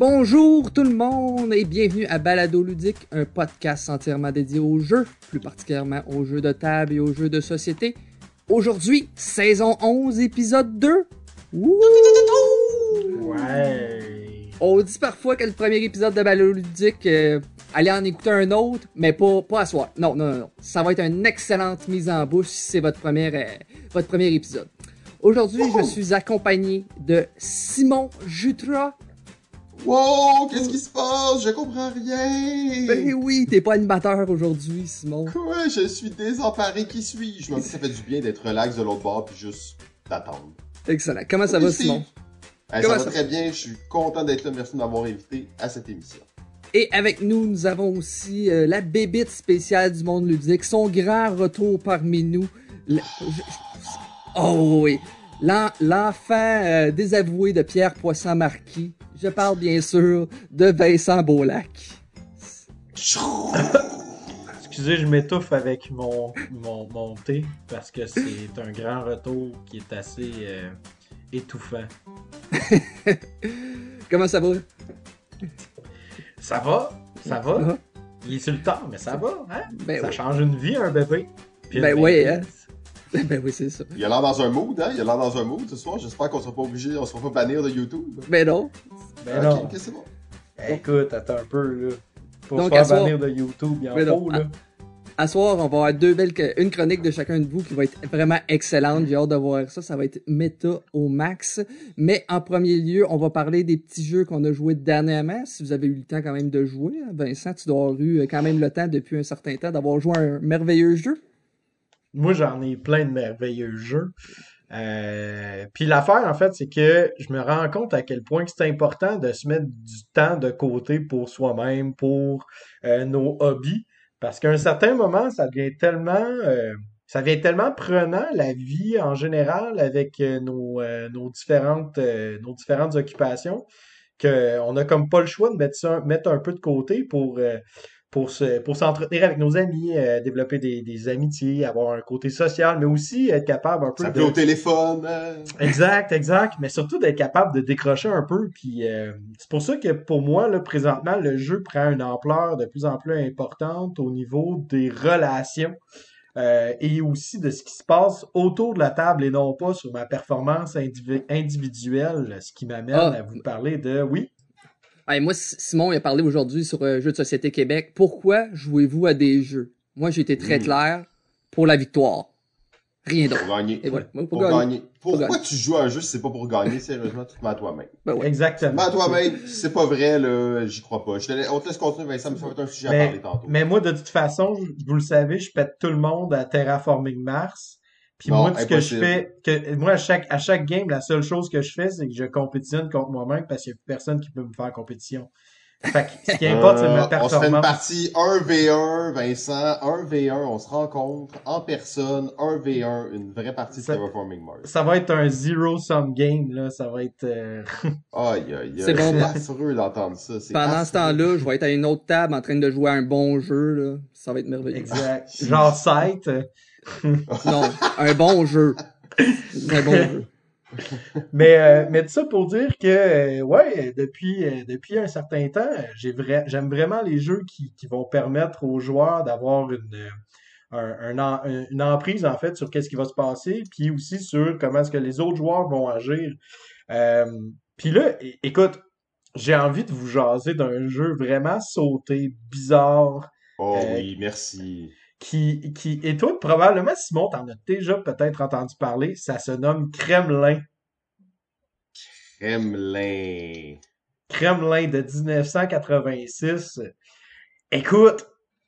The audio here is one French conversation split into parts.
Bonjour tout le monde et bienvenue à Balado Ludique, un podcast entièrement dédié aux jeux, plus particulièrement aux jeux de table et aux jeux de société. Aujourd'hui, saison 11, épisode 2. Wouh! Ouais. On dit parfois que le premier épisode de Balado Ludique, euh, allez en écouter un autre, mais pas, pas à soir. Non, non, non, non. Ça va être une excellente mise en bouche si c'est votre, première, euh, votre premier épisode. Aujourd'hui, je suis accompagné de Simon Jutra. Wow, qu'est-ce qui se passe? Je comprends rien! Ben oui, t'es pas animateur aujourd'hui, Simon. Quoi? Je suis désemparé. Qui suis-je? Je me dis que ça fait du bien d'être relax de l'autre bord puis juste d'attendre. Excellent. Comment ça va. Simon? Ça ça- va? très bien. Je suis content d'être là. Merci de m'avoir invité à cette émission. Et avec nous, nous avons aussi euh, la bébite spéciale du monde ludique, son grand retour parmi nous. Le- Oh oui, L'en- l'enfant euh, désavoué de Pierre Poisson-Marquis. Je parle bien sûr de Vincent Beaulac. Excusez, je m'étouffe avec mon, mon, mon thé parce que c'est un grand retour qui est assez euh, étouffant. Comment ça va? Ça va? Ça va? Il est sur le temps, mais ça va, hein? Ben ça oui. change une vie, un bébé. Puis Ben oui, hein? Ben oui, c'est ça. Il a l'air dans un mood, hein? Il a l'air dans un mood ce soir. J'espère qu'on sera pas obligé, on sera pas bannir de YouTube. Ben non. Ben non. ok, c'est bon? Écoute, attends un peu, là. Pour Donc, se faire à soir- bannir de YouTube, il en Ben non. faut, là. À soir, on va avoir deux belles, une chronique de chacun de vous qui va être vraiment excellente. J'ai hâte de voir ça. Ça va être méta au max. Mais en premier lieu, on va parler des petits jeux qu'on a joués dernièrement. Si vous avez eu le temps quand même de jouer, hein. Vincent, tu dois avoir eu quand même le temps depuis un certain temps d'avoir joué à un merveilleux jeu. Moi, j'en ai plein de merveilleux jeux. Euh, puis l'affaire, en fait, c'est que je me rends compte à quel point c'est important de se mettre du temps de côté pour soi-même, pour euh, nos hobbies. Parce qu'à un certain moment, ça devient tellement, euh, ça devient tellement prenant la vie en général avec nos, différentes, nos différentes occupations qu'on a comme pas le choix de mettre mettre un peu de côté pour, pour se, pour s'entretenir avec nos amis, euh, développer des, des amitiés, avoir un côté social, mais aussi être capable un peu S'appeler de... au téléphone. hein. Exact, exact, mais surtout d'être capable de décrocher un peu. Puis euh, c'est pour ça que pour moi, là, présentement, le jeu prend une ampleur de plus en plus importante au niveau des relations euh, et aussi de ce qui se passe autour de la table et non pas sur ma performance indivi- individuelle, ce qui m'amène Ah. à vous parler de oui? Hey, moi, Simon il a parlé aujourd'hui sur euh, Jeux de Société Québec. Pourquoi jouez-vous à des jeux? Moi, j'ai été très Mm. clair pour la victoire. Rien d'autre. Pour gagner. Et voilà. Moi, Pour, pour gagner. gagner. Pourquoi tu joues à un jeu si c'est pas pour gagner? Sérieusement, tu te mets à toi-même. Ben ouais. Exactement. Mais à toi-même, si c'est pas vrai, là, j'y crois pas. Je te on te laisse continuer, Vincent, mais ça va être un sujet à Mais- parler tantôt. Mais moi, de toute façon, vous le savez, je pète tout le monde à Terraforming Mars. Puis Non, moi, ce que je fais, que moi, à chaque, à chaque game, la seule chose que je fais, c'est que je compétitionne contre moi-même parce qu'il n'y a plus personne qui peut me faire compétition. Fait que ce qui importe, c'est Euh, ma on se fait une performance. partie 1v1, Vincent, 1v1, on se rencontre en personne, 1v1, une vraie partie de Ça- Terraforming Mars. Ça va être un zero-sum game, là. Ça va être... euh, Aïe, aïe, aïe. C'est bon, d'entendre ça. c'est Pendant ce temps-là, je vais être à une autre table en train de jouer à un bon jeu. Là. Ça va être merveilleux. exact. Genre site. Non, un bon jeu. Un bon jeu. Mais, euh, mais tout ça pour dire que, euh, ouais, depuis, euh, depuis un certain temps, j'ai vra- j'aime vraiment les jeux qui, qui vont permettre aux joueurs d'avoir une, un, un en- un- une emprise, en fait, sur qu'est-ce qui va se passer, puis aussi sur comment est-ce que les autres joueurs vont agir. Euh, puis là, écoute, j'ai envie de vous jaser d'un jeu vraiment sauté, bizarre, Oh Euh, oui, merci. Qui, qui, et toi, probablement, Simon, t'en as déjà peut-être entendu parler, ça se nomme Kremlin. Kremlin. Kremlin de 1986. Écoute,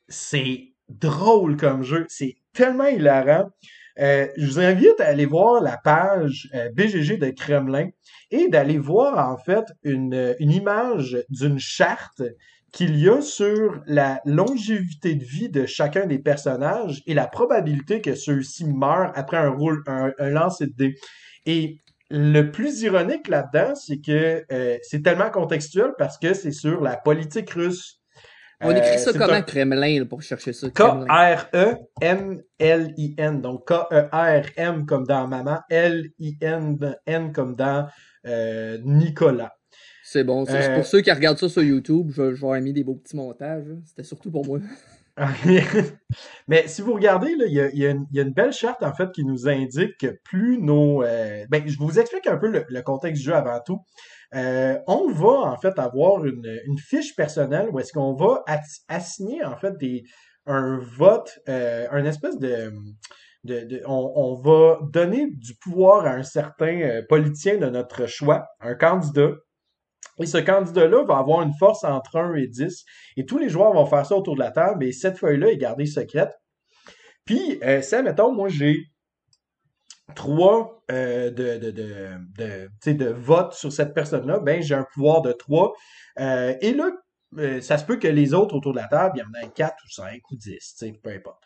c'est drôle comme jeu. C'est tellement hilarant. Euh, je vous invite à aller voir la page euh, BGG de Kremlin et d'aller voir en fait une, une image d'une charte qu'il y a sur la longévité de vie de chacun des personnages et la probabilité que ceux-ci meurent après un, roule, un, un lancer de dés. Et le plus ironique là-dedans, c'est que euh, c'est tellement contextuel parce que c'est sur la politique russe. On écrit Euh, ça comment, un- Kremlin, là, pour chercher ça? Kremlin. Donc K-E-R-M comme dans maman, L-I-N N comme dans euh, Nicolas. C'est bon. Euh, pour ceux qui regardent ça sur YouTube, je, je vais mis des beaux petits montages. C'était surtout pour moi. Mais si vous regardez, là, il y y a une, il y a une belle charte en fait qui nous indique que plus nos. euh, ben, je vous explique un peu le, le contexte du jeu avant tout. Euh, on va en fait avoir une, une fiche personnelle où est-ce qu'on va assigner en fait des un vote, euh, un espèce de, de, de- on, on va donner du pouvoir à un certain politicien de notre choix, un candidat. Et ce candidat-là va avoir une force entre 1 et 10. Et tous les joueurs vont faire ça autour de la table. Et cette feuille-là est gardée secrète. Puis, euh, ça, mettons, moi, j'ai trois euh, de, de, votes sur cette personne-là. Ben, j'ai un pouvoir de 3. et là, euh, ça se peut que les autres autour de la table, il y en ait 4 ou 5 ou 10, tu sais, peu importe.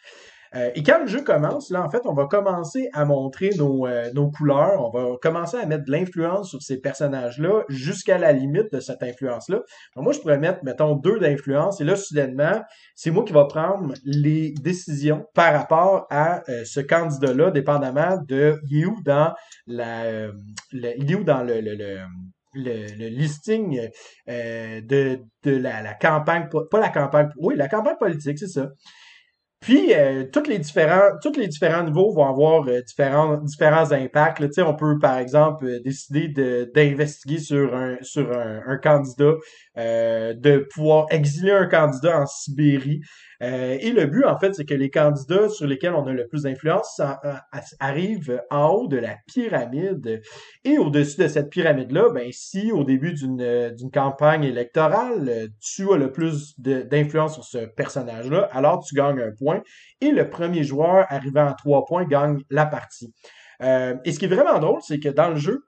Euh, et quand le jeu commence, là, en fait, on va commencer à montrer nos, euh, nos couleurs, on va commencer à mettre de l'influence sur ces personnages-là jusqu'à la limite de cette influence-là. Moi, je pourrais mettre, mettons, deux d'influence, et là, soudainement, c'est moi qui va prendre les décisions par rapport à euh, ce candidat-là, dépendamment de il est où dans la, euh, le- il est où dans le, le, le, le, listing euh, de, de la, la campagne, pas la campagne, oui, la campagne politique, c'est ça. Puis, euh, tous les différents, tous les différents niveaux vont avoir euh, différents, différents impacts. là. On peut, par exemple, euh, décider de, d'investiguer sur un, sur un, un candidat, euh, de pouvoir exiler un candidat en Sibérie. Euh, et le but, en fait, c'est que les candidats sur lesquels on a le plus d'influence ça, euh, arrivent en haut de la pyramide. Et au-dessus de cette pyramide-là, ben, si au début d'une euh, campagne électorale, euh, tu as le plus d'influence sur ce personnage-là, alors tu gagnes un point. Et le premier joueur arrivant à trois points gagne la partie. Euh, et ce qui est vraiment drôle, c'est que dans le jeu,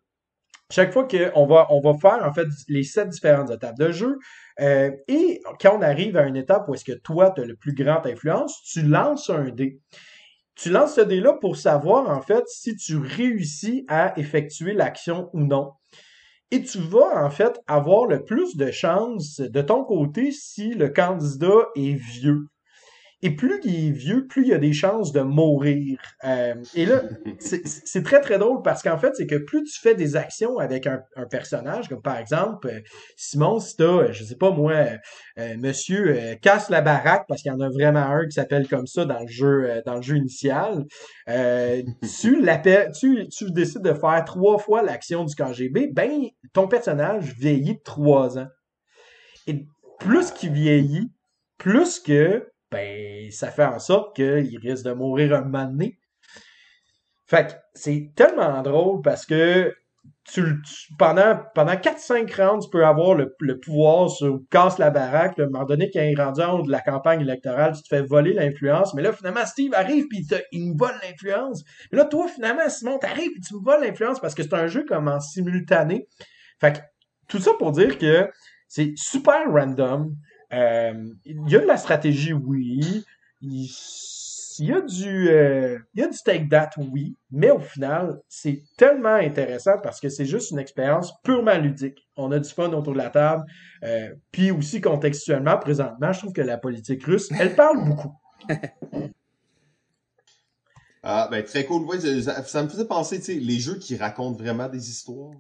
chaque fois qu'on va, on va faire en fait les sept différentes étapes de jeu, euh, et quand on arrive à une étape où est-ce que toi, tu as le plus grand influence, tu lances un dé. Tu lances ce dé-là pour savoir en fait si tu réussis à effectuer l'action ou non. Et tu vas en fait avoir le plus de chances de ton côté si le candidat est vieux. Et plus il est vieux, plus il y a des chances de mourir. Euh, et là, c'est très très drôle parce qu'en fait, c'est que plus tu fais des actions avec un, un personnage, comme par exemple, euh, Simon, si t'as, euh, je sais pas moi, euh, Monsieur euh, casse la baraque parce qu'il y en a vraiment un qui s'appelle comme ça dans le jeu, euh, dans le jeu initial. Euh, tu l'appelles, tu, tu décides de faire trois fois l'action du KGB, ben ton personnage vieillit de trois ans. Et plus qu'il vieillit, plus que ben ça fait en sorte qu'il risque de mourir un moment donné. Fait que c'est tellement drôle parce que tu, pendant, pendant 4-5 rounds, tu peux avoir le, pouvoir sur casse la baraque. À un moment donné, quand il est rendu en haut de la campagne électorale, tu te fais voler l'influence. Mais là, finalement, Steve arrive puis il me vole l'influence. Mais là, toi, finalement, Simon, t'arrives et tu me voles l'influence parce que c'est un jeu comme en simultané. Fait que tout ça pour dire que c'est super random. Euh, il y a de la stratégie, oui. Il, y a du, euh, du take that, oui. Mais au final, c'est tellement intéressant parce que c'est juste une expérience purement ludique. On a du fun autour de la table. Euh, puis aussi contextuellement, présentement, je trouve que la politique russe, elle parle beaucoup. Ah, ben, très cool. Ça, ça me faisait penser, tu sais, les jeux qui racontent vraiment des histoires.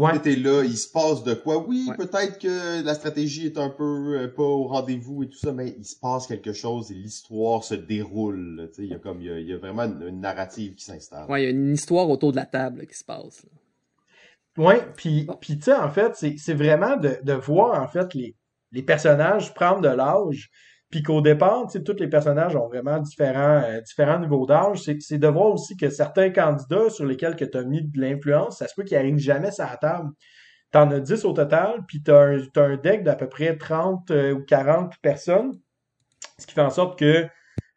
Ouais. T'es là, il se passe de quoi. Oui, Ouais. peut-être que la stratégie est un peu euh, pas au rendez-vous et tout ça, mais il se passe quelque chose et l'histoire se déroule. là, Tu sais, il y a comme, il y a, il y a vraiment une, une narrative qui s'installe. Ouais, il y a une histoire autour de la table qui se passe. Ouais, puis puis tu sais en fait, c'est c'est vraiment de, de voir en fait les les personnages prendre de l'âge, puis qu'au départ, tu tous les personnages ont vraiment différents euh, différents niveaux d'âge, c'est de voir aussi que certains candidats sur lesquels que tu as mis de l'influence, ça se peut qu'ils arrivent jamais sur la table. T'en as 10 au total, puis t'as un, t'as un deck d'à peu près 30 euh, ou 40 personnes, ce qui fait en sorte que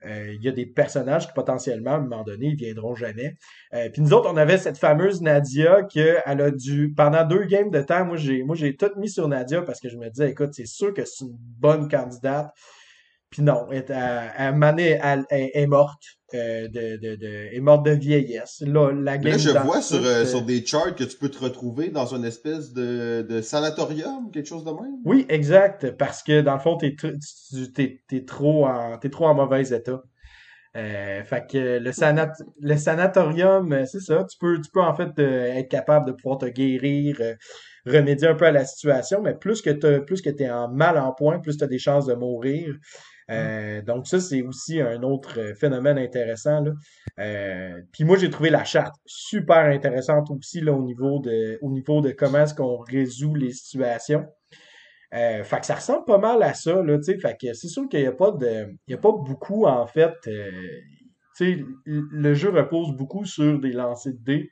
euh, il y a des personnages qui potentiellement, à un moment donné, ils viendront jamais. Euh, puis nous autres, on avait cette fameuse Nadia que elle a dû pendant deux games de temps, moi j'ai moi j'ai tout mis sur Nadia parce que je me disais écoute, c'est sûr que c'est une bonne candidate. Puis non, elle, elle, elle, Mané, elle- elle est morte euh, de, de, de est morte de vieillesse. Là, la Mais game là, je vois sur, euh, sur des charts que tu peux te retrouver dans une espèce de, de sanatorium, quelque chose de même. Oui, exact, parce que dans le fond, t'es t'es trop en t'es trop en mauvais état. Euh, fait que le, sanat le sanatorium, euh, c'est ça, tu peux, tu peux en fait euh, être capable de pouvoir te guérir, remédier un peu à la situation, mais plus que tu plus que t'es en mal en point, plus tu as des chances de mourir. Euh, donc ça, c'est aussi un autre euh, phénomène intéressant. Là. Euh, puis moi, j'ai trouvé la charte super intéressante aussi là, au niveau de, au niveau de comment est-ce qu'on résout les situations. Euh, fait que ça ressemble pas mal à ça, là. Fait que c'est sûr qu'il n'y a pas de. Il y a pas beaucoup, en fait. le jeu repose beaucoup sur des lancers de dés.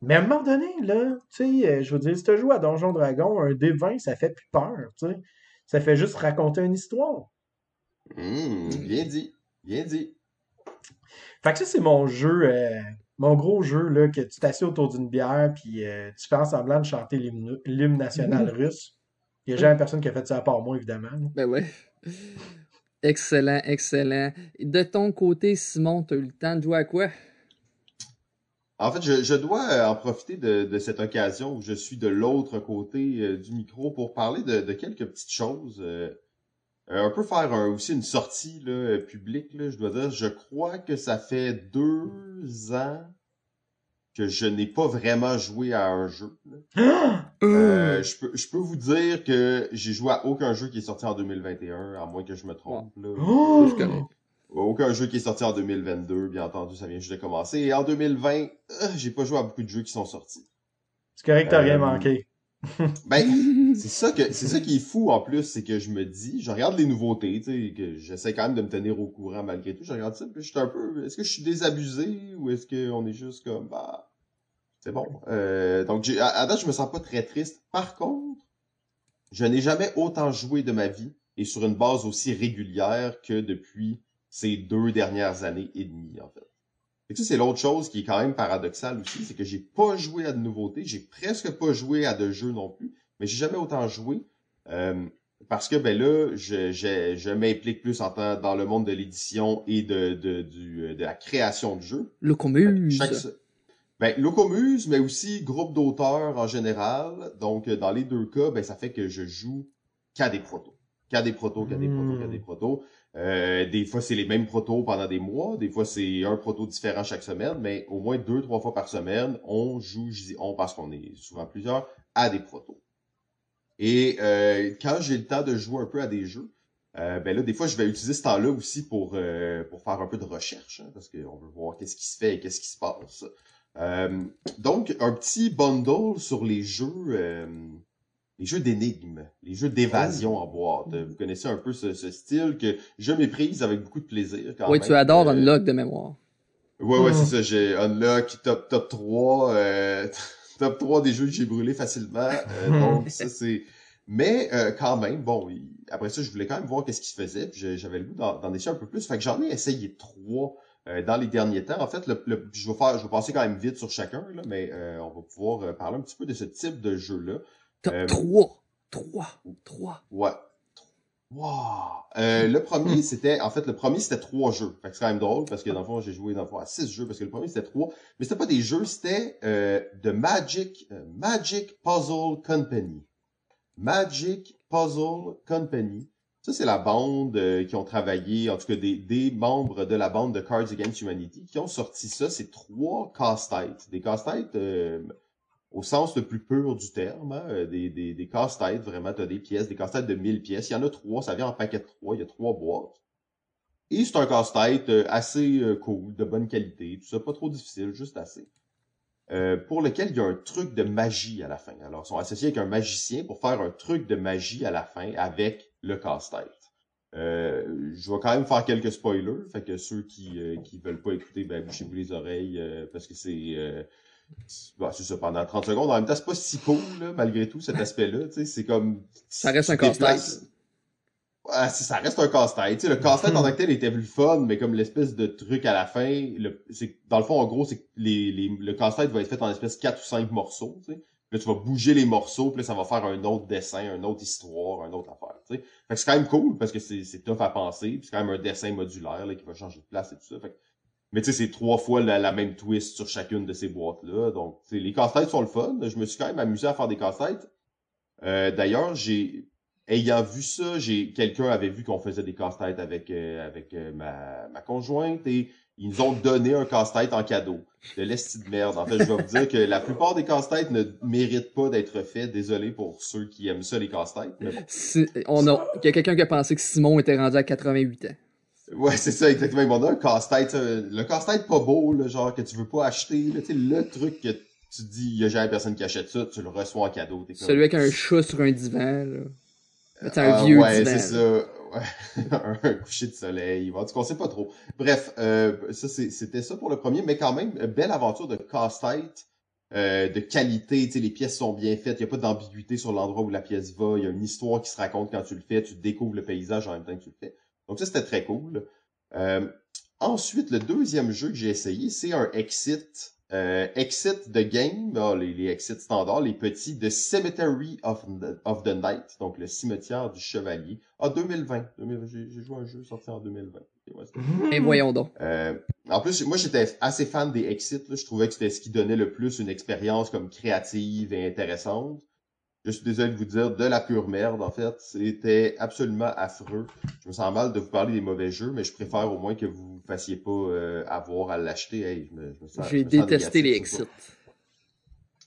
Mais à un moment donné, là, tu sais, je veux dire, si tu joues à Donjon Dragon, un dé 20, ça fait plus peur, tu sais. Ça fait juste raconter une histoire. Hum, bien dit. Bien dit. Fait que ça, c'est mon jeu, euh, mon gros jeu, là, que tu t'assieds autour d'une bière, puis euh, tu fais en semblant de chanter l'hymne national russe. Il n'y a jamais personne qui a fait ça à part moi, évidemment. là. Ben ouais. Excellent, excellent. De ton côté, Simon, t'as eu le temps de jouer à quoi? En fait, je, je dois euh, en profiter de, de cette occasion où je suis de l'autre côté euh, du micro pour parler de, de quelques petites choses. euh, euh, un peu faire un- aussi une sortie là, euh, publique, là, je dois dire. Je crois que ça fait deux ans que je n'ai pas vraiment joué à un jeu. là. Euh, je, peux, je peux vous dire que j'ai joué à aucun jeu qui est sorti en 2021, à moins que je me trompe. Là. Oh! Je connais. Aucun jeu qui est sorti en 2022, bien entendu, ça vient juste de commencer. Et en 2020, euh, j'ai pas joué à beaucoup de jeux qui sont sortis. C'est correct, t'as rien Euh, manqué. Ben, c'est ça que c'est ça qui est fou en plus, c'est que je me dis, je regarde les nouveautés, tu sais, que j'essaie quand même de me tenir au courant malgré tout. Je regarde ça, puis je suis un peu, est-ce que je suis désabusé ou est-ce qu'on est juste comme, bah, c'est bon. Euh, donc, à date, je me sens pas très triste. Par contre, je n'ai jamais autant joué de ma vie et sur une base aussi régulière que depuis ces deux dernières années et demie, en fait. Et ça, c'est l'autre chose qui est quand même paradoxale aussi, c'est que j'ai pas joué à de nouveautés, j'ai presque pas joué à de jeux non plus, mais j'ai jamais autant joué. euh, parce que ben là, je, je, je m'implique plus en temps dans le monde de l'édition et de, de, du, de la création de jeux. Locomuse. Chaque Ben, Locomuse, mais aussi groupe d'auteurs en général. Donc, euh, dans les deux cas, ben, ça fait que je joue qu'à des protos. Qu'à des protos, qu'à des protos, qu'à Hmm. des protos. Euh, des fois, c'est les mêmes protos pendant des mois. Des fois, c'est un proto différent chaque semaine. Mais au moins deux, trois fois par semaine, on joue, on parce qu'on est souvent plusieurs, à des protos. Et euh, quand j'ai le temps de jouer un peu à des jeux, euh, ben là, des fois, je vais utiliser ce temps-là aussi pour, euh, pour faire un peu de recherche, hein, parce qu'on veut voir qu'est-ce qui se fait et qu'est-ce qui se passe. Euh, donc, un petit bundle sur les jeux, les jeux d'énigmes, les jeux d'évasion en boîte. Vous connaissez un peu ce, ce style que je méprise avec beaucoup de plaisir quand Oui, même. tu adores Euh, Unlock de mémoire. Ouais, ouais, Mm. c'est ça. J'ai Unlock, top, top 3, euh, top 3 des jeux que j'ai brûlés facilement. Euh, donc, ça, c'est... Mais euh, quand même, bon, après ça, je voulais quand même voir qu'est-ce qui se faisait. J'avais le goût d'en essayer un peu plus. Fait que j'en ai essayé trois euh, dans les derniers temps. En fait, le, le- je vais faire, je vais passer quand même vite sur chacun, là, mais euh, on va pouvoir euh, parler un petit peu de ce type de jeu-là. Top Euh, 3. 3. 3. Ouais. Wow. Euh, le premier, c'était, en fait, le premier, c'était trois jeux. Fait que c'est quand même drôle parce que dans le fond, j'ai joué dans le fond à six jeux parce que le premier, c'était trois. Mais c'était pas des jeux, c'était euh, de Magic, euh, Magic Puzzle Company. Magic Puzzle Company. Ça, c'est la bande euh, qui ont travaillé, en tout cas des, des membres de la bande de Cards Against Humanity qui ont sorti ça. C'est trois casse-têtes. Des casse-têtes euh, au sens le plus pur du terme, hein, euh, des, des, des casse-têtes, vraiment, t'as des pièces, des casse-têtes de 1000 pièces. Il y en a trois, ça vient en paquet de trois, il y a trois boîtes. Et c'est un casse-tête euh, assez euh, cool, de bonne qualité, tout ça, pas trop difficile, juste assez. Euh, pour lequel il y a un truc de magie à la fin. Alors, ils sont associés avec un magicien pour faire un truc de magie à la fin avec le casse-tête. Euh, je vais quand même faire quelques spoilers, fait que ceux qui euh, qui veulent pas écouter, ben bouchez-vous les oreilles parce que c'est euh, c'est ça pendant 30 secondes. En même temps, c'est pas si cool là, malgré tout cet aspect-là. C'est comme Ça reste un casse-tête. Ça reste un casse-tête. Le casse-tête en tant que tel était plus fun, mais comme l'espèce de truc à la fin, le, dans le fond, en gros, c'est que les, les, le casse-tête va être fait en espèce de 4 ou 5 morceaux. Tu sais. Là, tu vas bouger les morceaux, puis là, ça va faire un autre dessin, une autre histoire, une autre affaire. Fait que c'est quand même cool, parce que c'est, c'est tough à penser, puis c'est quand même un dessin modulaire là, qui va changer de place et tout ça. Fait que- mais tu sais, c'est trois fois la, même twist sur chacune de ces boîtes-là. Donc, les casse-têtes sont le fun. Je me suis quand même amusé à faire des casse-têtes. Euh, d'ailleurs, j'ai ayant vu ça, j'ai quelqu'un avait vu qu'on faisait des casse-têtes avec euh, avec euh, ma, ma conjointe et ils nous ont donné un casse-tête en cadeau. De l'esti de merde. En fait, je vais vous dire que la plupart des casse-têtes ne méritent pas d'être faits. Désolé pour ceux qui aiment ça, les casse-têtes. on il y a quelqu'un qui a pensé que Simon était rendu à 88 ans. Ouais, c'est ça, exactement. Ils m'ont donné un casse-tête. euh, Le casse-tête pas beau, là, genre que tu veux pas acheter. là, Tu sais, le truc que tu dis, il y a jamais personne qui achète ça, tu le reçois en cadeau. comme- Celui avec un chat sur un divan, là. C'est un Ah, vieux ouais, divan. c'est là. ça. Ouais. un coucher de soleil. En tout cas, on sait pas trop. Bref, euh, ça c'est- c'était ça pour le premier, mais quand même, euh, belle aventure de casse-tête, euh, de qualité. Tu sais, les pièces sont bien faites. Il y a pas d'ambiguïté sur l'endroit où la pièce va. Il y a une histoire qui se raconte quand tu le fais. Tu découvres le paysage en même temps que tu le fais. Donc ça, c'était très cool. Euh, ensuite, le deuxième jeu que j'ai essayé, c'est un Exit. Euh, exit the game, les, les exits standards, les petits, de Cemetery of the, of the Night, donc le cimetière du chevalier. Ah, 2020. 2020, J'ai joué à un jeu sorti en 2020. Ok, ouais, c'était- Et voyons donc. euh, en plus, moi, j'étais assez fan des exits. Là. Je trouvais que c'était ce qui donnait le plus une expérience comme créative et intéressante. Je suis désolé de vous dire, de la pure merde, en fait. C'était absolument affreux. Je me sens mal de vous parler des mauvais jeux, mais je préfère au moins que vous vous fassiez pas euh, avoir à l'acheter. Hey, J'ai détesté les exits.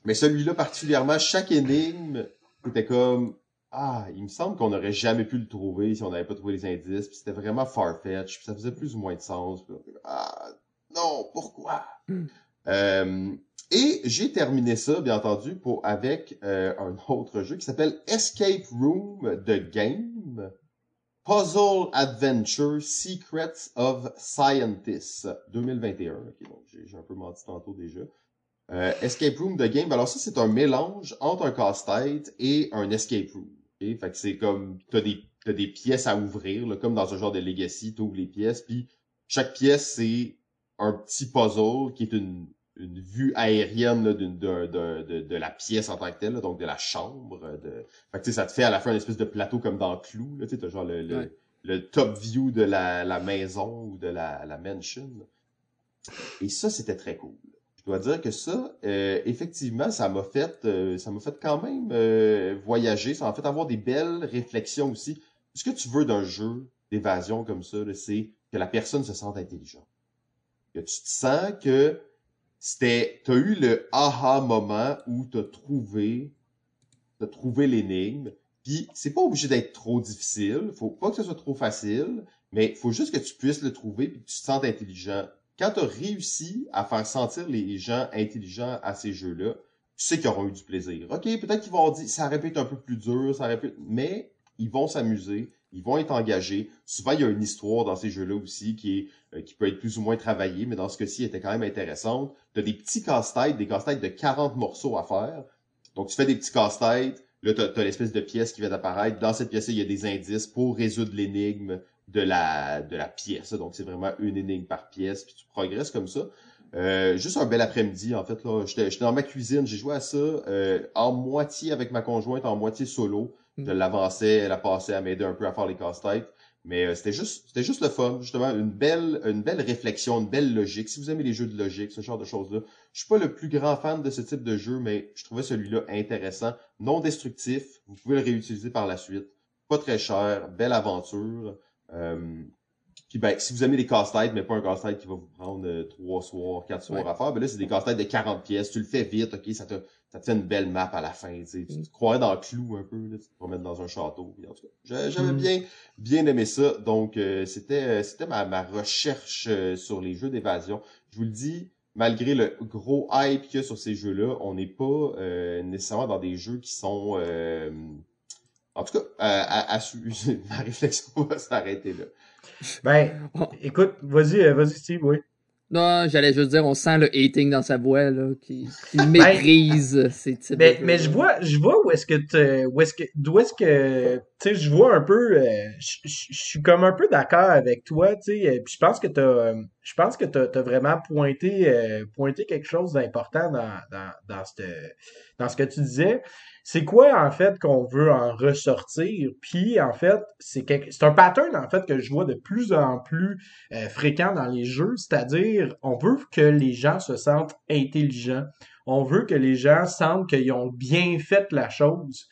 Mais celui-là particulièrement, chaque énigme, c'était comme ah, il me semble qu'on n'aurait jamais pu le trouver si on n'avait pas trouvé les indices. Puis c'était vraiment farfetch, puis ça faisait plus ou moins de sens. Puis, ah non, pourquoi? Hmm. Euh, Et j'ai terminé ça, bien entendu, pour avec euh, un autre jeu qui s'appelle Escape Room The Game. Puzzle Adventure Secrets of Scientists 2021. Ok, donc j'ai un peu menti tantôt déjà. Euh, escape Room de Game. Alors ça, c'est un mélange entre un casse-tête et un escape room. ok? Fait que c'est comme, t'as des, t'as des pièces à ouvrir, là, comme dans un genre de Legacy, t'ouvres les pièces, puis chaque pièce, c'est un petit puzzle qui est une, une vue aérienne là, d'une- de, de, de, de la pièce en tant que telle, là, donc de la chambre. De... Fait que tu sais, ça te fait à la fin une espèce de plateau comme dans Clou. Tu t'as genre le, le, Ouais. le top view de la, la maison ou de la, la mansion. Et ça, c'était très cool. Je dois dire que ça, euh, effectivement, ça m'a fait, euh, ça m'a fait quand même euh, voyager. Ça m'a fait avoir des belles réflexions aussi. Ce que tu veux d'un jeu d'évasion comme ça, là, c'est que la personne se sente intelligente. Que tu te sens que c'était, t'as eu le aha moment où t'as trouvé, t'as trouvé l'énigme. Puis c'est pas obligé d'être trop difficile. Faut pas que ce soit trop facile, mais faut juste que tu puisses le trouver puis que tu te sentes intelligent quand tu as réussi à faire sentir les gens intelligents à ces jeux-là, tu sais qu'ils auront eu du plaisir. OK, peut-être qu'ils vont dire ça être un peu plus dur, ça être- mais ils vont s'amuser, ils vont être engagés. Souvent, il y a une histoire dans ces jeux-là aussi qui est euh, qui peut être plus ou moins travaillée, mais dans ce cas-ci, elle était quand même intéressante. Tu as des petits casse-têtes, des casse-têtes de 40 morceaux à faire. Donc, tu fais des petits casse-têtes, là, tu as, l'espèce de pièce qui vient d'apparaître. Dans cette pièce-là, il y a des indices pour résoudre l'énigme de la de la pièce. Donc c'est vraiment une énigme par pièce, puis tu progresses comme ça. Euh, juste un bel après-midi, en fait, là. J'étais j'étais dans ma cuisine, j'ai joué à ça euh, en moitié avec ma conjointe, en moitié solo. Je Mm. l'avançais, elle a passé à m'aider un peu à faire les casse-têtes. Mais euh, c'était juste c'était juste le fun, justement, une belle une belle réflexion, une belle logique. Si vous aimez les jeux de logique, ce genre de choses-là, je suis pas le plus grand fan de ce type de jeu, mais je trouvais celui-là intéressant, non destructif. Vous pouvez le réutiliser par la suite. Pas très cher, belle aventure. Euh, puis ben, si vous aimez les casse-têtes, mais pas un casse-tête qui va vous prendre euh, trois soirs, quatre soirs Ouais. à faire, ben là, c'est des casse-têtes de 40 pièces. Tu le fais vite, ok, ça te, ça te fait une belle map à la fin, tu sais. Tu te croirais dans le clou un peu, là, tu te promènes dans un château. puis en tout cas, j'a- j'avais Mm. bien, bien aimé ça. Donc, euh, c'était, euh, c'était ma, ma recherche euh, sur les jeux d'évasion. Je vous le dis, malgré le gros hype qu'il y a sur ces jeux-là, on n'est pas euh, nécessairement dans des jeux qui sont... euh, en tout cas, à, à, à ma réflexion va s'arrêter là. Ben, écoute, vas-y, euh, vas-y, Steve, oui. Non, j'allais juste dire, on sent le hating dans sa voix, là, qui, qui méprise ces types Mais, Ben, mais je vois, je vois où est-ce que te- où est-ce que, d'où est-ce que, tu sais, je vois un peu, euh, je suis comme un peu d'accord avec toi, tu sais, euh, puis je pense que t'as, euh, je pense que t'as, t'as vraiment pointé, euh, pointé quelque chose d'important dans, dans, dans dans ce que tu disais. C'est quoi, en fait, qu'on veut en ressortir? Puis, en fait, c'est un pattern, en fait, que je vois de plus en plus euh, fréquent dans les jeux, c'est-à-dire, on veut que les gens se sentent intelligents. On veut que les gens sentent qu'ils ont bien fait la chose.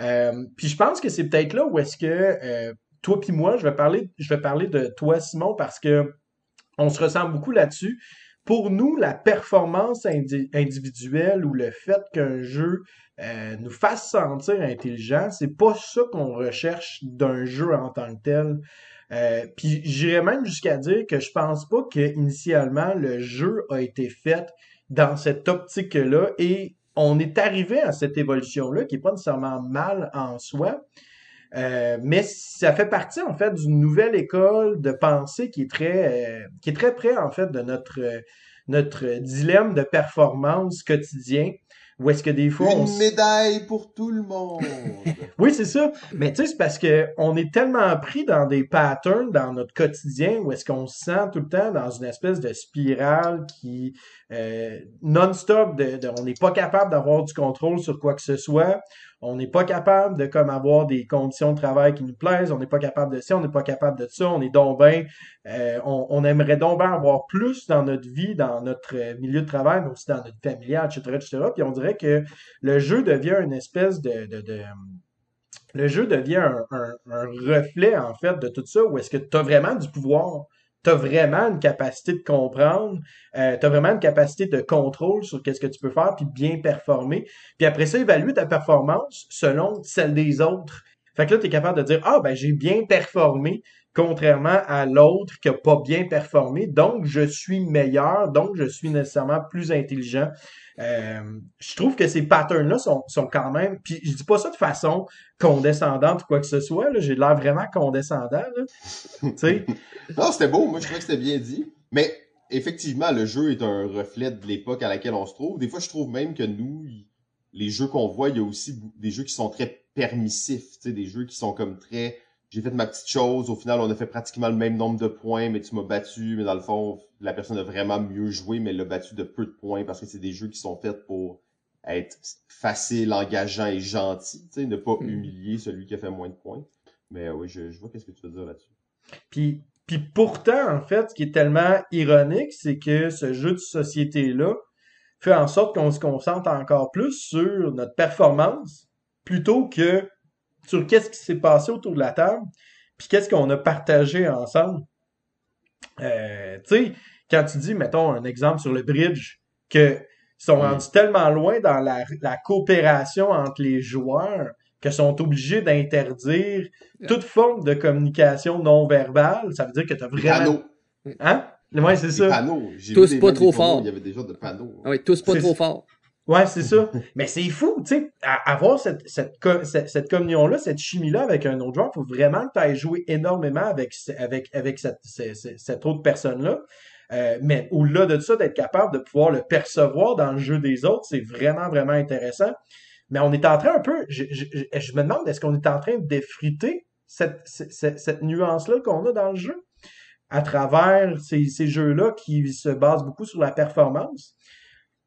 Euh, puis je pense que c'est peut-être là où est-ce que euh, toi puis moi, je vais parler, je vais parler de toi, Simon, parce que on se ressemble beaucoup là-dessus. Pour nous, la performance indi- individuelle ou le fait qu'un jeu euh, nous fasse sentir intelligent, c'est pas ça qu'on recherche d'un jeu en tant que tel. Euh, puis j'irais même jusqu'à dire que je pense pas que initialement le jeu a été fait dans cette optique-là et on est arrivé à cette évolution-là qui est pas nécessairement mal en soi, euh, mais ça fait partie en fait d'une nouvelle école de pensée qui est très euh, qui est très près en fait de notre euh, notre dilemme de performance quotidien où est-ce que des fois Une médaille pour tout le monde. oui, c'est ça. Mais tu sais, c'est parce que on est tellement pris dans des patterns dans notre quotidien où est-ce qu'on se sent tout le temps dans une espèce de spirale qui euh, non-stop, on n'est pas capable d'avoir du contrôle sur quoi que ce soit. On n'est pas capable de comme avoir des conditions de travail qui nous plaisent. On n'est pas capable de ça, on n'est pas capable de ça. On est donc euh, on, aimerait donc bien avoir plus dans notre vie, dans notre euh, milieu de travail, mais aussi dans notre familial, etc., etc. Puis on dirait que le jeu devient une espèce de, le jeu devient un reflet, en fait, de tout ça, où est-ce que tu as vraiment du pouvoir, tu as vraiment une capacité de comprendre, euh, tu as vraiment une capacité de contrôle sur qu'est-ce que tu peux faire, puis bien performer. Puis après ça, évaluer ta performance selon celle des autres. Fait que là, tu es capable de dire, ah, ben, j'ai bien performé, contrairement à l'autre qui a pas bien performé, donc je suis meilleur, donc je suis nécessairement plus intelligent. Euh, je trouve que ces patterns-là sont, sont quand même. Puis je dis pas ça de façon condescendante ou quoi que ce soit. J'ai l'air vraiment condescendant. Là. non, c'était beau. Moi, je trouvais que c'était bien dit. Mais effectivement, le jeu est un reflet de l'époque à laquelle on se trouve. Des fois, je trouve même que nous, les jeux qu'on voit, il y a aussi des jeux qui sont très permissifs. Des jeux qui sont comme très. J'ai fait ma petite chose. Au final, on a fait pratiquement le même nombre de points, mais tu m'as battu. Mais dans le fond, la personne a vraiment mieux joué, mais elle l'a battu de peu de points parce que c'est des jeux qui sont faits pour être facile, engageant et gentil. Tu sais, ne pas Mm. humilier celui qui a fait moins de points. Mais euh, oui, je, je vois qu'est-ce que tu veux dire là-dessus. Puis, puis pourtant, en fait, ce qui est tellement ironique, c'est que ce jeu de société-là fait en sorte qu'on se concentre encore plus sur notre performance plutôt que sur qu'est-ce qui s'est passé autour de la table, puis qu'est-ce qu'on a partagé ensemble. Euh, tu sais, quand tu dis, mettons, un exemple sur le bridge, que sont rendus tellement loin dans la, la coopération entre les joueurs que sont obligés d'interdire toute forme de communication non verbale, ça veut dire que tu as Des vraiment... panneaux. Hein? Ouais, c'est Des ça. panneaux. J'ai Tous vu des pas trop des forts. Il y avait déjà de panneaux. Ah oui, tous pas trop fort. Ouais, c'est ça. Mais c'est fou, tu sais, avoir cette, cette, cette, cette communion-là, cette chimie-là avec un autre joueur, faut vraiment que tu ailles jouer énormément avec, avec, avec cette, ce- ce- cette autre personne-là. Euh, mais au-delà de ça, d'être capable de pouvoir le percevoir dans le jeu des autres, c'est vraiment, vraiment intéressant. Mais on est en train un peu, je, je, je- je me demande, est-ce qu'on est en train d'effriter cette, cette, cette- cette nuance-là qu'on a dans le jeu à travers ces, ces jeux-là qui se basent beaucoup sur la performance?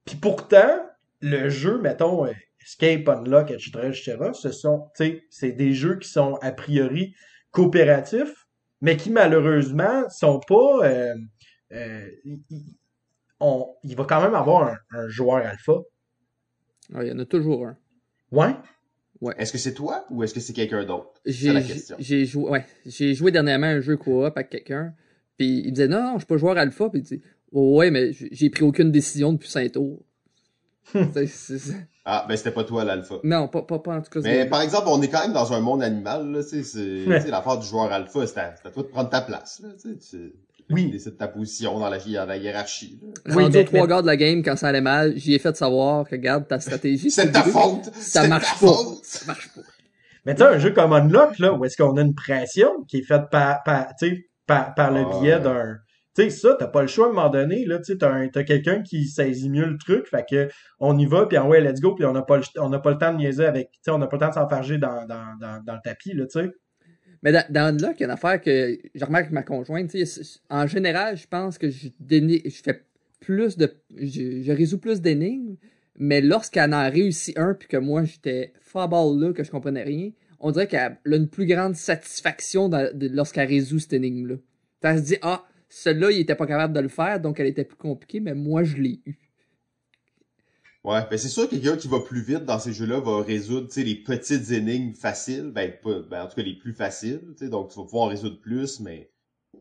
Puis pourtant, le jeu, mettons, euh, Escape, Unlock, etc., etc., ce sont, tu sais, c'est des jeux qui sont a priori coopératifs, mais qui malheureusement sont pas. euh, euh, on, il va quand même avoir un, un joueur alpha. Ah, Il y en a toujours un. Ouais. Est-ce que c'est toi ou est-ce que c'est quelqu'un d'autre? C'est J'ai la question. j'ai joué, ouais, j'ai joué dernièrement un jeu coop avec quelqu'un. Puis il me disait non, non, je suis pas joueur alpha. Puis il dit oh, ouais, mais j'ai j'ai pris aucune décision depuis 5 tours. C'est- c'est- c'est- Ah, ben c'était pas toi l'alpha. non, pas, pas, pas en tout cas. Mais c'est- par exemple, on est quand même dans un monde animal, là, tu sais, c'est, tu sais, l'affaire du joueur alpha, c'est à, c'est à toi de prendre ta place, là, tu sais, tu, Oui. tu décides ta position dans la, hi- dans la hiérarchie, là. Mais- aux trois gars de la game, quand ça allait mal, j'y ai fait savoir que, regarde, ta stratégie, C'est de ta faute! Ça C'est de marche ta pas. faute! Ça marche pas. Mais tu sais, un jeu comme Unlock, là, où est-ce qu'on a une pression qui est faite par, par, tu sais, par, par le Ah, biais ouais. d'un. Tu sais, ça, t'as pas le choix à un moment donné, là, tu sais, t'as, un- t'as quelqu'un qui saisit mieux le truc, fait que on y va, puis en ouais, let's go, puis on n'a pas, le- pas le temps de niaiser avec, on n'a pas le temps de s'enfarger dans, dans, dans, le tapis, là, tu sais. Mais dans, dans Unlock, il y a une affaire que je remarque avec ma conjointe. En général, je pense que je, je fais plus de. Je, résous plus d'énigmes. Mais lorsqu'elle en réussit un, puis que moi j'étais fabal là, que je comprenais rien, on dirait qu'elle a une plus grande satisfaction lorsqu'elle résout cette énigme-là. Elle se dit Ah, celui-là, il était pas capable de le faire, donc elle était plus compliquée, mais moi je l'ai eu. Ouais, ben c'est sûr que quelqu'un qui va plus vite dans ces jeux-là va résoudre, les petites énigmes faciles, ben, pas, ben, en tout cas les plus faciles, donc tu vas pouvoir résoudre plus, mais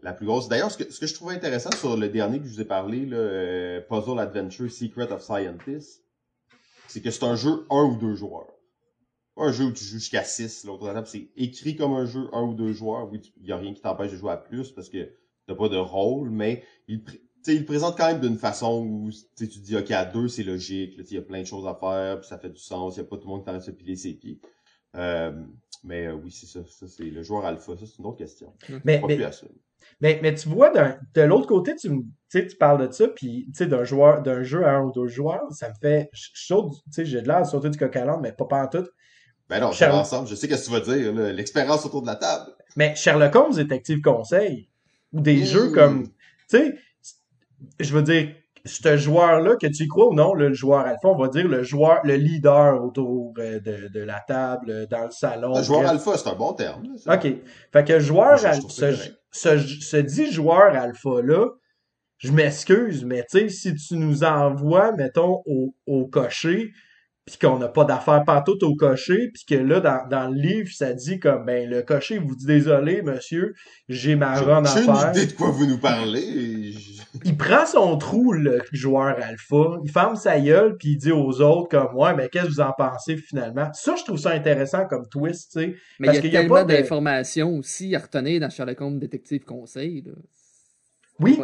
la plus grosse. D'ailleurs, ce que, je trouvais intéressant sur le dernier que je vous ai parlé, là, euh, Puzzle Adventure Secret of Scientist, c'est que c'est un jeu un ou deux joueurs. Un jeu où tu joues jusqu'à six, l'autre table, c'est écrit comme un jeu un ou deux joueurs. Oui, il y a rien qui t'empêche de jouer à plus parce que t'as pas de rôle, mais il, pr- tu sais, il le présente quand même d'une façon où tu te dis, OK, à deux, c'est logique, il y a plein de choses à faire, puis ça fait du sens, il y a pas tout le monde qui t'arrête de se piler ses pieds. Euh, mais euh, oui, c'est ça, ça c'est le joueur alpha, ça c'est une autre question. Mais, Pas mais, plus à ça. mais, mais tu vois, d'un- de l'autre côté, tu, me- tu sais, tu parles de ça, puis tu sais, d'un joueur, d'un jeu à un ou deux joueurs, ça me fait, j'ai de l'air de sauter du coq à mais pas pas en tout. Ben non, Charles- ensemble, je sais qu'est-ce que tu vas dire, là, l'expérience autour de la table. Mais Sherlock Holmes Détective Conseil, ou des Mmh. jeux comme, tu sais, je veux dire, ce joueur-là, que tu y crois ou non, le joueur alpha, on va dire le joueur, le leader autour euh, de, de la table, dans le salon. Un joueur bref. alpha, c'est un bon terme. ça. OK. Fait que joueur, ce, ce, ce dit joueur alpha-là, je m'excuse, mais tu sais, si tu nous envoies, mettons, au, au cocher, puis qu'on n'a pas d'affaires pantoute au cocher, puis que là, dans, dans le livre, ça dit comme, ben, le cocher vous dit, désolé, monsieur, j'ai ma run à J'ai une faire. idée de quoi vous nous parlez. Il prend son trou, le joueur alpha, il ferme sa gueule, puis il dit aux autres comme, ouais, mais qu'est-ce que vous en pensez finalement? Ça, je trouve ça intéressant comme twist, tu sais. Mais Parce il y a tellement de- d'informations aussi à retenir dans Sherlock Holmes Détective Conseil. Là. Oui,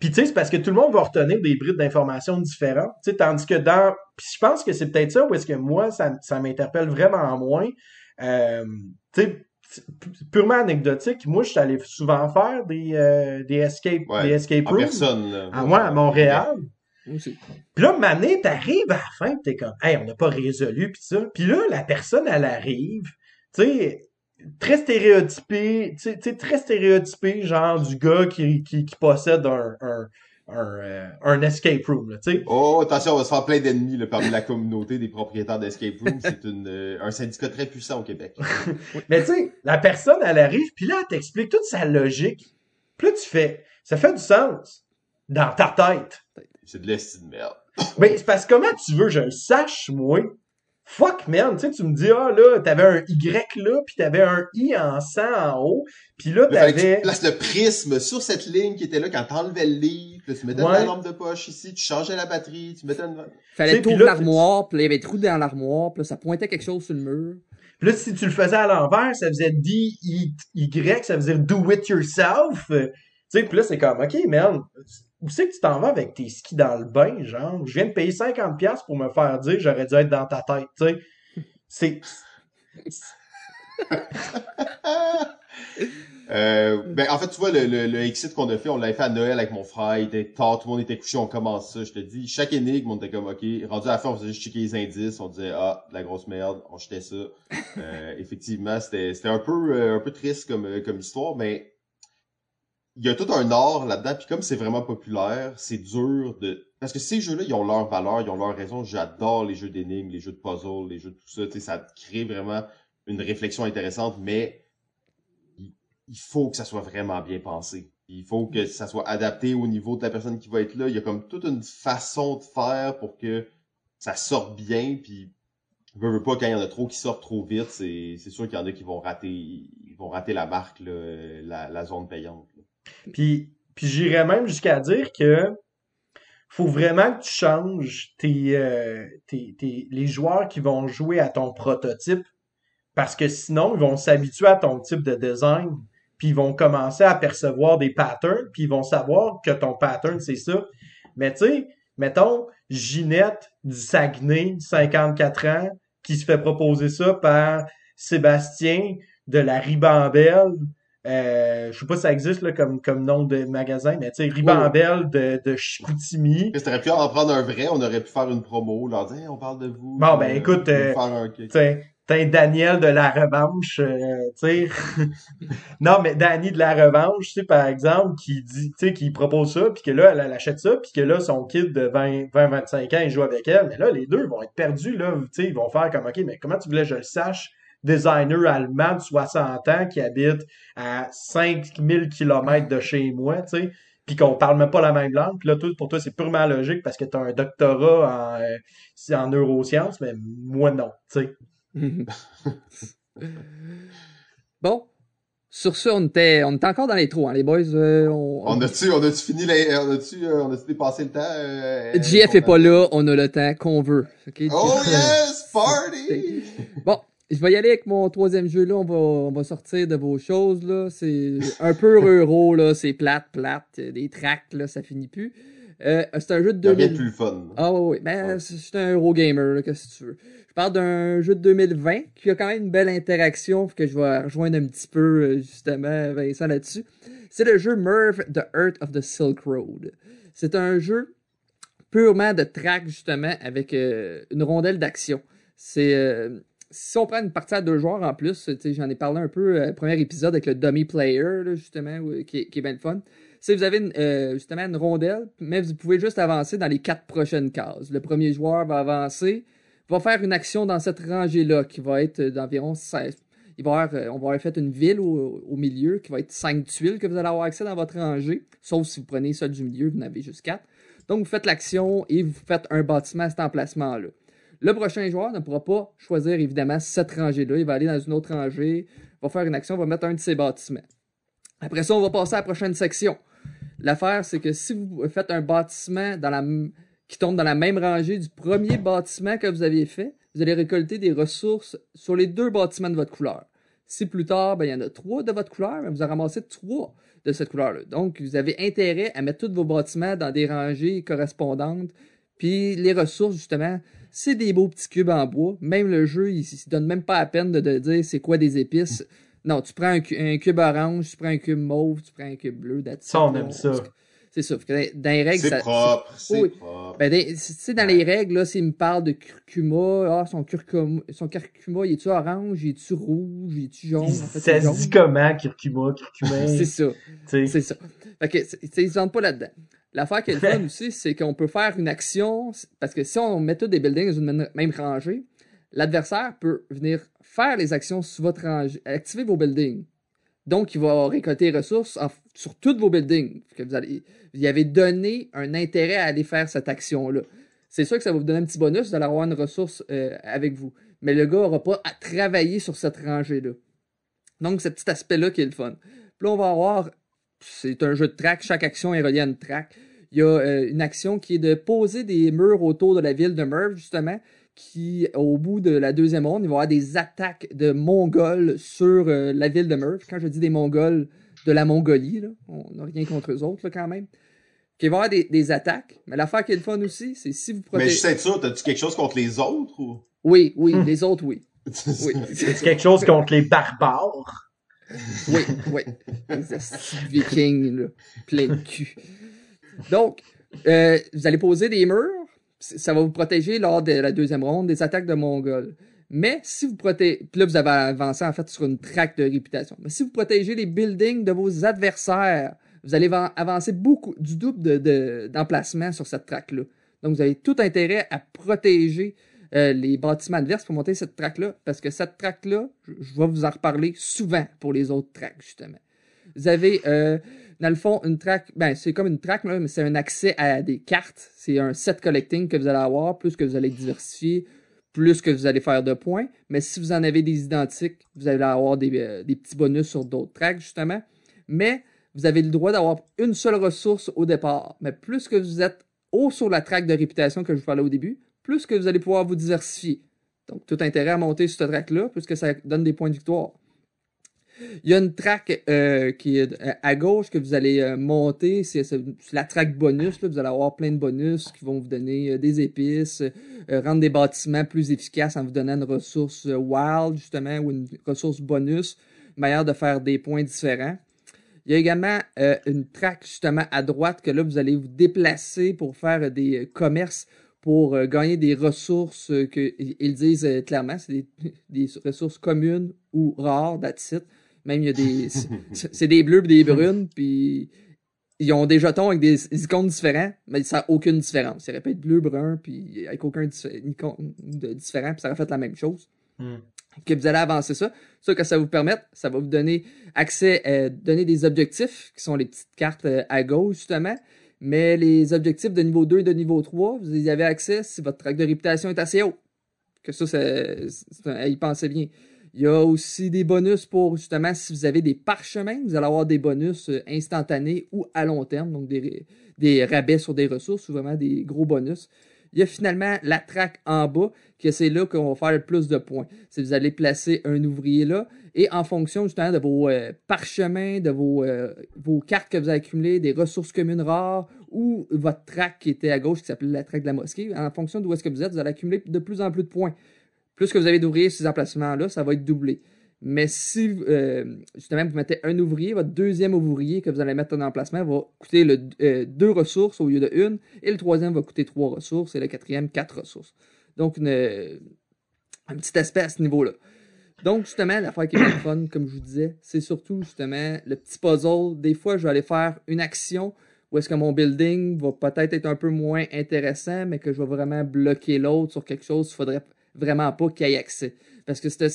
Puis tu sais, c'est parce que tout le monde va retenir des brides d'informations différentes. Tu sais, tandis que dans. Puis je pense que c'est peut-être ça où est-ce que moi, ça, ça m'interpelle vraiment moins. Euh, tu sais, purement anecdotique, moi, je suis allé souvent faire des, euh, des escape, Ouais, des escape rooms. personne. Là. À moi, à Montréal. aussi. Puis là, Mané, t'arrives à la fin, pis t'es comme, hey, on n'a pas résolu, pis ça. Puis là, la personne, elle arrive, tu sais, très stéréotypé, tu sais, tu sais, très stéréotypé, genre du gars qui, qui, qui possède un, un, un, euh, un escape room, là, tu sais. Oh, attention, on va se faire plein d'ennemis là, parmi la communauté des propriétaires d'escape room. C'est une, euh, un syndicat très puissant au Québec. Mais tu sais, la personne, elle arrive, puis là, elle t'explique toute sa logique. Puis là, tu fais, ça fait du sens dans ta tête. C'est de l'estime de merde. Ben, c'est parce que comment tu veux, que je le sache, moi? Fuck, man, tu sais, tu me dis, ah, là, t'avais un Y là, puis t'avais un I en sang en haut, puis là, que tu t'avais... places le prisme sur cette ligne qui était là quand t'enlevais le livre. puis là, tu mettais Ouais. une lampe de poche ici, tu changeais la batterie, tu mettais une... Fallait là, l'armoire, puis là, il y avait des trous dans l'armoire, puis là, ça pointait quelque chose sur le mur. Puis là, si tu le faisais à l'envers, ça faisait D-I-Y, ça faisait do it yourself. Tu sais, puis là, c'est comme, OK, man, où c'est que tu t'en vas avec tes skis dans le bain, genre? Je viens de payer 50$ pour me faire dire j'aurais dû être dans ta tête, tu sais. C'est... Euh, ben, en fait, tu vois, le, le, le exit qu'on a fait, on l'avait fait à Noël avec mon frère, il était tard, tout le monde était couché, on commence ça, je te dis, chaque énigme, on était comme, ok, rendu à la fin, on faisait juste checker les indices, on disait, ah, de la grosse merde, on jetait ça. Euh, effectivement, c'était, c'était un peu, euh, un peu triste comme, euh, comme histoire, mais il y a tout un art là-dedans, puis comme c'est vraiment populaire, c'est dur de, parce que ces jeux-là, ils ont leur valeur, ils ont leur raison, j'adore les jeux d'énigmes, les jeux de puzzle, les jeux de tout ça, tu sais, ça crée vraiment une réflexion intéressante, mais il faut que ça soit vraiment bien pensé. Il faut que ça soit adapté au niveau de la personne qui va être là. Il y a comme toute une façon de faire pour que ça sorte bien. Puis, veux, veux pas, quand il y en a trop qui sortent trop vite, c'est sûr qu'il y en a qui vont rater ils vont rater la marque, là, la zone payante. Puis, j'irais même jusqu'à dire que faut vraiment que tu changes euh, tes- les joueurs qui vont jouer à ton prototype parce que sinon, ils vont s'habituer à ton type de design puis ils vont commencer à percevoir des patterns puis ils vont savoir que ton pattern, c'est ça. Mais tu sais, mettons, Ginette du Saguenay, 54 ans, qui se fait proposer ça par Sébastien de la Ribambelle, euh, je sais pas si ça existe là, comme, comme nom de magasin, mais tu sais, Ribambelle de, de Chicoutimi. Que t'aurais pu en prendre un vrai, on aurait pu faire une promo, leur dire, Hey, on parle de vous. Bon, ben, euh, écoute, euh. Tu sais, Daniel de la revanche, euh, tu sais. non, mais Danny de la revanche, tu sais, par exemple, qui dit, tu sais, qui propose ça, puis que là, elle, elle achète ça, puis que là, son kid de 20, 20, 25 ans, il joue avec elle. Mais là, les deux vont être perdus, là. Tu sais, ils vont faire comme, OK, mais comment tu voulais que je le sache? Designer allemand de 60 ans qui habite à 5000 kilomètres de chez moi, tu sais. puis qu'on parle même pas la même langue. Puis là, pour toi, c'est purement logique parce que tu as un doctorat en, euh, en neurosciences, mais moi, non, tu sais. bon. Sur ce, on était, on était encore dans les trous, hein, les boys. Euh, on... on a-tu, on a-tu fini les, on a-tu, euh, on a-tu dépassé le temps? Euh, JF est pas là, on a le temps qu'on veut. Oh yes, party! bon, je vais y aller avec mon troisième jeu là. On va, on va sortir de vos choses là. C'est un peu euro là. C'est plate, plate. Des tracks là, ça finit plus. Euh, c'est un jeu de 2000. plus fun. Ah oui, ben ouais. c'est un Eurogamer, qu'est-ce que tu veux? Je parle d'un jeu de 2020 qui a quand même une belle interaction, que je vais rejoindre un petit peu euh, justement Vincent là-dessus. C'est le jeu Merv The Earth of the Silk Road. C'est un jeu purement de track justement avec euh, une rondelle d'action. C'est euh, si on prend une partie à deux joueurs en plus, j'en ai parlé un peu au premier épisode avec le dummy player justement qui, est bien le fun si vous avez euh, justement une rondelle, mais vous pouvez juste avancer dans les quatre prochaines cases. Le premier joueur va avancer, va faire une action dans cette rangée-là qui va être d'environ 16. Il va euh, on va avoir fait une ville au, milieu qui va être 5 tuiles que vous allez avoir accès dans votre rangée, sauf si vous prenez celle du milieu, vous n'avez juste 4. Donc vous faites l'action et vous faites un bâtiment à cet emplacement-là. Le prochain joueur ne pourra pas choisir évidemment cette rangée-là. Il va aller dans une autre rangée, va faire une action, va mettre un de ses bâtiments. Après ça, on va passer à la prochaine section. L'affaire, c'est que si vous faites un bâtiment qui tombe dans la même rangée du premier bâtiment que vous aviez fait, vous allez récolter des ressources sur les deux bâtiments de votre couleur. Si plus tard, ben, il y en a trois de votre couleur, vous avez ramassé trois de cette couleur-là. Donc, vous avez intérêt à mettre tous vos bâtiments dans des rangées correspondantes. Puis les ressources, justement, c'est des beaux petits cubes en bois. Même le jeu, il, ne donne même pas la peine de dire c'est quoi des épices. Non, tu prends un, cube orange, tu prends un cube mauve, tu prends un cube bleu. Ça, on aime ça. C'est ça. Dans les règles, c'est propre. C'est propre. Ben, dans les règles, là, s'il me parle de curcuma, ah, son curcuma, son curcuma, il est-tu orange, il est-tu rouge, il est-tu jaune? En ça se dit comment, curcuma, curcuma? c'est ça. C'est ça. Fait que, ils ne pas là-dedans. L'affaire qui est le fun aussi, c'est qu'on peut faire une action, parce que si on met tous des buildings dans une même rangée, l'adversaire peut venir faire les actions sur votre rangée, activer vos buildings. Donc, il va récolter des ressources sur tous vos buildings. Que vous, allez, vous avez donné un intérêt à aller faire cette action-là. C'est sûr que ça va vous donner un petit bonus, vous allez avoir une ressource euh, avec vous. Mais le gars n'aura pas à travailler sur cette rangée-là. Donc, ce petit aspect-là qui est le fun. Puis là, on va avoir, c'est un jeu de track, chaque action est reliée à une track. Il y a euh, une action qui est de poser des murs autour de la ville de Merv, justement, qui, au bout de la deuxième ronde, il va y avoir des attaques de Mongols sur euh, la ville de Merv. Quand je dis des Mongols, de la Mongolie, là. on n'a rien contre eux autres quand même. Qu'il va y avoir des, attaques. Mais l'affaire qui est le fun aussi, c'est si vous protégez... Mais je sais ça, t'as-tu quelque chose contre les autres ou... Oui, oui, hmm. les autres, oui. oui. C'est quelque chose contre les barbares? Oui, oui. Les vikings, plein de cul. Donc, euh, vous allez poser des murs ça va vous protéger lors de la deuxième ronde des attaques de Mongols. Mais si vous protégez, puis là vous avez avancé en fait sur une traque de réputation. Mais si vous protégez les buildings de vos adversaires, vous allez avancer beaucoup du double d'emplacement sur cette traque là. Donc vous avez tout intérêt à protéger euh, les bâtiments adverses pour monter cette traque là, parce que cette traque là, je, vais vous en reparler souvent pour les autres tracks justement. Vous avez euh, dans le fond, une track, ben, c'est comme une track, mais c'est un accès à des cartes. C'est un set collecting que vous allez avoir, plus que vous allez diversifier, plus que vous allez faire de points. Mais si vous en avez des identiques, vous allez avoir des, euh, petits bonus sur d'autres tracks, justement. Mais vous avez le droit d'avoir une seule ressource au départ. Mais plus que vous êtes haut sur la track de réputation que je vous parlais au début, plus que vous allez pouvoir vous diversifier. Donc, tout intérêt à monter sur cette track-là, puisque ça donne des points de victoire. Il y a une track euh, qui est euh, à gauche que vous allez euh, monter. C'est la track bonus. Vous allez avoir plein de bonus qui vont vous donner des épices, rendre des bâtiments plus efficaces en vous donnant une ressource wild, justement, ou une ressource bonus, manière de faire des points différents. Il y a également une track justement à droite que là, vous allez vous déplacer pour faire des commerces pour gagner des ressources que ils disent clairement, c'est des, des, ressources communes ou rares, that's même il y a des. c'est des bleus et des brunes, puis ils ont des jetons avec des icônes différents, mais ça n'a aucune différence. Ça aurait pu être bleu, brun, puis avec aucun icône de différent, puis ça aurait fait la même chose. Hmm. que vous allez avancer ça. Ça, que ça vous permette, ça va vous donner accès, euh, donner des objectifs, qui sont les petites cartes euh, à gauche, justement. Mais les objectifs de niveau 2 et de niveau 3, vous y avez accès si votre track de réputation est assez haut. Que ça, c'est, pensez bien. Il y a aussi des bonus pour, justement, si vous avez des parchemins, vous allez avoir des bonus euh, instantanés ou à long terme, donc des, des rabais sur des ressources ou vraiment des gros bonus. Il y a finalement la traque en bas, que c'est là qu'on va faire le plus de points. Si vous allez placer un ouvrier là, et en fonction justement de vos euh, parchemins, de vos, euh, vos cartes que vous avez accumulées, des ressources communes rares, ou votre traque qui était à gauche, qui s'appelait la traque de la mosquée, en fonction d'où est-ce que vous êtes, vous allez accumuler de plus en plus de points. Plus que vous avez d'ouvriers sur ces emplacements-là, ça va être doublé. Mais si, euh, justement, vous mettez un ouvrier, votre deuxième ouvrier que vous allez mettre en emplacement va coûter euh, deux ressources au lieu de une, et le troisième va coûter trois ressources, et le quatrième, quatre ressources. Donc, une, un petit aspect à ce niveau-là. Donc, justement, l'affaire qui est fun, comme je vous disais, c'est surtout, justement, le petit puzzle. Des fois, je vais aller faire une action où est-ce que mon building va peut-être être un peu moins intéressant, mais que je vais vraiment bloquer l'autre sur quelque chose, il faudrait vraiment pas qu'il y ait accès. Parce que c'était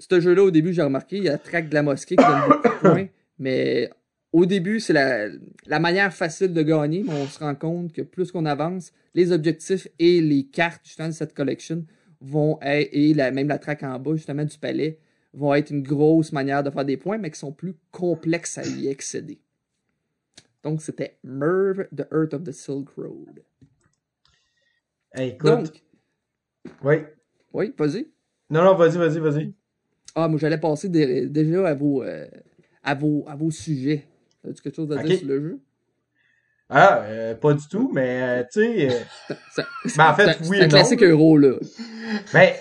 ce jeu-là, au début, j'ai remarqué, il y a la traque de la mosquée qui donne beaucoup de points, mais au début, c'est la, la, manière facile de gagner, mais on se rend compte que plus qu'on avance, les objectifs et les cartes justement de cette collection vont être, et la, même la traque en bas justement du palais, vont être une grosse manière de faire des points, mais qui sont plus complexes à y accéder. Donc, c'était Merv, The Earth of the Silk Road. écoute. Donc, oui. Oui, vas-y. Non, non, vas-y, vas-y, vas-y. Ah, moi, j'allais passer déjà à vos, euh, à vos, à vos sujets. As-tu quelque chose à dire sur le jeu? Ah, euh, pas du tout, mais euh, tu sais. ben, en fait, oui. C'est un classique euro, là. Ben,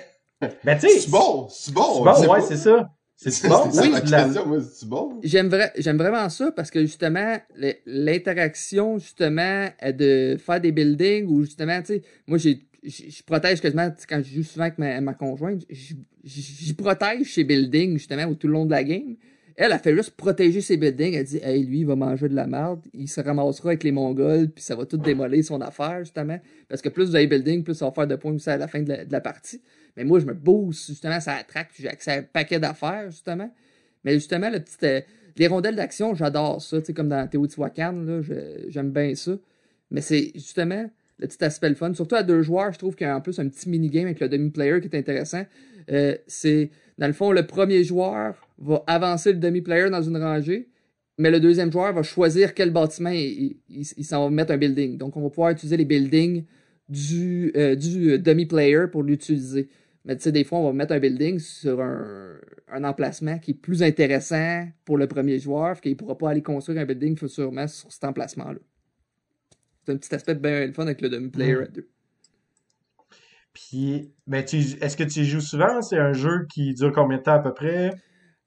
ben tu sais. C'est bon, c'est bon. C'est bon, ouais, c'est ça. C'est bon, oui. c'est bon. J'aime j'aime vraiment ça parce que justement, l'interaction, justement, de faire des buildings ou justement, tu sais, moi, j'ai je protège quasiment quand je joue souvent avec ma, ma conjointe, j'y protège ses buildings justement tout le long de la game. Elle a fait juste protéger ses buildings. Elle dit Hey, lui, il va manger de la merde, il se ramassera avec les Mongols, puis ça va tout démolir son affaire, justement. Parce que plus vous avez building, plus ça va faire de points à la fin de la, partie. Mais moi, je me booste, justement, ça attraque, j'ai accès à un paquet d'affaires, justement. Mais justement, le petit, euh, les rondelles d'action, j'adore ça, tu sais, comme dans Teotihuacan, j'aime bien ça. Mais c'est justement le petit aspect le fun. Surtout à deux joueurs, je trouve qu'il y a en plus un petit mini-game avec le demi-player qui est intéressant. Euh, c'est, dans le fond, le premier joueur va avancer le demi-player dans une rangée, mais le deuxième joueur va choisir quel bâtiment il, s'en va mettre un building. Donc, on va pouvoir utiliser les buildings du, euh, du demi-player pour l'utiliser. Mais tu sais, des fois, on va mettre un building sur un, un, emplacement qui est plus intéressant pour le premier joueur, qu'il ne pourra pas aller construire un building futurement sur cet emplacement-là. C'est un petit aspect bien fun avec le demi-player mm. à deux. Puis, ben, est-ce que tu y joues souvent? C'est un jeu qui dure combien de temps à peu près?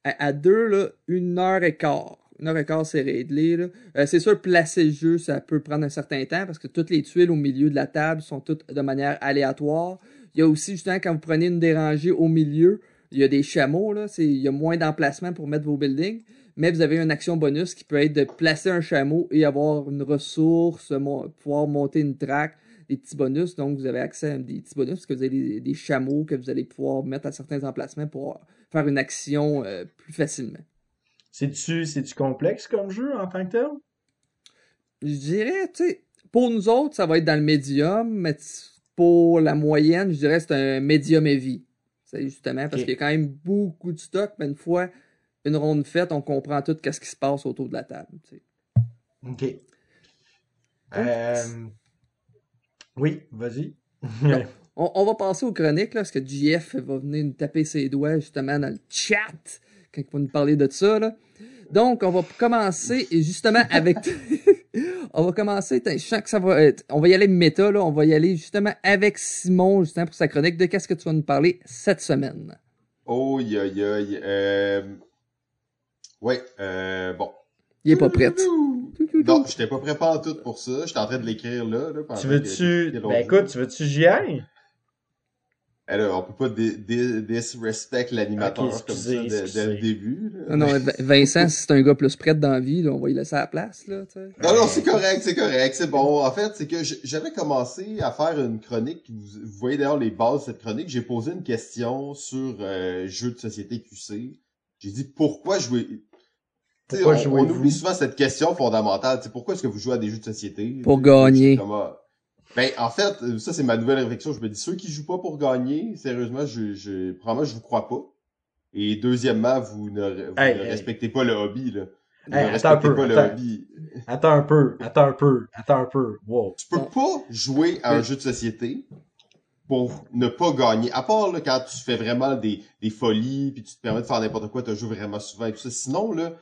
À, deux, là, une heure et quart. Une heure et quart, c'est réglé. Euh, c'est sûr, placer le jeu, ça peut prendre un certain temps parce que toutes les tuiles au milieu de la table sont toutes de manière aléatoire. Il y a aussi, justement, quand vous prenez une dérangée au milieu, il y a des chameaux, là. Il y a moins d'emplacement pour mettre vos buildings mais vous avez une action bonus qui peut être de placer un chameau et avoir une ressource, pouvoir monter une traque, des petits bonus. Donc, vous avez accès à des petits bonus parce que vous avez des, chameaux que vous allez pouvoir mettre à certains emplacements pour faire une action euh, plus facilement. C'est-tu, c'est-tu complexe comme jeu en tant que tel? Je dirais, tu sais, pour nous autres, ça va être dans le médium, mais pour la moyenne, je dirais que c'est un médium heavy. C'est justement parce qu'il y a quand même beaucoup de stock, mais une fois une ronde faite, on comprend tout ce qui se passe autour de la table. OK. Euh, oui, vas-y. on, va passer aux chroniques, là, parce que JF va venir nous taper ses doigts justement dans le chat quand il va nous parler de ça. Là. Donc, on va commencer justement avec. on va commencer. Je sens que ça va être. On va y aller méta, là. On va y aller justement avec Simon, justement, pour sa chronique de qu'est-ce que tu vas nous parler cette semaine. Oh, yo, euh... Oui, euh, bon. Il est pas prêt. Non, j'étais pas prêt pas tout pour ça. J'étais en train de l'écrire là. là tu veux-tu. Ben écoute, tu veux-tu j'y aille? Alors, on peut pas disrespect l'animateur comme ça dès, le début. là. Non, non, Vincent, si c'est un gars plus prêt dans la vie, là, on va y laisser la place, là, tu sais. Non, non, c'est correct, c'est correct, c'est bon. En fait, c'est que j'avais commencé à faire une chronique. Vous, vous voyez d'ailleurs les bases de cette chronique. J'ai posé une question sur euh, jeux de société QC. J'ai dit pourquoi jouer. Pourquoi on, oublie souvent cette question fondamentale. Pourquoi est-ce que vous jouez à des jeux de société? Pour gagner. comme, ah. Ben, en fait, euh, ça c'est ma nouvelle réflexion. Je me dis ceux qui jouent pas pour gagner, sérieusement, je, je, premièrement, je vous crois pas. Et deuxièmement, vous ne, vous Hey, ne hey. respectez pas le hobby, là. Vous Hey, ne attends un respectez peu, pas le attends. hobby. Attends un peu, attends un peu, attends un peu. Wow. Tu peux pas jouer à un jeu de société pour ne pas gagner. À part là, quand tu fais vraiment des, des folies, puis tu te permets de faire n'importe quoi, tu joues vraiment souvent et tout ça. Sinon, là,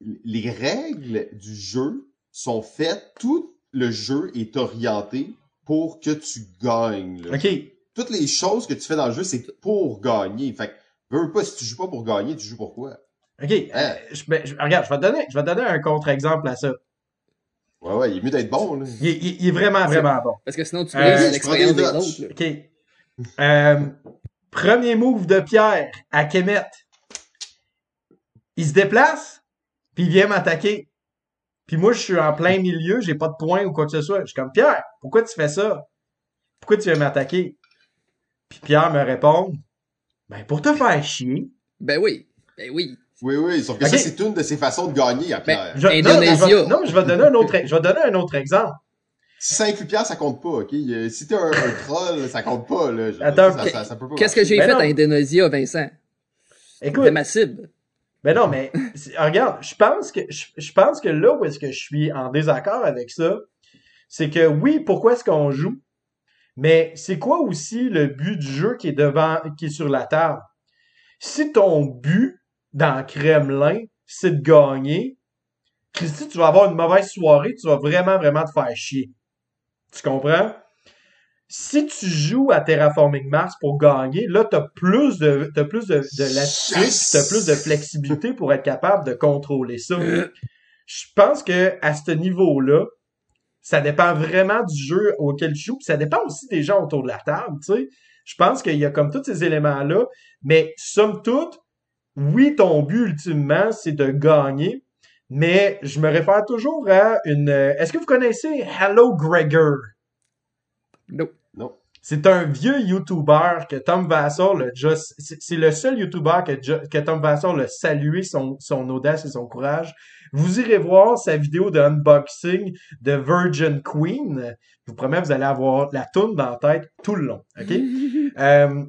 les règles du jeu sont faites, tout le jeu est orienté pour que tu gagnes. là. Ok. Toutes les choses que tu fais dans le jeu, c'est pour gagner. Fait que, veux pas, si tu joues pas pour gagner, tu joues pour quoi? Ok. euh, je, ben, je- regarde, je vais te donner, je vais te donner un contre-exemple à ça. Ouais, ouais, il est mieux d'être bon, là. Il, est- il est- il est vraiment, vraiment bon. Parce que sinon, tu Euh, l'expérience des autres, là. OK. Euh, premier move de Pierre à Kemet. Il se déplace, puis il vient m'attaquer. Puis moi, je suis en plein milieu, j'ai pas de point ou quoi que ce soit. Je suis comme, Pierre, pourquoi tu fais ça? Pourquoi tu viens m'attaquer? Puis Pierre me répond, ben, pour te faire chier. Ben oui. Ben oui. Oui, oui, sauf que ça, c'est une de ses façons de gagner à Pierre. Je, non, mais je vais- non, mais je vais te donner un autre, je vais donner un autre exemple. Si ça inclut Pierre, ça compte pas, ok? Si t'es un, un troll, ça compte pas, là. Je- Attends, ça, ça, ça peut pas Qu'est-ce que j'ai Ben fait non. à Indonésia, Vincent? Écoute, C'était ma cible. Ben non, mais regarde, je pense que je, je pense que là où est-ce que je suis en désaccord avec ça, c'est que oui, pourquoi est-ce qu'on joue, mais c'est quoi aussi le but du jeu qui est devant, qui est sur la table? Si ton but dans Kremlin, c'est de gagner, si tu vas avoir une mauvaise soirée, tu vas vraiment, vraiment te faire chier. Tu comprends? Si tu joues à Terraforming Mars pour gagner, là, t'as plus de, t'as plus de, de latitude, Yes! t'as plus de flexibilité pour être capable de contrôler ça. Je pense que à ce niveau-là, ça dépend vraiment du jeu auquel tu joues, pis ça dépend aussi des gens autour de la table, tu sais. Je pense qu'il y a comme tous ces éléments-là, mais somme toute, oui, ton but ultimement, c'est de gagner, mais je me réfère toujours à une... euh, Est-ce que vous connaissez Hello Gregor? Non. C'est un vieux YouTuber que Tom Vassar l'a déjà... C'est le seul YouTuber que, Tom Vassar l'a salué son, son audace et son courage. Vous irez voir sa vidéo de unboxing de Virgin Queen. Je vous promets, vous allez avoir la toune dans la tête tout le long. OK? Euh,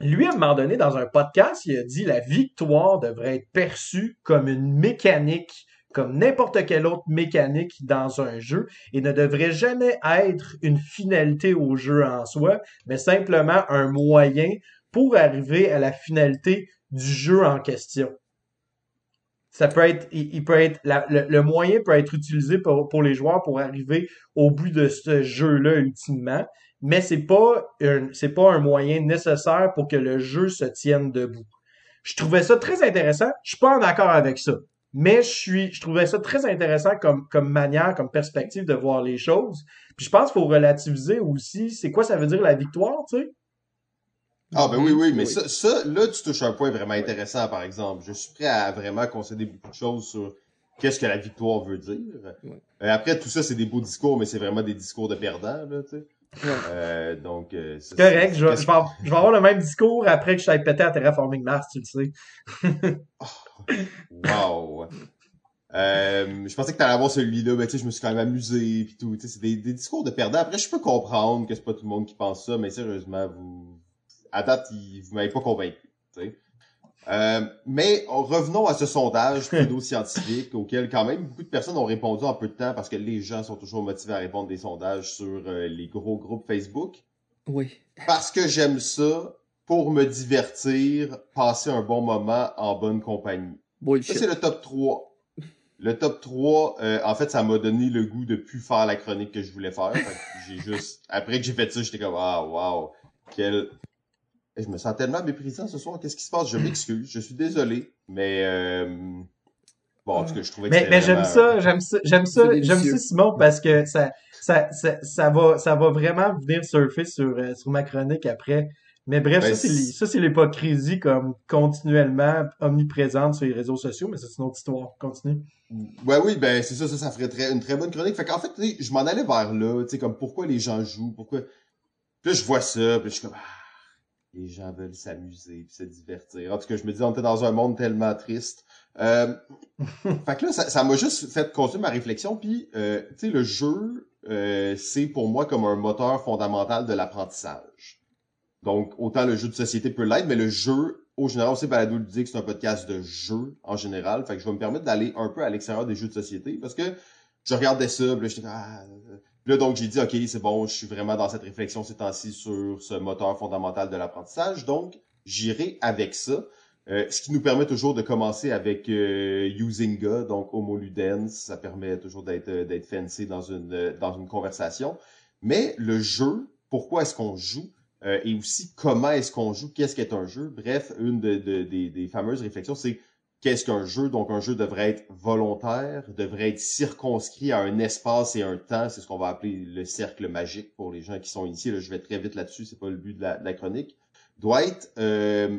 lui, à un moment donné, dans un podcast, il a dit la victoire devrait être perçue comme une mécanique, comme n'importe quelle autre mécanique dans un jeu, et ne devrait jamais être une finalité au jeu en soi, mais simplement un moyen pour arriver à la finalité du jeu en question. Ça peut être, le, moyen peut être utilisé pour, les joueurs pour arriver au but de ce jeu-là ultimement, mais c'est pas pas un moyen nécessaire pour que le jeu se tienne debout. Je trouvais ça très intéressant. Je suis pas en accord avec ça. Mais je suis, je trouvais ça très intéressant comme, comme manière, comme perspective de voir les choses. Puis je pense qu'il faut relativiser aussi, c'est quoi ça veut dire la victoire, tu sais? Ah ben oui, oui, mais Oui. Ça, ça, là, tu touches un point vraiment intéressant, par exemple. Je suis prêt à vraiment concéder beaucoup de choses sur qu'est-ce que la victoire veut dire. Ouais. Euh, après, tout ça, c'est des beaux discours, mais c'est vraiment des discours de perdants, là, tu sais. Euh, donc, euh, ça, C'est correct, je vais, je, vais, avoir- je vais avoir le même discours après que je t'aille pété à Terraforming Mars, tu le sais. Wow. Euh, je pensais que t'allais avoir celui-là, mais tu sais, je me suis quand même amusé pis tout. Tu sais, c'est des, des discours de perdants. Après, je peux comprendre que c'est pas tout le monde qui pense ça, mais sérieusement, vous, à date, il- vous m'avez pas convaincu. tu sais. Euh, mais revenons à ce sondage pseudo-scientifique auquel quand même beaucoup de personnes ont répondu en peu de temps parce que les gens sont toujours motivés à répondre des sondages sur euh, les gros groupes Facebook. Oui. Parce que j'aime ça pour me divertir, passer un bon moment en bonne compagnie. Ça, c'est le top 3. Le top 3, euh, en fait, ça m'a donné le goût de plus faire la chronique que je voulais faire. J'ai juste, après que j'ai fait ça, j'étais comme, ah, wow, quel... Et Je me sens tellement méprisant ce soir. Qu'est-ce qui se passe? Je m'excuse. Je suis désolé. Mais, euh... bon, en tout cas, je trouvais que Mais, mais j'aime vraiment- ça, j'aime ça, j'aime ça, j'aime ça, Simon, parce que ça, ça, ça, ça va, ça va vraiment venir surfer sur, euh, sur ma chronique après. Mais bref, Ben, ça, c'est l'hypocrisie comme continuellement omniprésente sur les réseaux sociaux, mais ça, c'est une autre histoire. Continue. Ouais, oui, ben c'est ça, ça, ça ferait très, une très bonne chronique. Fait qu'en fait, je m'en allais vers là, tu sais, comme pourquoi les gens jouent, pourquoi. Puis là, je vois ça, puis je suis comme, ah, les gens veulent s'amuser, puis se divertir. En tout cas, je me dis, on était dans un monde tellement triste. Euh, fait que là, ça ça m'a juste fait continuer ma réflexion, puis, euh, tu sais, le jeu, euh, c'est pour moi comme un moteur fondamental de l'apprentissage. Donc, autant le jeu de société peut l'être, mais le jeu, au général, sait Balado dit que c'est un podcast de jeu en général. Fait que je vais me permettre d'aller un peu à l'extérieur des jeux de société parce que je regardais ça, puis là, j'étais ah, là, donc, j'ai dit, OK, c'est bon, je suis vraiment dans cette réflexion ces temps-ci sur ce moteur fondamental de l'apprentissage. Donc, j'irai avec ça. Euh, ce qui nous permet toujours de commencer avec euh, Usinga, donc Homo Ludens. Ça permet toujours d'être euh, d'être fancy dans une, euh, dans une conversation. Mais le jeu, pourquoi est-ce qu'on joue? Euh, et aussi comment est-ce qu'on joue, qu'est-ce qu'est un jeu? Bref, une de, de- des, fameuses réflexions, c'est qu'est-ce qu'un jeu? Donc un jeu devrait être volontaire, devrait être circonscrit à un espace et un temps. C'est ce qu'on va appeler le cercle magique pour les gens qui sont initiés. Je vais très vite là-dessus, c'est pas le but de la, chronique. Doit être euh,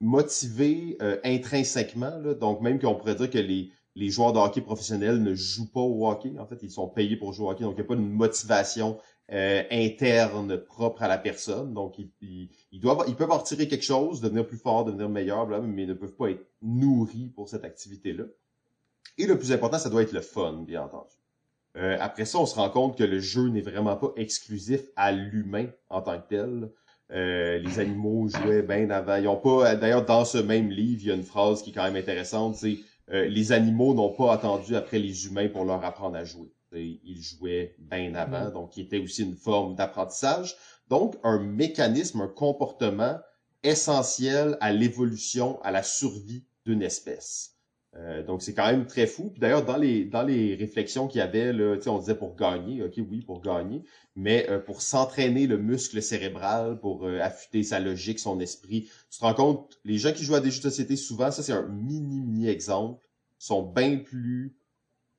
motivé euh, intrinsèquement. Donc même qu'on pourrait dire que les, les joueurs de hockey professionnels ne jouent pas au hockey. En fait, ils sont payés pour jouer au hockey. Donc il n'y a pas une motivation euh, interne propre à la personne. Donc, ils, ils, ils doivent, peuvent en retirer quelque chose, devenir plus fort, devenir meilleur, mais ils ne peuvent pas être nourris pour cette activité-là. Et le plus important, ça doit être le fun, bien entendu. Euh, après ça, on se rend compte que le jeu n'est vraiment pas exclusif à l'humain en tant que tel. Euh, les animaux jouaient bien avant. Ils ont pas. D'ailleurs, dans ce même livre, il y a une phrase qui est quand même intéressante. C'est les animaux n'ont pas attendu après les humains pour leur apprendre à jouer. Et ils jouaient bien avant, donc qui était aussi une forme d'apprentissage. Donc, un mécanisme, un comportement essentiel à l'évolution, à la survie d'une espèce. Euh, donc, c'est quand même très fou. Puis d'ailleurs, dans les, dans les réflexions qu'il y avait, là, on disait pour gagner, ok, oui, pour gagner, mais euh, pour s'entraîner le muscle cérébral, pour euh, affûter sa logique, son esprit. Tu te rends compte, les gens qui jouent à des jeux de société, souvent, ça c'est un mini, mini exemple, sont bien plus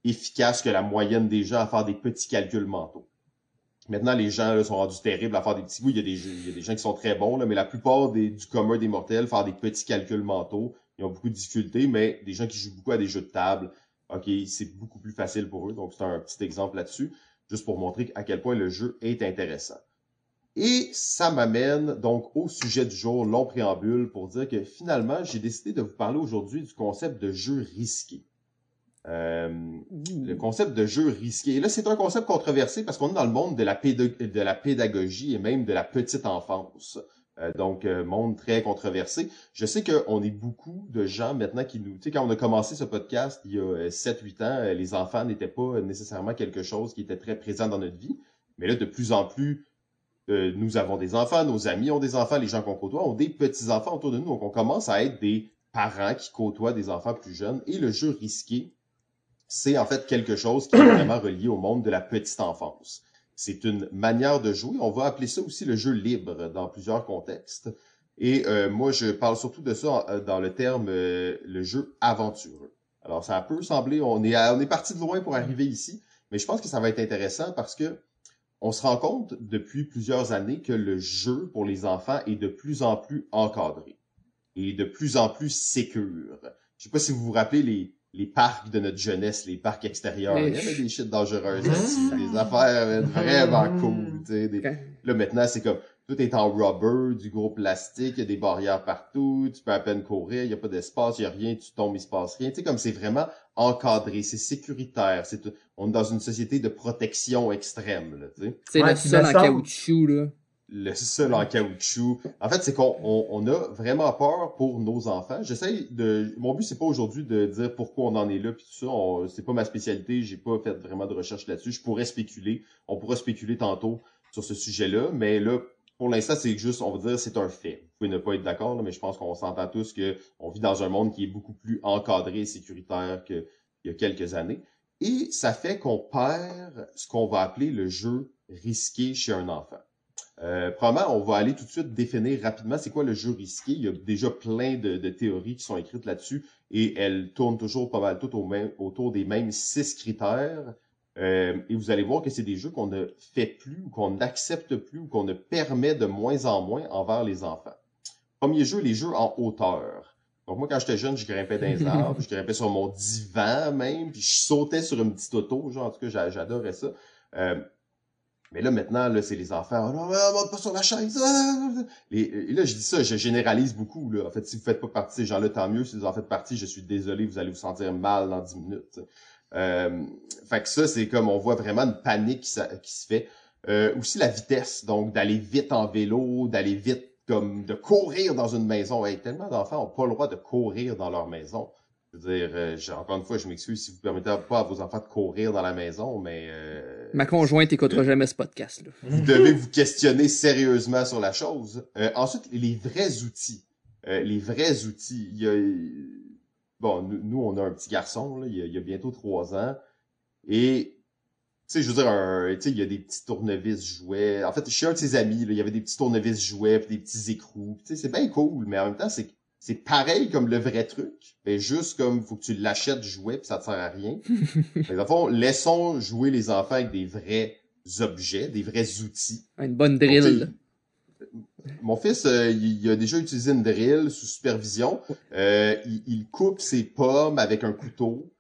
efficaces que la moyenne des gens à faire des petits calculs mentaux. Maintenant, les gens sont rendus terribles à faire des petits... Oui, il y a des, gens qui sont très bons, mais la plupart du commun des mortels, faire des petits calculs mentaux, ils ont beaucoup de difficultés, mais des gens qui jouent beaucoup à des jeux de table, OK, c'est beaucoup plus facile pour eux. Donc, c'est un petit exemple là-dessus, juste pour montrer à quel point le jeu est intéressant. Et ça m'amène donc au sujet du jour, long préambule, pour dire que finalement, j'ai décidé de vous parler aujourd'hui du concept de jeu risqué. Euh, le concept de jeu risqué. Et là, c'est un concept controversé parce qu'on est dans le monde de la, péda- de la pédagogie et même de la petite enfance. Euh, donc, euh, monde très controversé. Je sais qu'on est beaucoup de gens maintenant qui nous... Tu sais, quand on a commencé ce podcast il y a 7-8 ans, les enfants n'étaient pas nécessairement quelque chose qui était très présent dans notre vie. Mais là, de plus en plus, nous avons des enfants, nos amis ont des enfants, les gens qu'on côtoie ont des petits-enfants autour de nous. Donc, on commence à être des parents qui côtoient des enfants plus jeunes. Et le jeu risqué, c'est en fait quelque chose qui est vraiment relié au monde de la petite enfance. C'est une manière de jouer. On va appeler ça aussi le jeu libre dans plusieurs contextes. Et euh, moi, je parle surtout de ça euh, dans le terme euh, le jeu aventureux. Alors, ça peut sembler, on est, on est parti de loin pour arriver ici, mais je pense que ça va être intéressant parce que on se rend compte depuis plusieurs années que le jeu pour les enfants est de plus en plus encadré et de plus en plus sécure. Je sais pas si vous vous rappelez les, les parcs de notre jeunesse, les parcs extérieurs. Il y avait des shit dangereuses là-dessus, des affaires euh, vraiment cool. tu sais, des- Là, maintenant, c'est comme, tout est en rubber, du gros plastique, il y a des barrières partout, tu peux à peine courir, il n'y a pas d'espace, il n'y a rien, tu tombes, il se passe rien. Tu sais, comme c'est vraiment encadré, c'est sécuritaire, c'est, on est dans une société de protection extrême, là, tu sais. C'est Ouais, le sol en semble- caoutchouc, là. Le sol en caoutchouc. En fait, c'est qu'on on, on a vraiment peur pour nos enfants. J'essaye de, mon but, c'est pas aujourd'hui de dire pourquoi on en est là, puis tout ça. C'est pas ma spécialité, j'ai pas fait vraiment de recherche là-dessus. Je pourrais spéculer. On pourra spéculer tantôt sur ce sujet-là, mais là, pour l'instant, c'est juste, on va dire, c'est un fait. Vous pouvez ne pas être d'accord, mais je pense qu'on s'entend tous que on vit dans un monde qui est beaucoup plus encadré et sécuritaire qu'il y a quelques années. Et ça fait qu'on perd ce qu'on va appeler le jeu risqué chez un enfant. Euh, premièrement, on va aller tout de suite définir rapidement c'est quoi le jeu risqué. Il y a déjà plein de, de théories qui sont écrites là-dessus et elles tournent toujours pas mal toutes au même, autour des mêmes six critères. Euh, et vous allez voir que c'est des jeux qu'on ne fait plus ou qu'on n'accepte plus ou qu'on ne permet de moins en moins envers les enfants. Premier jeu, les jeux en hauteur. Donc moi, quand j'étais jeune, je grimpais dans les arbres, je grimpais sur mon divan même, puis je sautais sur une petite auto, genre, en tout cas, j'adorais ça. Euh, mais là, maintenant, là, c'est les enfants. Oh non, monte pas sur la chaise. Et, là, je dis ça, je généralise beaucoup. Là. En fait, si vous faites pas partie de ces gens-là, tant mieux. Si vous en faites partie, je suis désolé, vous allez vous sentir mal dans 10 minutes. Euh, fait que ça, c'est comme on voit vraiment une panique qui, se fait. Euh, aussi la vitesse, donc d'aller vite en vélo, d'aller vite comme de courir dans une maison. Tellement d'enfants ont pas le droit de courir dans leur maison. Je veux dire, euh, encore une fois, je m'excuse si vous permettez pas à vos enfants de courir dans la maison, mais... Ma conjointe écoutera jamais ce podcast. Là. Vous devez vous questionner sérieusement sur la chose. Euh, ensuite, les vrais outils. Euh, les vrais outils. Il y a, bon, nous, on a un petit garçon, là, il, y a, bientôt trois ans, et tu sais, je veux dire, tu sais, il y a des petits tournevis jouets. En fait, je suis un de ses amis, là, il y avait des petits tournevis jouets, puis des petits écrous. Tu sais, c'est bien cool, mais en même temps, c'est c'est pareil comme le vrai truc, mais juste comme faut que tu l'achètes jouet puis ça te sert à rien. mais dans le fond, laissons jouer les enfants avec des vrais objets, des vrais outils. Une bonne drill. mon fils, euh, il, a déjà utilisé une drill sous supervision. Euh, il, il, coupe ses pommes avec un couteau.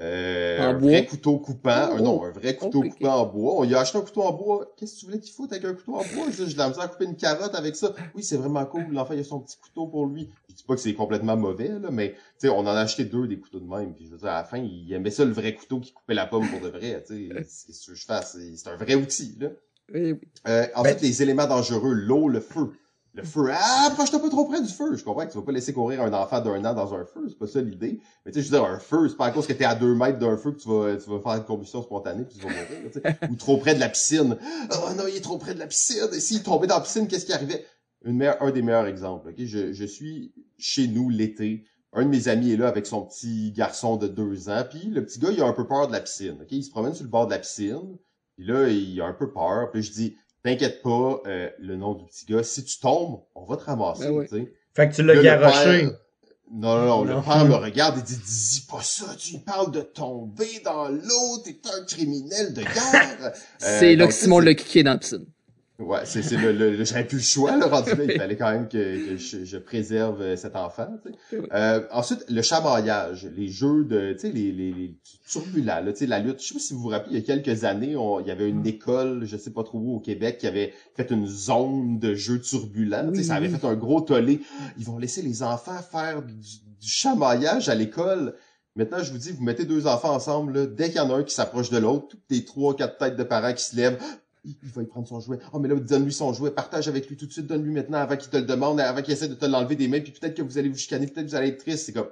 Euh, un vrai couteau coupant. Oh, non, un vrai couteau coupant en bois. On lui a acheté un couteau en bois. Qu'est-ce que tu voulais qu'il foute avec un couteau en bois? Je, je l'ai à couper une carotte avec ça. Oui, c'est vraiment cool. L'enfant, il a son petit couteau pour lui. Je dis pas que c'est complètement mauvais, là, mais on en a acheté deux des couteaux de même. Puis je veux dire, à la fin, il aimait ça le vrai couteau qui coupait la pomme pour de vrai. C'est ce que je fasse. C'est un vrai outil. Là. Euh, en ben fait, les éléments dangereux, l'eau, le feu. Le feu, ah, approche-toi pas trop près du feu. Je comprends que tu vas pas laisser courir un enfant d'un an dans un feu, c'est pas ça l'idée. Mais tu sais, je veux dire, un feu, c'est pas à cause que t'es à deux mètres d'un feu que tu vas, tu vas faire une combustion spontanée puis tu vas mourir, Ou trop près de la piscine. Oh non, il est trop près de la piscine. Et s'il tombait dans la piscine, qu'est-ce qui arrivait? Une meilleure, un des meilleurs exemples, ok? Je, je suis chez nous l'été. Un de mes amis est là avec son petit garçon de deux ans. Puis le petit gars, il a un peu peur de la piscine, ok? Il se promène sur le bord de la piscine. Puis là, il a un peu peur. Puis je dis, T'inquiète pas, euh, le nom du petit gars, si tu tombes, on va te ramasser, ben tu sais. Fait que tu l'as garoché. Non, non, non, le père me regarde et dit, dis pas ça, tu parles de tomber dans l'eau, t'es un criminel de guerre. c'est là que Simon l'a kické dans la piscine. Ouais, c'est c'est le, le, j'avais plus le choix là rendu là, il fallait quand même que, que je, je, préserve euh, cet enfant. Tu sais. euh, ensuite, le chamaillage, les jeux de, tu sais, les, les, les turbulents, là, tu sais, la lutte. Je sais pas si vous vous rappelez, il y a quelques années, on, il y avait une école, je sais pas trop où au Québec, qui avait fait une zone de jeux turbulents. Tu sais, ça avait fait un gros tollé. Ils vont laisser les enfants faire du, du chamaillage à l'école. Maintenant, je vous dis, vous mettez deux enfants ensemble, là, dès qu'il y en a un qui s'approche de l'autre, toutes les trois, quatre têtes de parents qui se lèvent, il, va y prendre son jouet. Oh, mais là, donne-lui son jouet, partage avec lui tout de suite, donne-lui maintenant avant qu'il te le demande, avant qu'il essaie de te l'enlever des mains, puis peut-être que vous allez vous chicaner, peut-être que vous allez être triste. C'est comme,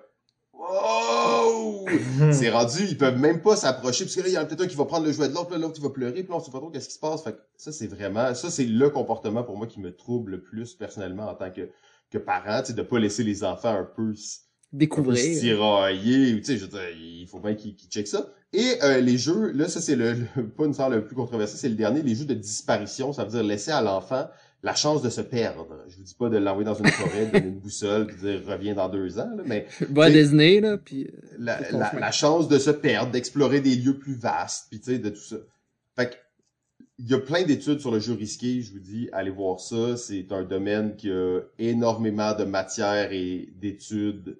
wow! c'est rendu, ils peuvent même pas s'approcher, parce que là, il y en a peut-être un qui va prendre le jouet de l'autre, là, l'autre qui va pleurer, puis là, on sait pas trop qu'est-ce qui se passe. Fait que ça, c'est vraiment, ça, c'est le comportement pour moi qui me trouble le plus personnellement en tant que, que parent, tu sais, de pas laisser les enfants un peu découvrir. Se tirailler, tu sais, je il faut bien qu'ils qu checkent ça. Et euh, les jeux, là, ça c'est le, le, pas une sorte le plus controversé, c'est le dernier, les jeux de disparition, ça veut dire laisser à l'enfant la chance de se perdre. Je vous dis pas de l'envoyer dans une forêt, donner une boussole, puis dire reviens dans deux ans, là, mais va Disney là, puis euh, la, la, la, chance de se perdre, d'explorer des lieux plus vastes, puis tu sais de tout ça. Fait que il y a plein d'études sur le jeu risqué, je vous dis, allez voir ça. C'est un domaine qui a énormément de matière et d'études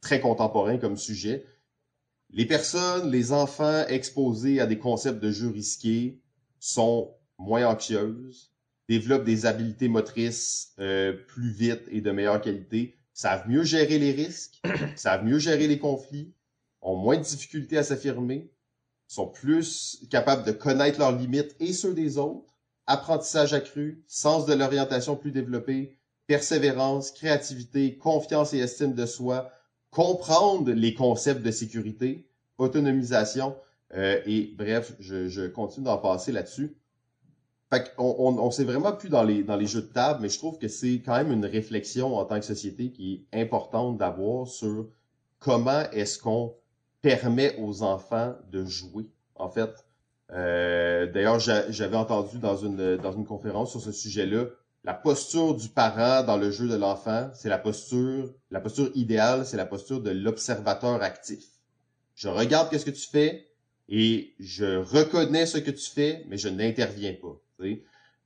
très contemporains comme sujet. Les personnes, les enfants exposés à des concepts de jeux risqués sont moins anxieuses, développent des habiletés motrices euh, plus vite et de meilleure qualité, savent mieux gérer les risques, savent mieux gérer les conflits, ont moins de difficultés à s'affirmer, sont plus capables de connaître leurs limites et ceux des autres, apprentissage accru, sens de l'orientation plus développé, persévérance, créativité, confiance et estime de soi, comprendre les concepts de sécurité, autonomisation, euh, et bref, je, continue d'en passer là-dessus. On, on sait vraiment plus dans les, jeux de table, mais je trouve que c'est quand même une réflexion en tant que société qui est importante d'avoir sur comment est-ce qu'on permet aux enfants de jouer, en fait. Euh, D'ailleurs, j'avais entendu dans une, dans une conférence sur ce sujet-là, la posture du parent dans le jeu de l'enfant, c'est la posture, la posture idéale, c'est la posture de l'observateur actif. Je regarde qu'est-ce que tu fais, et je reconnais ce que tu fais, mais je n'interviens pas.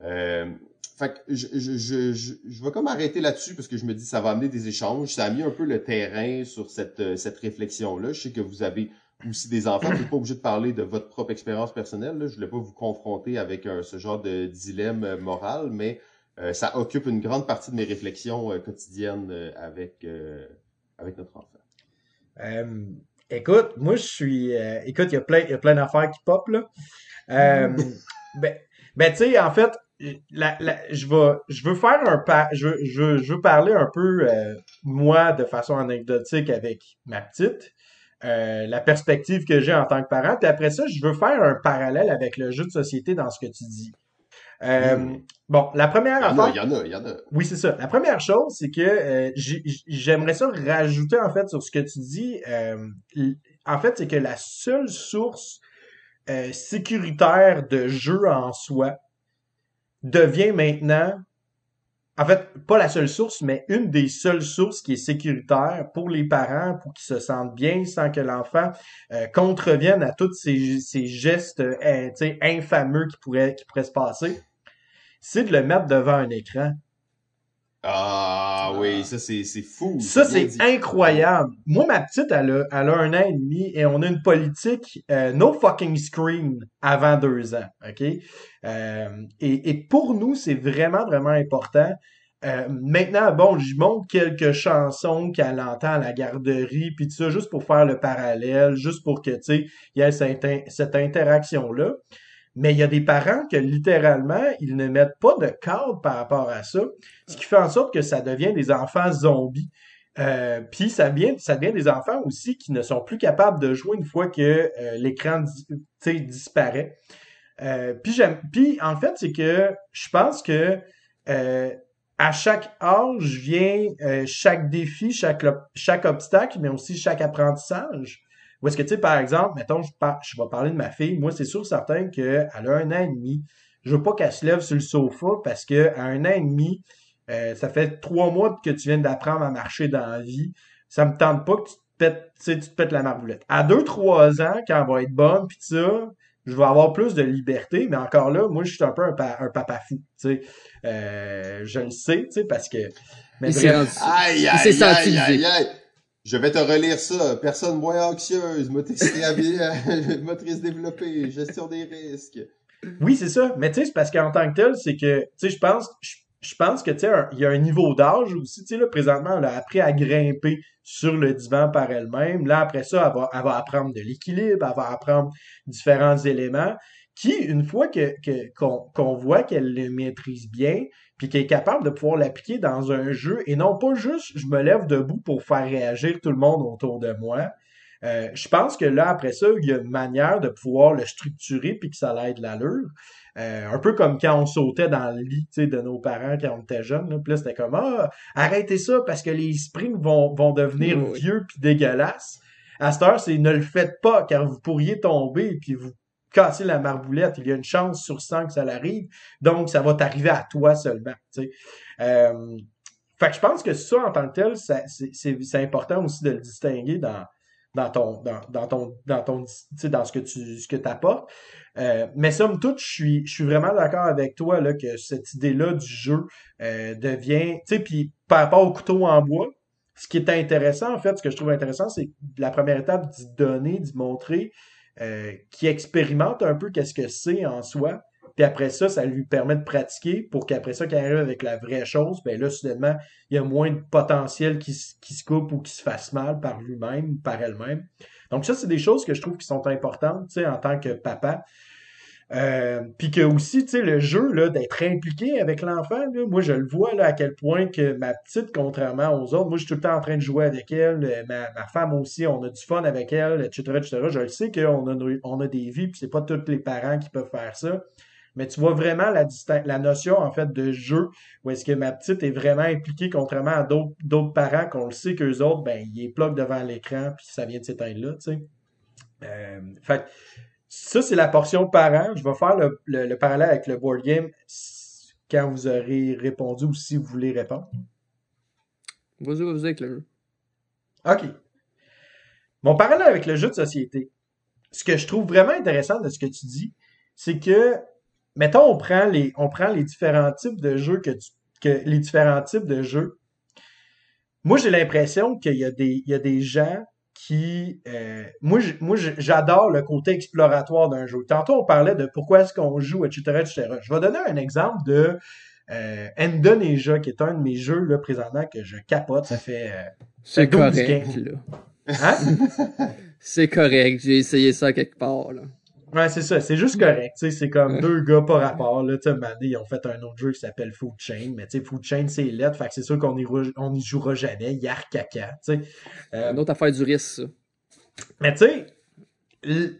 Euh, fait que je, je, je, je, je vais comme arrêter là-dessus parce que je me dis ça va amener des échanges. Ça a mis un peu le terrain sur cette, euh, cette réflexion-là. Je sais que vous avez aussi des enfants. Vous n'êtes pas obligé de parler de votre propre expérience personnelle. Là. Je voulais pas vous confronter avec un, ce genre de dilemme euh, moral, mais euh, ça occupe une grande partie de mes réflexions euh, quotidiennes euh, avec, avec notre enfant. écoute, moi je suis. écoute, il y a plein, il y a plein d'affaires qui pop là. ben, ben tu sais, en fait, la, la, je vais, je veux faire un pa je, je, je veux parler un peu euh, moi de façon anecdotique avec ma petite, euh, la perspective que j'ai en tant que parent, puis après ça, je veux faire un parallèle avec le jeu de société dans ce que tu dis. Euh, mm. Bon, la première il y affaire. Il y en a, il y en a. Oui, c'est ça. La première chose, c'est que euh, j'aimerais ça rajouter en fait sur ce que tu dis. Euh, en fait, c'est que la seule source sécuritaire de jeu en soi, devient maintenant, en fait, pas la seule source, mais une des seules sources qui est sécuritaire pour les parents, pour qu'ils se sentent bien sans que l'enfant contrevienne à tous ces, ces gestes infameux qui pourraient, qui pourraient se passer, c'est de le mettre devant un écran. Ah oui, ça c'est fou. Ça c'est incroyable. Moi, ma petite, elle a, elle a un an et demi et on a une politique euh, no fucking screen avant deux ans. OK? Euh, et, et pour nous, c'est vraiment, vraiment important. Euh, maintenant, bon, je montre quelques chansons qu'elle entend à la garderie, puis tout ça, juste pour faire le parallèle, juste pour que, tu sais, il y ait cette, cette interaction-là. Mais il y a des parents que littéralement, ils ne mettent pas de cadre par rapport à ça, ce qui fait en sorte que ça devient des enfants zombies. Euh, puis ça devient, des enfants aussi qui ne sont plus capables de jouer une fois que euh, l'écran disparaît. Euh, puis en fait c'est que je pense que à chaque âge vient chaque défi, chaque obstacle, mais aussi chaque apprentissage. Ou est-ce que, tu sais, par exemple, mettons, je, je vais parler de ma fille. Moi, c'est sûr certain qu'elle a un an et demi. Je veux pas qu'elle se lève sur le sofa parce que à un an et demi, euh, ça fait trois mois que tu viens d'apprendre à marcher dans la vie. Ça me tente pas que tu te pètes, tu te pètes la marboulette. À deux, trois ans, quand elle va être bonne, puis ça, je vais avoir plus de liberté, mais encore là, moi, je suis un peu un, papa fou, tu sais. Euh, je le sais, tu sais, parce que... Mais il aïe, aïe, aïe, aïe, aïe. Je vais te relire ça. Personne moins anxieuse, motrice, développée, gestion des risques. Oui, c'est ça. Mais tu sais, c'est parce qu'en tant que tel, c'est que, tu sais, je pense, je, pense que, tu sais, il y a un niveau d'âge aussi. Tu sais, là, présentement, elle a appris à grimper sur le divan par elle-même. Là, après ça, elle va, elle va apprendre de l'équilibre, elle va apprendre différents éléments qui, une fois que qu'on voit qu'elle les maîtrise bien, puis qu'elle est capable de pouvoir l'appliquer dans un jeu, et non pas juste je me lève debout pour faire réagir tout le monde autour de moi. Euh, je pense que là, après ça, il y a une manière de pouvoir le structurer puis que ça l'aide l'allure. Euh, un peu comme quand on sautait dans le lit de nos parents quand on était jeunes. Là. Puis là, c'était comme Ah, arrêtez ça parce que les springs vont, vont devenir vieux puis dégueulasses. À cette heure, c'est ne le faites pas car vous pourriez tomber puis vous casser la marboulette. Il y a une chance sur 100 que ça l'arrive. Donc, ça va t'arriver à toi seulement. Euh, fait que je pense que ça, en tant que tel, c'est important aussi de le distinguer dans, dans ton dans, dans ton dans ton dans ce que tu ce que apportes. Euh, mais somme toute, je suis je suis vraiment d'accord avec toi là que cette idée là du jeu euh, devient puis par rapport au couteau en bois, ce qui est intéressant en fait, ce que je trouve intéressant, c'est la première étape d'y donner, d'y montrer euh, qui expérimente un peu qu'est-ce que c'est en soi. Puis après ça, ça lui permet de pratiquer pour qu'après ça, qu'il arrive avec la vraie chose, ben là, soudainement, il y a moins de potentiel qui, qui se coupe ou qui se fasse mal par lui-même, par elle-même. Donc ça, c'est des choses que je trouve qui sont importantes, tu sais, en tant que papa. Euh, puis que aussi, tu sais, le jeu, là, d'être impliqué avec l'enfant, moi, je le vois, là, à quel point que ma petite, contrairement aux autres, moi, je suis tout le temps en train de jouer avec elle, euh, ma, ma femme aussi, on a du fun avec elle, etc., etc. Je le sais qu'on a, on a des vies, puis c'est pas tous les parents qui peuvent faire ça. Mais tu vois vraiment la, la notion, en fait, de jeu, où est-ce que ma petite est vraiment impliquée, contrairement à d'autres parents qu'on le sait qu'eux autres, ben, ils bloquent devant l'écran, puis ça vient de s'éteindre là, tu sais. Euh, fait ça, c'est la portion parent. Je vais faire le, le, parallèle avec le board game quand vous aurez répondu ou si vous voulez répondre. Vas-y, vas-y avec le jeu. OK. Mon parallèle avec le jeu de société, ce que je trouve vraiment intéressant de ce que tu dis, c'est que, mettons, on prend les, on prend les différents types de jeux que tu, que les différents types de jeux. Moi, j'ai l'impression qu'il y a des, il y a des gens qui, euh, moi, j'adore le côté exploratoire d'un jeu. Tantôt, on parlait de pourquoi est-ce qu'on joue, etc., etc. Je vais donner un exemple de euh, Indonesia, qui est un de mes jeux là présentement que je capote. Ça fait, euh, c'est correct là. Hein? c'est correct. J'ai essayé ça quelque part là. Ouais, c'est ça. C'est juste correct. C'est comme deux gars par rapport. Là, tu ils ont fait un autre jeu qui s'appelle Food Chain. Mais tu sais, Food Chain, c'est lettre. Fait que c'est sûr qu'on y, on y jouera jamais. Yar caca. Euh, Une autre affaire du risque, ça. Mais tu sais,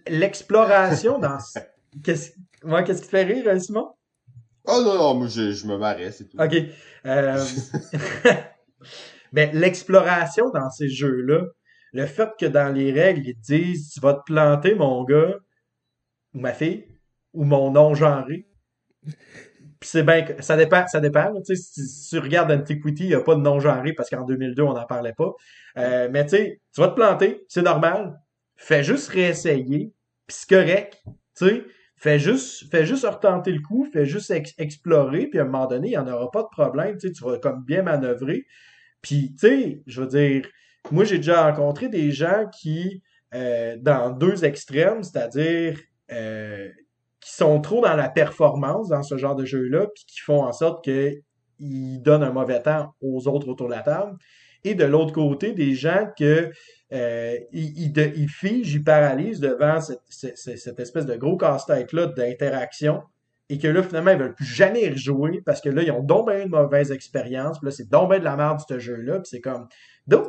l'exploration dans. Qu'est-ce ouais, qui te fait rire, hein, Simon? Oh non, non, moi je, je me marrais, c'est tout. OK. Euh... mais l'exploration dans ces jeux-là, le fait que dans les règles, ils te disent tu vas te planter, mon gars, ou ma fille, ou mon non-genré. Puis c'est bien ça dépend, ça dépend. Si, tu regardes Antiquity, il n'y a pas de non-genré parce qu'en 2002, on n'en parlait pas. Euh, mais tu sais, tu vas te planter, c'est normal. Fais juste réessayer, puis c'est correct. Tu fais juste, fais juste retenter le coup, fais juste explorer, puis à un moment donné, il n'y en aura pas de problème. Tu tu vas comme bien manœuvrer. Puis, tu sais, je veux dire, moi, j'ai déjà rencontré des gens qui, euh, dans deux extrêmes, c'est-à-dire euh, qui sont trop dans la performance dans ce genre de jeu-là, puis qui font en sorte qu'ils donnent un mauvais temps aux autres autour de la table. Et de l'autre côté, des gens que euh, ils, figent, ils paralysent devant cette, espèce de gros casse-tête-là d'interaction et que là, finalement, ils veulent plus jamais rejouer parce que là, ils ont donc bien une mauvaise expérience. Puis là, c'est donc bien de la merde, ce jeu-là. Puis c'est comme, donc,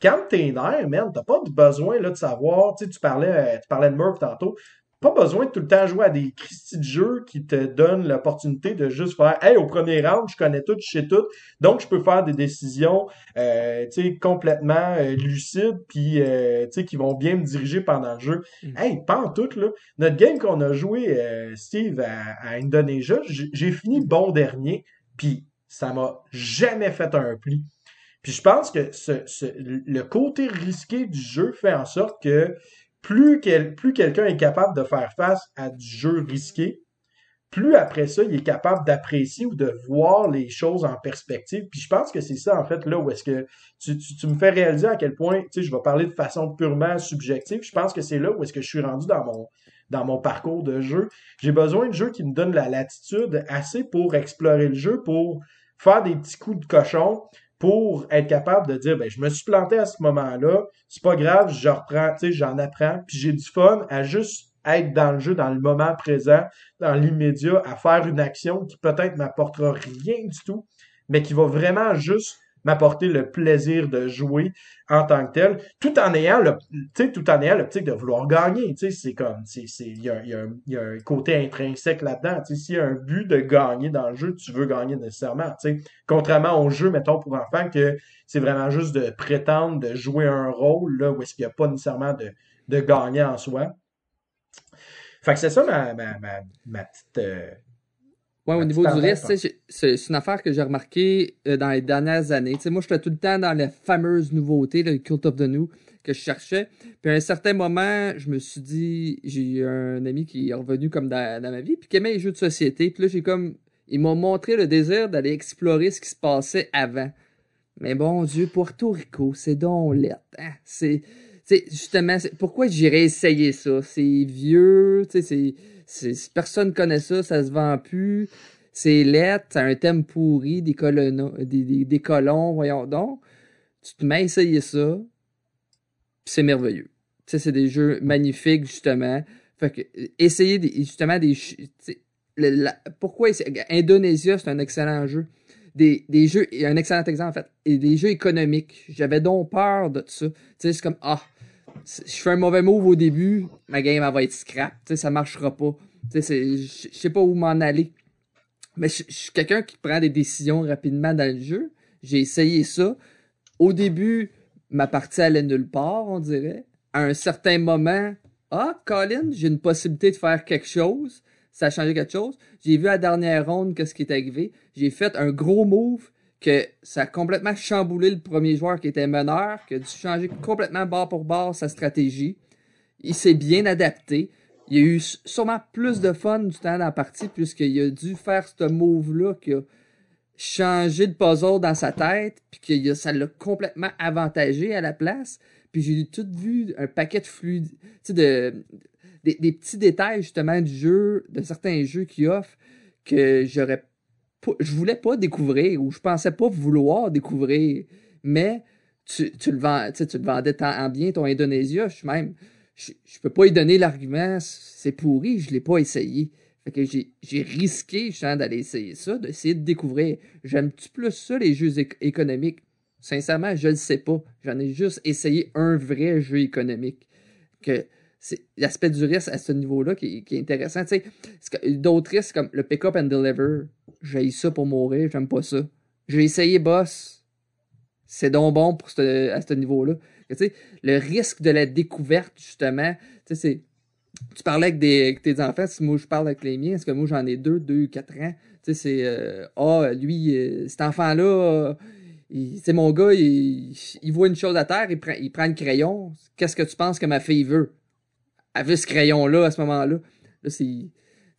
quand t'es nerf, man, t'as pas besoin là, de savoir, tu sais, tu parlais, euh, tu parlais de Murph tantôt, pas besoin de tout le temps jouer à des Christy de jeux qui te donnent l'opportunité de juste faire Hey, au premier round, je connais tout, je sais tout, donc je peux faire des décisions euh, complètement euh, lucides puis euh, qui vont bien me diriger pendant le jeu. Mm. Hey, pas en tout, là. Notre game qu'on a joué, euh, Steve, à, à Indonesia, j'ai fini bon dernier, puis ça m'a jamais fait un pli. Puis je pense que ce, ce, le côté risqué du jeu fait en sorte que plus, quelqu'un est capable de faire face à du jeu risqué, plus après ça, il est capable d'apprécier ou de voir les choses en perspective. Puis je pense que c'est ça, en fait, là où est-ce que tu, tu, me fais réaliser à quel point, tu sais, je vais parler de façon purement subjective. Je pense que c'est là où est-ce que je suis rendu dans mon, dans mon parcours de jeu. J'ai besoin de jeux qui me donnent la latitude assez pour explorer le jeu, pour faire des petits coups de cochon, pour être capable de dire ben je me suis planté à ce moment-là, c'est pas grave, je reprends, tu sais, j'en apprends, puis j'ai du fun à juste être dans le jeu, dans le moment présent, dans l'immédiat, à faire une action qui peut-être m'apportera rien du tout, mais qui va vraiment juste m'apporter le plaisir de jouer en tant que tel, tout en ayant le, tout en ayant l'optique de vouloir gagner. C'est comme, il y a, y, a, y a, un côté intrinsèque là-dedans. S'il y a un but de gagner dans le jeu, tu veux gagner nécessairement. sais Contrairement au jeu, mettons, pour enfants, que c'est vraiment juste de prétendre de jouer un rôle, là, où est-ce qu'il n'y a pas nécessairement de, de gagner en soi. Fait que c'est ça ma, ma, ma, ma petite, euh, Ouais, au niveau du risque, c'est une affaire que j'ai remarqué euh, dans les dernières années. sais, moi, j'étais tout le temps dans les fameuses nouveautés, le Cult of the New, que je cherchais. Puis à un certain moment, je me suis dit, j'ai un ami qui est revenu comme dans, ma vie, puis qui aimait les jeux de société. Puis là, j'ai comme, il m'a montré le désir d'aller explorer ce qui se passait avant. Mais bon Dieu, Puerto Rico, c'est donc lettre. Hein? C'est, justement, pourquoi j'irais essayer ça? C'est vieux, tu sais, c'est personne connaît ça, ça se vend plus. C'est lettre, c'est un thème pourri, des, colons, des, des, colons, voyons donc. Tu te mets à essayer ça, c'est merveilleux. Tu c'est des jeux magnifiques, justement. Fait que, essayer justement des... pourquoi... Indonesia, c'est un excellent jeu? Des, des jeux... Un excellent exemple, en fait. Et des jeux économiques. J'avais donc peur de ça. Tu sais, c'est comme... Ah, je fais un mauvais move au début, ma game va être scrap, tu sais, ça marchera pas. Tu sais, je sais pas où m'en aller. Mais je suis quelqu'un qui prend des décisions rapidement dans le jeu. J'ai essayé ça. Au début, ma partie allait nulle part, on dirait. À un certain moment, ah, Colin, j'ai une possibilité de faire quelque chose. Ça a changé quelque chose. J'ai vu à la dernière ronde qu'est-ce qui est arrivé. J'ai fait un gros move que ça a complètement chamboulé le premier joueur qui était meneur, qui a dû changer complètement bord pour bord sa stratégie. il s'est bien adapté. Il a eu sûrement plus de fun du temps dans la partie puisqu'il a dû faire ce move-là qui a changé de puzzle dans sa tête puis que ça l'a complètement avantagé à la place. Puis j'ai tout vu un paquet de flux, de, des, petits détails justement du jeu, de certains jeux qu'il offre que j'aurais je voulais pas découvrir ou je pensais pas vouloir découvrir. Mais tu, tu, le, vends, tu, le vendais tant bien ton Indonésia. Je même. Je, je peux pas y donner l'argument, c'est pourri, je l'ai pas essayé. Fait que j'ai risqué, d'aller essayer ça, d'essayer de découvrir. J'aime-tu plus ça, les jeux économiques? Sincèrement, je le sais pas. J'en ai juste essayé un vrai jeu économique. Que l'aspect du risque à ce niveau-là qui, est intéressant. D'autres risques comme le pick-up and deliver, j'ai ça pour mourir, j'aime pas ça. J'ai essayé boss. C'est donc bon pour ce, à ce niveau-là. Le risque de la découverte, justement, c'est. Tu parlais avec, des, tes enfants, si moi je parle avec les miens, parce que moi j'en ai deux, deux, quatre ans? Tu sais, c'est euh, Ah, lui, euh, cet enfant-là, c'est mon gars, il, il, voit une chose à terre, il prend, il prend le crayon. Qu'est-ce que tu penses que ma fille veut? Veut ce crayon-là à ce moment-là. Là, c'est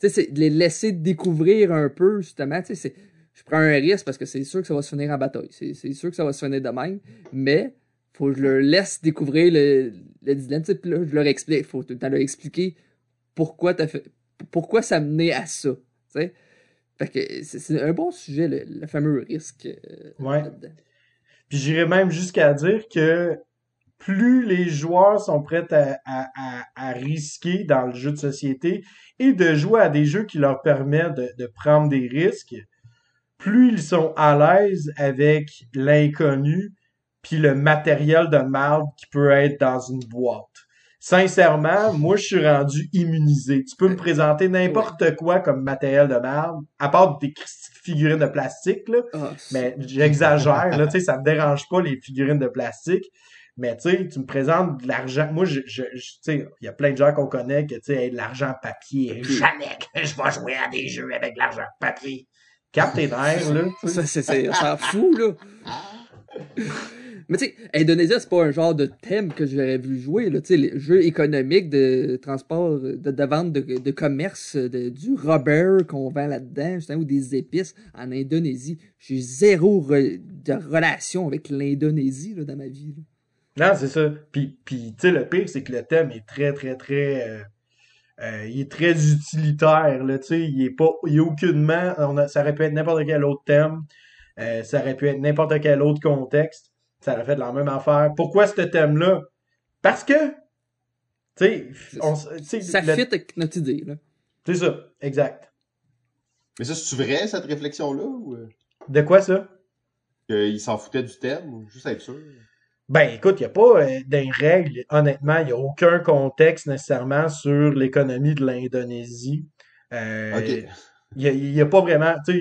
c'est de les laisser découvrir un peu, justement. C'est, je prends un risque parce que c'est sûr que ça va se finir en bataille. C'est, sûr que ça va se finir de même. Mais faut que je leur laisse découvrir le, le dilemme. Là, je leur explique. faut tout le temps leur expliquer pourquoi t'as fait. Pourquoi ça menait à ça. Fait que c'est, un bon sujet, le, fameux risque. Euh, ouais. Puis j'irais même jusqu'à dire que plus les joueurs sont prêts à, à, à, risquer dans le jeu de société et de jouer à des jeux qui leur permettent de, de prendre des risques, plus ils sont à l'aise avec l'inconnu puis le matériel de marde qui peut être dans une boîte. Sincèrement, moi, je suis rendu immunisé. Tu peux me présenter n'importe quoi comme matériel de marde, à part des figurines de plastique, là. Ah, mais j'exagère, là, tu sais, ça me dérange pas, les figurines de plastique. Mais tu sais, tu me présentes de l'argent. Moi, je, je, tu sais, il y a plein de gens qu'on connaît que tu sais, de l'argent papier. Jamais que je vais jouer à des jeux avec de l'argent papier. Capte tes nerfs, là. Ça, c'est, c'est, ça fou, là. Mais tu sais, Indonésia, c'est pas un genre de thème que j'aurais vu jouer. Là. Tu sais, les jeux économiques de transport, de, de vente de, de commerce, de, du rubber qu'on vend là-dedans, ou des épices en Indonésie. J'ai zéro de relation avec l'Indonésie là, dans ma vie. Là. Non, c'est ça. Puis, puis tu sais, le pire, c'est que le thème est très, très, très... Euh, euh, il est très utilitaire, là, tu sais, il est pas... Il est aucunement... On a, ça aurait pu être n'importe quel autre thème. Euh, ça aurait pu être n'importe quel autre contexte. Ça aurait fait de la même affaire. Pourquoi ce thème-là? Parce que... Tu sais, ça fit avec notre idée, là. C'est ça, exact. Mais ça, c'est vrai, cette réflexion-là? Ou... De quoi, ça? Qu'il s'en foutait du thème, ou juste être sûr? Ben, écoute, il n'y a pas euh, des règles. Honnêtement, il n'y a aucun contexte nécessairement sur l'économie de l'Indonésie. Euh, Il n'y a, pas vraiment, tu sais,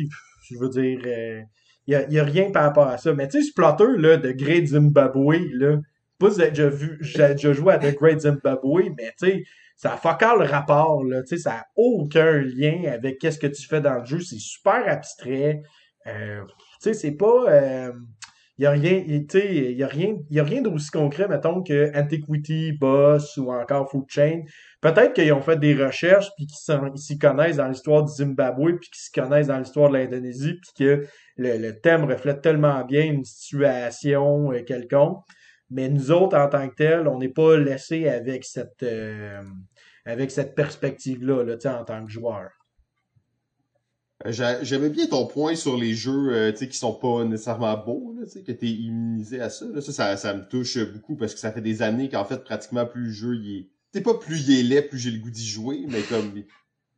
je veux dire, euh, il n'y a, rien par rapport à ça. Mais tu sais, ce plotter là, de Great Zimbabwe, là, pas si déjà vu, j'ai déjà joué à The Great Zimbabwe, mais tu sais, ça a focal le rapport, là, tu sais, ça n'a aucun lien avec qu'est-ce que tu fais dans le jeu. C'est super abstrait. Euh, tu sais, c'est pas... Il n'y a rien, il y a rien, y a rien d'aussi concret, mettons, que Antiquity, Boss ou encore Food Chain. Peut-être qu'ils ont fait des recherches puis qu'ils s'y connaissent dans l'histoire du Zimbabwe puis qu'ils s'y connaissent dans l'histoire de l'Indonésie puis que le, thème reflète tellement bien une situation euh, quelconque. Mais nous autres, en tant que tels, on n'est pas laissés avec cette, euh, avec cette perspective-là, là, en tant que joueur. Euh, j'aimais bien ton point sur les jeux euh, qui sont pas nécessairement beaux, là, que tu es immunisé à ça, là. Ça, ça. me touche beaucoup parce que ça fait des années qu'en fait, pratiquement plus le jeu il est. C'est pas plus il est laid, plus j'ai le goût d'y jouer, mais comme.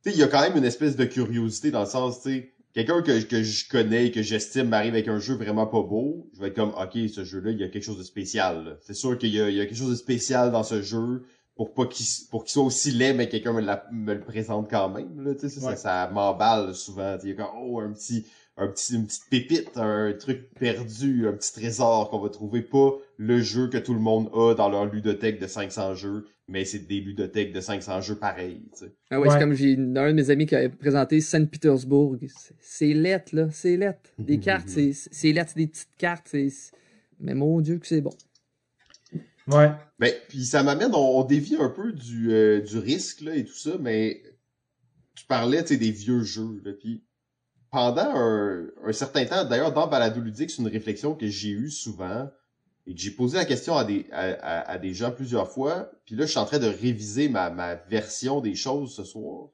il y a quand même une espèce de curiosité dans le sens, tu quelqu'un que, que je connais et que j'estime m'arrive avec un jeu vraiment pas beau, je vais être comme OK, ce jeu-là, il y a quelque chose de spécial. C'est sûr qu'il y, a quelque chose de spécial dans ce jeu pour pas qu'il pour qu'il soit aussi laid mais quelqu'un me, me le présente quand même là tu sais ça, ça m'emballe souvent il y a comme oh un petit un petit une petite pépite un truc perdu un petit trésor qu'on va trouver pas le jeu que tout le monde a dans leur ludothèque de 500 jeux mais c'est des ludothèques de 500 jeux pareils tu sais. Ah ouais, c'est comme j'ai un de mes amis qui avait présenté Saint-Pétersbourg c'est lettre là c'est lettre. Des cartes c'est c'est lettre des petites cartes c'est mais mon dieu que c'est bon Ouais. Ben, puis ça m'amène, on, dévie un peu du, euh, du risque là, et tout ça, mais tu parlais des vieux jeux. Là, puis pendant un, un certain temps, d'ailleurs dans Balado Ludique, c'est une réflexion que j'ai eue souvent et que j'ai posé la question à des, à, à- à des gens plusieurs fois. Puis là, je suis en train de réviser ma, ma version des choses ce soir.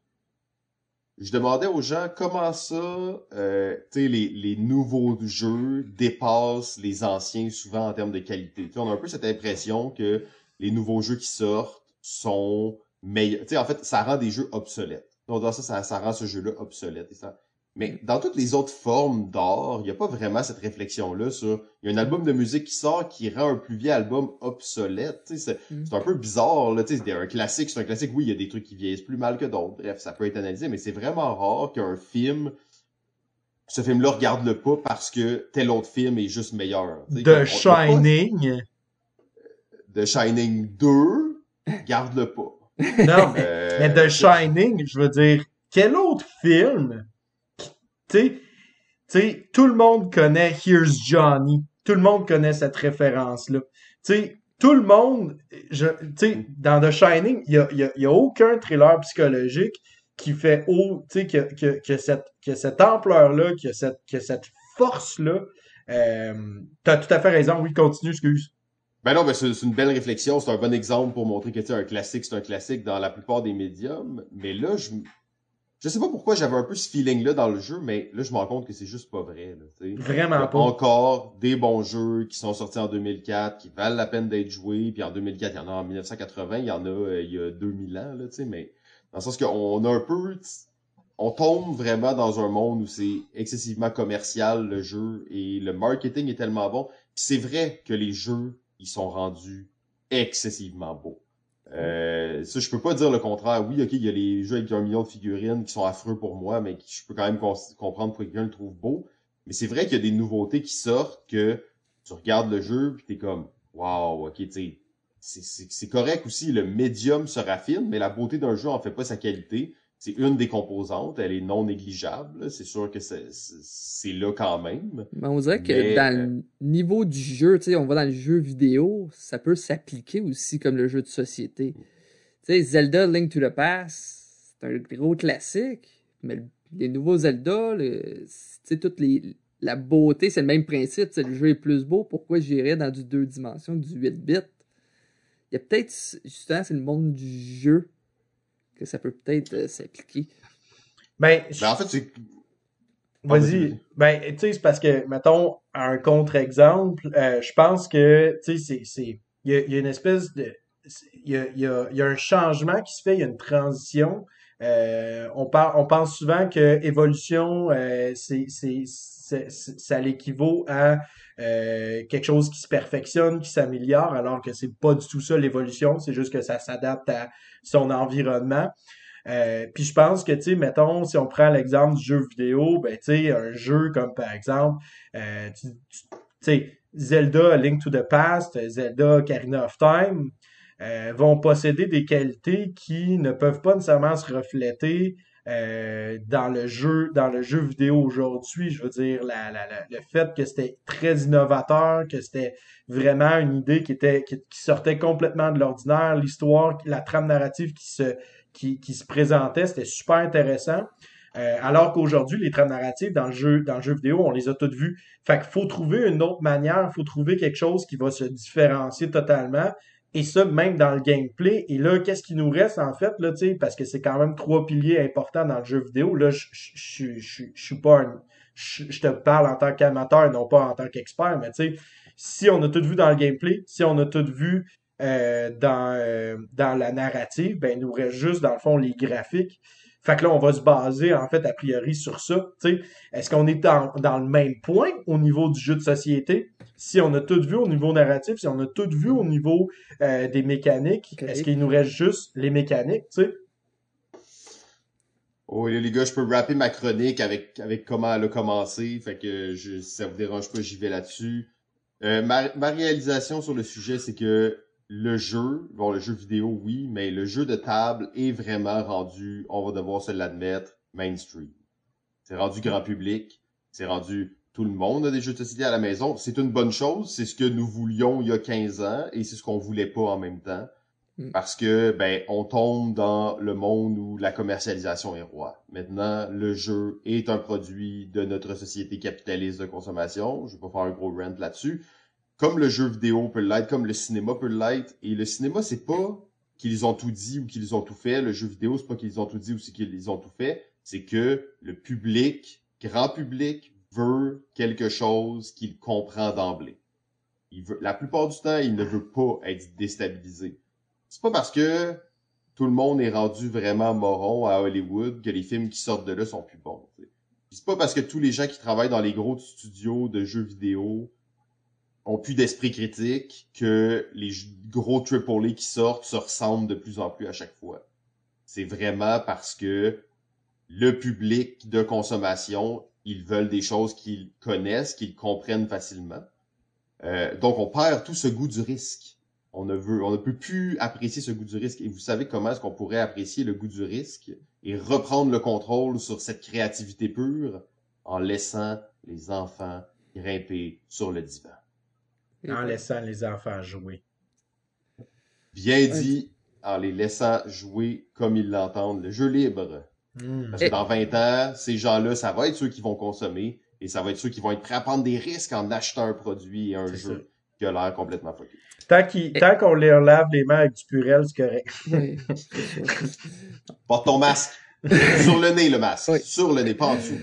Je demandais aux gens comment ça, euh, les, les nouveaux jeux dépassent les anciens souvent en termes de qualité. Tu sais, on a un peu cette impression que les nouveaux jeux qui sortent sont meilleurs. En fait, ça rend des jeux obsolètes. Donc, dans ça, ça, ça rend ce jeu-là obsolète. Mais dans toutes les autres formes d'art, il n'y a pas vraiment cette réflexion-là sur... Il y a un album de musique qui sort qui rend un plus vieux album obsolète. C'est Mm. un peu bizarre. Là, c'est un classique, c'est un classique. Oui, il y a des trucs qui vieillissent plus mal que d'autres. Bref, ça peut être analysé, mais c'est vraiment rare qu'un film... Ce film-là, regarde-le pas parce que tel autre film est juste meilleur. The pas- Shining. The Shining 2, garde-le pas. Non, mais, Euh, mais The Shining, je veux dire, quel autre film? Tu sais, tout le monde connaît Here's Johnny. Tout le monde connaît cette référence-là. Tu sais, tout le monde, je, dans The Shining, il y a, y a, y a aucun thriller psychologique qui fait haut, tu sais, que, que, que cette, que cette ampleur-là, que cette, que cette force-là. Euh, t'as tout à fait raison. Oui, continue, excuse. Ben non, ben c'est une belle réflexion, c'est un bon exemple pour montrer que tu un classique, c'est un classique dans la plupart des médiums. Mais là, je je sais pas pourquoi j'avais un peu ce feeling-là dans le jeu, mais là, je me rends compte que c'est juste pas vrai. Là, Vraiment pas. encore des bons jeux qui sont sortis en 2004, qui valent la peine d'être joués. Puis en 2004, il y en a en 1980, il y en a euh, il y a 2000 ans, là, tu sais, mais dans le sens qu'on a un peu... On tombe vraiment dans un monde où c'est excessivement commercial, le jeu, et le marketing est tellement bon. Puis c'est vrai que les jeux, ils sont rendus excessivement beaux. Euh, ça, je peux pas dire le contraire. Oui, ok, il y a les jeux avec un million de figurines qui sont affreux pour moi, mais qui, je peux quand même comprendre pourquoi quelqu'un le trouve beau. Mais c'est vrai qu'il y a des nouveautés qui sortent que tu regardes le jeu puis t'es comme, wow, ok, tu c'est correct aussi. Le médium se raffine, mais la beauté d'un jeu en fait pas sa qualité. C'est une des composantes, elle est non négligeable. C'est sûr que c'est- là quand même. Mais on dirait que Mais, dans euh, le niveau du jeu, tu sais, on va dans le jeu vidéo, ça peut s'appliquer aussi comme le jeu de société. Tu sais, Zelda Link to the Past, c'est un gros classique, mais le- les nouveaux Zelda, le- tu sais, toute les, la beauté, c'est le même principe, le jeu est plus beau, pourquoi j'irais dans du deux dimensions que du 8 bits? Il y a peut-être, justement, c'est le monde du jeu que ça peut peut-être euh, s'appliquer. Ben, Ben, en fait, c'est Vas-y. Ben, tu sais, c'est parce que, mettons, un contre-exemple, euh, je pense que, tu sais, c'est, c'est, il y a, il y a une espèce de, il y a, il y a, il y a un changement qui se fait, il y a une transition. Euh, on parle, on pense souvent que évolution, euh, c'est- ça l'équivaut à euh, quelque chose qui se perfectionne, qui s'améliore, alors que c'est pas du tout ça l'évolution, c'est juste que ça s'adapte à son environnement. Euh, puis je pense que, tu sais, mettons, si on prend l'exemple du jeu vidéo, ben, tu sais, un jeu comme par exemple, euh, tu sais, Zelda Link to the Past, Zelda Ocarina of Time, vont posséder des qualités qui ne peuvent pas nécessairement se refléter euh, dans le jeu, dans le jeu vidéo aujourd'hui. Je veux dire, la, la, la- le fait que c'était très innovateur, que c'était vraiment une idée qui était qui, sortait complètement de l'ordinaire, l'histoire, la trame narrative qui se qui, qui se présentait, c'était super intéressant. Euh, alors qu'aujourd'hui, les trames narratives dans le jeu, dans le jeu vidéo, on les a toutes vues. Fait qu'il faut trouver une autre manière, il faut trouver quelque chose qui va se différencier totalement. Et ça, même dans le gameplay. Et là, qu'est-ce qui nous reste, en fait, là, parce que c'est quand même trois piliers importants dans le jeu vidéo. Là, je, suis pas un, je, je te parle en tant qu'amateur, non pas en tant qu'expert, mais tu sais, si on a tout vu dans le gameplay, si on a tout vu euh, dans, euh, dans la narrative, ben, il nous reste juste, dans le fond, les graphiques. Fait que là, on va se baser, en fait, a priori, sur ça. Tu sais, est-ce qu'on est dans, dans le même point au niveau du jeu de société? Si on a tout vu au niveau narratif, si on a tout vu au niveau euh, des mécaniques, est-ce qu'il nous reste juste les mécaniques, tu sais? Oh, là, les gars, je peux rapper ma chronique avec, avec comment elle a commencé. Fait que je, si ça vous dérange pas, j'y vais là-dessus. Euh, ma, ma réalisation sur le sujet, c'est que le jeu, bon, le jeu vidéo, oui, mais le jeu de table est vraiment rendu, on va devoir se l'admettre, mainstream. C'est rendu grand public. C'est rendu tout le monde a des jeux de société à la maison. C'est une bonne chose. C'est ce que nous voulions il y a 15 ans et c'est ce qu'on voulait pas en même temps. Mm. Parce que, ben, on tombe dans le monde où la commercialisation est roi. Maintenant, le jeu est un produit de notre société capitaliste de consommation. Je vais pas faire un gros rant là-dessus. Comme le jeu vidéo peut l'être, comme le cinéma peut l'être. Et le cinéma, c'est pas qu'ils ont tout dit ou qu'ils ont tout fait. Le jeu vidéo, c'est pas qu'ils ont tout dit ou c'est qu'ils ont tout fait. C'est que le public, grand public, veut quelque chose qu'il comprend d'emblée. Il veut, la plupart du temps, il ne veut pas être déstabilisé. C'est pas parce que tout le monde est rendu vraiment moron à Hollywood que les films qui sortent de là sont plus bons. C'est pas parce que tous les gens qui travaillent dans les gros studios de jeux vidéo ont plus d'esprit critique que les gros AAA qui sortent se ressemblent de plus en plus à chaque fois. C'est vraiment parce que le public de consommation, ils veulent des choses qu'ils connaissent, qu'ils comprennent facilement. Euh, donc, on perd tout ce goût du risque. On ne veut, on ne peut plus apprécier ce goût du risque. Et vous savez comment est-ce qu'on pourrait apprécier le goût du risque et reprendre le contrôle sur cette créativité pure en laissant les enfants grimper sur le divan. En laissant les enfants jouer. Bien dit, en les laissant jouer comme ils l'entendent, le jeu libre. Hmm. Parce que dans 20 ans, ces gens-là, ça va être ceux qui vont consommer et ça va être ceux qui vont être prêts à prendre des risques en achetant un produit et un jeu qui a l'air complètement fucké. Tant qu'on leur lave les mains avec du purel, c'est correct. Oui. Porte ton masque. Sur le nez, le masque. Oui. Sur le nez, pas en dessous.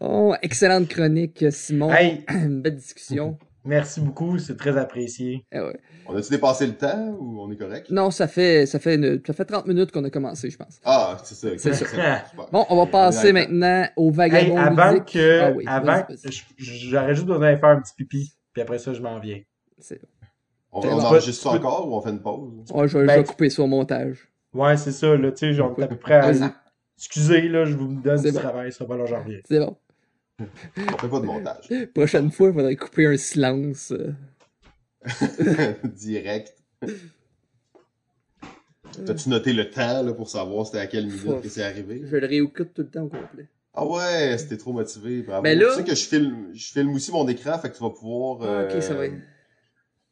Oh, excellente chronique, Simon. Hey, Une belle discussion. Merci beaucoup, c'est très apprécié. Eh ouais. On a-tu dépassé le temps ou on est correct? Non, ça fait, ça fait, une- ça fait 30 minutes qu'on a commencé, je pense. Ah, c'est ça. C'est ça. Bon, on va passer maintenant au Hey, vagabond avant ludique. que, Ah oui, avant, j'aurais juste besoin d'aller faire un petit pipi, puis après ça, je m'en viens. C'est- On, on enregistre ça peux- encore ou on fait une pause? Ouais, je, Ben, vais couper ça au montage. Ouais, c'est ça, là, tu sais, genre, on est à peu près à... Excusez, là, je vous donne du bon. travail, ça va, là, j'en reviens. C'est bon. On fait pas de montage. Prochaine fois, il faudrait couper un silence. euh. Direct. T'as-tu noté le temps là, pour savoir c'était à quelle minute Faut- que c'est arrivé? Je le réécoute tout le temps au complet. Ah ouais, c'était trop motivé. Bravo. Ben là- Tu sais que je filme, je filme aussi mon écran, fait que tu vas pouvoir Ah, ok, euh, ça va.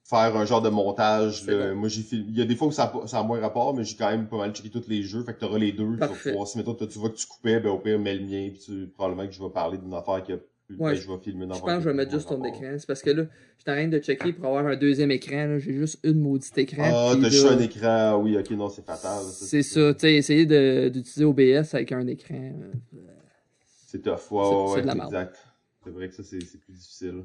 Faire un genre de montage. Moi, j'ai. Il y a des fois où ça a, pas- ça a moins rapport, mais j'ai quand même pas mal checké tous les jeux. Fait que t'auras les deux. Parfait. pouvoir, si mettons, tu vois que tu coupais, ben au pire, mets le mien, puis tu, probablement que je vais parler d'une affaire qui a plus. Ouais, ben, je vais filmer une Je pense que je vais mettre juste ton écran. C'est parce que là, je train de checker pour avoir un deuxième écran. J'ai juste une maudite écran. Ah, t'as juste un écran. Oui, ok, non, c'est fatal. C'est ça, tu sais, essayer d'utiliser OBS avec un écran. euh, C'est tough. Ouais, C'est- ouais, ouais, de la merde. exact. C'est vrai que ça, c'est c'est plus difficile.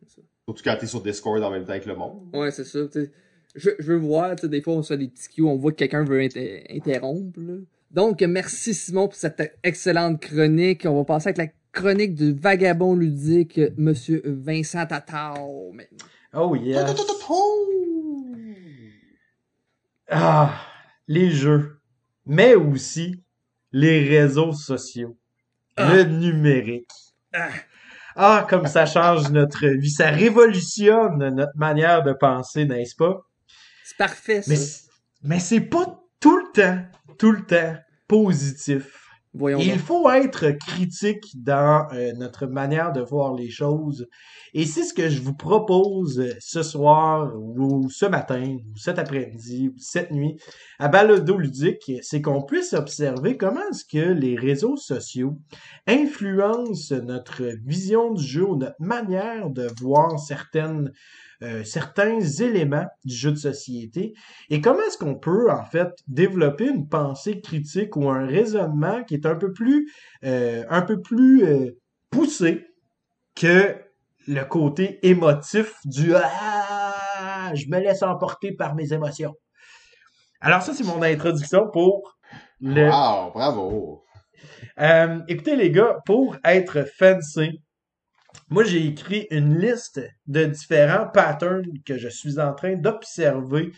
C'est ça. Surtout quand t'es sur Discord en même temps que le monde. Ouais, c'est ça. tu sais. Je, je veux voir, tu sais, des fois, on se fait des petits cues, on voit que quelqu'un veut inter- interrompre. là. Donc, merci Simon pour cette excellente chronique. On va passer avec la chronique du vagabond ludique, Monsieur Vincent Tatao. maintenant. Oh, yeah. Ah, les jeux, mais aussi les réseaux sociaux, Ah. le numérique. Ah. Ah, comme ça change notre vie, ça révolutionne notre manière de penser, n'est-ce pas? C'est parfait, ça. Mais, mais c'est pas tout le temps, tout le temps positif. Voyons Il donc. faut être critique dans euh, notre manière de voir les choses. Et c'est ce que je vous propose euh, ce soir ou ce matin ou cet après-midi ou cette nuit à Balado Ludique, c'est qu'on puisse observer comment est-ce que les réseaux sociaux influencent notre vision du jeu ou notre manière de voir certaines euh, certains éléments du jeu de société et comment est-ce qu'on peut, en fait, développer une pensée critique ou un raisonnement qui est un peu plus, euh, un peu plus euh, poussé que le côté émotif du ah, je me laisse emporter par mes émotions. Alors ça, c'est mon introduction pour le. Wow, bravo! Euh, écoutez les gars, pour être fancy, moi j'ai écrit une liste de différents patterns que je suis en train d'observer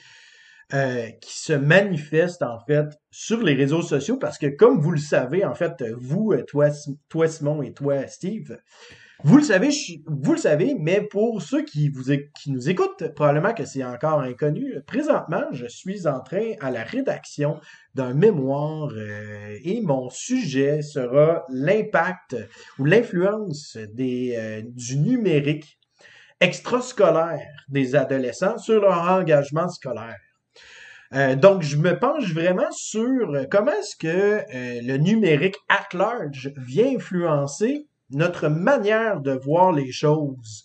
euh, qui se manifestent en fait sur les réseaux sociaux parce que comme vous le savez en fait vous euh, toi, toi Simon et toi Steve Vous le savez, je vous le savez, mais pour ceux qui, vous, qui nous écoutent, probablement que c'est encore inconnu. Présentement, je suis en train à la rédaction d'un mémoire euh, et mon sujet sera l'impact ou l'influence des euh, du numérique extrascolaire des adolescents sur leur engagement scolaire. Euh, donc, je me penche vraiment sur comment est-ce que le numérique at large vient influencer notre manière de voir les choses.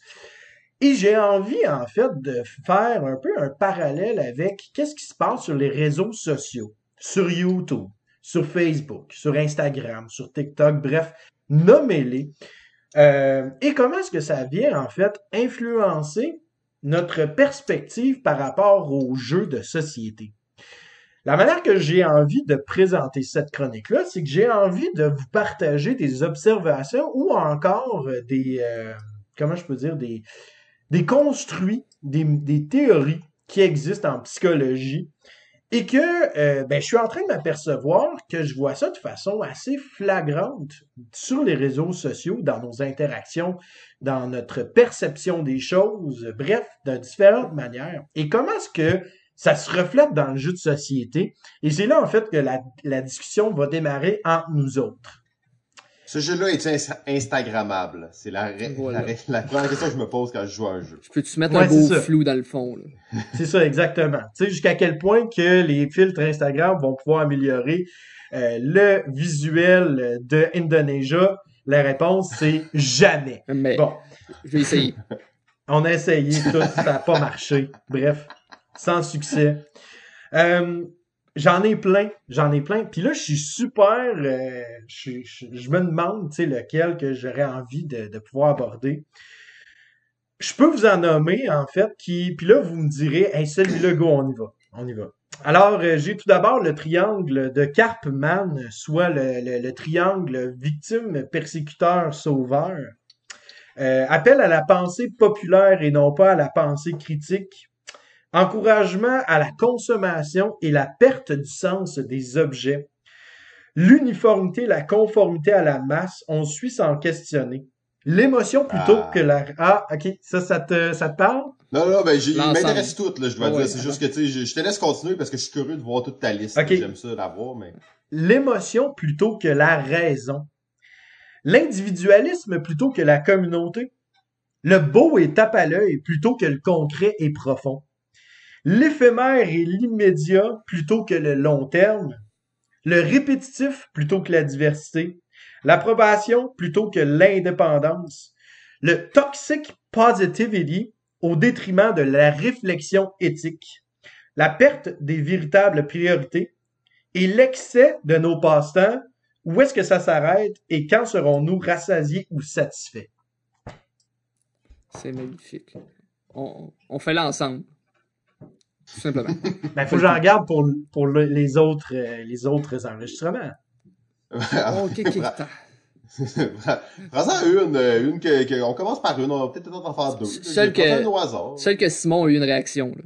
Et j'ai envie, en fait, de faire un peu un parallèle avec qu'est-ce qui se passe sur les réseaux sociaux, sur YouTube, sur Facebook, sur Instagram, sur TikTok, bref, nommez-les. Euh, et comment est-ce que ça vient, en fait, influencer notre perspective par rapport aux jeux de société? La manière que j'ai envie de présenter cette chronique-là, c'est que j'ai envie de vous partager des observations ou encore des, euh, comment je peux dire, des, construits, des, des théories qui existent en psychologie et que euh, ben, je suis en train de m'apercevoir que je vois ça de façon assez flagrante sur les réseaux sociaux, dans nos interactions, dans notre perception des choses, bref, de différentes manières. Et comment est-ce que ça se reflète dans le jeu de société. Et c'est là, en fait, que la, la discussion va démarrer entre nous autres. Ce jeu-là est Instagrammable? C'est la, la, première question que je me pose quand je joue à un jeu. Je peux-tu mettre un beau flou dans le fond? c'est ça, exactement. Tu sais, jusqu'à quel point que les filtres Instagram vont pouvoir améliorer euh, le visuel de Indonesia? La réponse, c'est jamais. Mais bon. Je vais essayer. On a essayé tout, ça n'a pas marché. Bref sans succès. Euh, j'en ai plein, j'en ai plein. Puis là, je suis super, euh, je, me demande, tu lequel que j'aurais envie de, pouvoir aborder. Je peux vous en nommer, en fait, qui, puis là, vous me direz, hey, celui-là, go, on y va, on y va. Alors, euh, j'ai tout d'abord le triangle de Karpman, soit le, triangle victime, persécuteur, sauveur. appel à la pensée populaire et non pas à la pensée critique encouragement à la consommation et la perte du sens des objets, l'uniformité, la conformité à la masse, on suit sans questionner. L'émotion plutôt ah. que la... Ah, ok, ça, ça te, ça te parle? Non, non, ben, il m'intéresse tout, là, je dois dire. C'est juste que, tu sais, je, te laisse continuer parce que je suis curieux de voir toute ta liste. J'aime ça l'avoir, mais... L'émotion plutôt que la raison. L'individualisme plutôt que la communauté. Le beau est tape à l'œil plutôt que le concret et profond l'éphémère et l'immédiat plutôt que le long terme, le répétitif plutôt que la diversité, l'approbation plutôt que l'indépendance, le toxic positivity au détriment de la réflexion éthique, la perte des véritables priorités et l'excès de nos passe-temps, où est-ce que ça s'arrête et quand serons-nous rassasiés ou satisfaits? C'est magnifique. On, on fait l'ensemble tout simplement. Ben, faut que je regarde pour, pour les, autres, euh, les autres enregistrements. ok, ok. Prends-en une, une que, on commence par une, on va peut-être en faire deux. Celle que, celle que Simon a eu une réaction, là.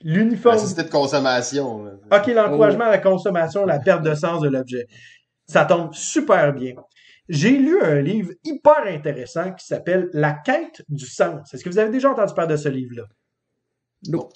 L'uniforme. c'était de consommation. Ok, l'encouragement à la consommation, la perte de sens de l'objet. Ça tombe super bien. J'ai lu un livre hyper intéressant qui s'appelle La quête du sens. Est-ce que vous avez déjà entendu parler de ce livre-là? Non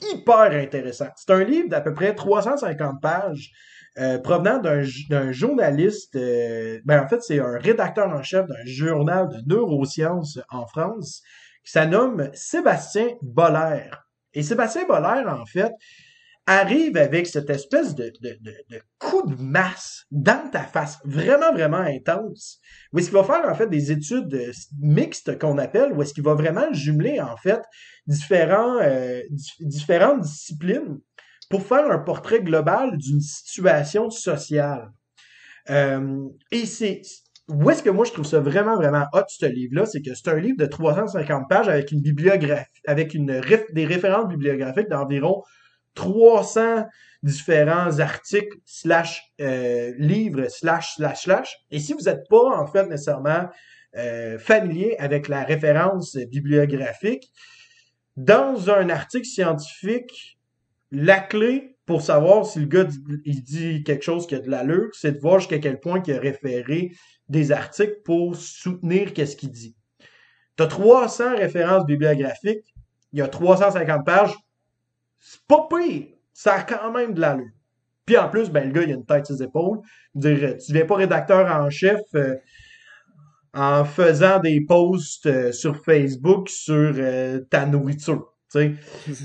hyper intéressant. C'est un livre d'à peu près 350 pages euh, provenant d'un journaliste, euh, ben en fait c'est un rédacteur en chef d'un journal de neurosciences en France qui s'anomme Sébastien Boller. Et Sébastien Boller, en fait, arrive avec cette espèce de, de, de, coup de masse dans ta face, vraiment, vraiment intense, où est-ce qu'il va faire, en fait, des études mixtes qu'on appelle, où est-ce qu'il va vraiment jumeler, en fait, différents, euh, différentes disciplines pour faire un portrait global d'une situation sociale. Euh, et c'est où est-ce que moi je trouve ça vraiment vraiment hot ce livre-là, c'est que c'est un livre de 350 pages avec une bibliographie, avec une des références bibliographiques d'environ 300 différents articles slash euh, livres slash slash slash. Et si vous n'êtes pas en fait nécessairement euh, familier avec la référence bibliographique, dans un article scientifique, la clé pour savoir si le gars il dit quelque chose qui a de l'allure, c'est de voir jusqu'à quel point il a référé des articles pour soutenir qu'est-ce qu'il dit. Tu as 300 références bibliographiques, il y a 350 pages. C'est pas pire. Ça a quand même de l'allure. Puis en plus, ben, le gars, il a une tête sur ses épaules. Dire, tu deviens pas rédacteur en chef euh, en faisant des posts euh, sur Facebook sur euh, ta nourriture. Tu sais?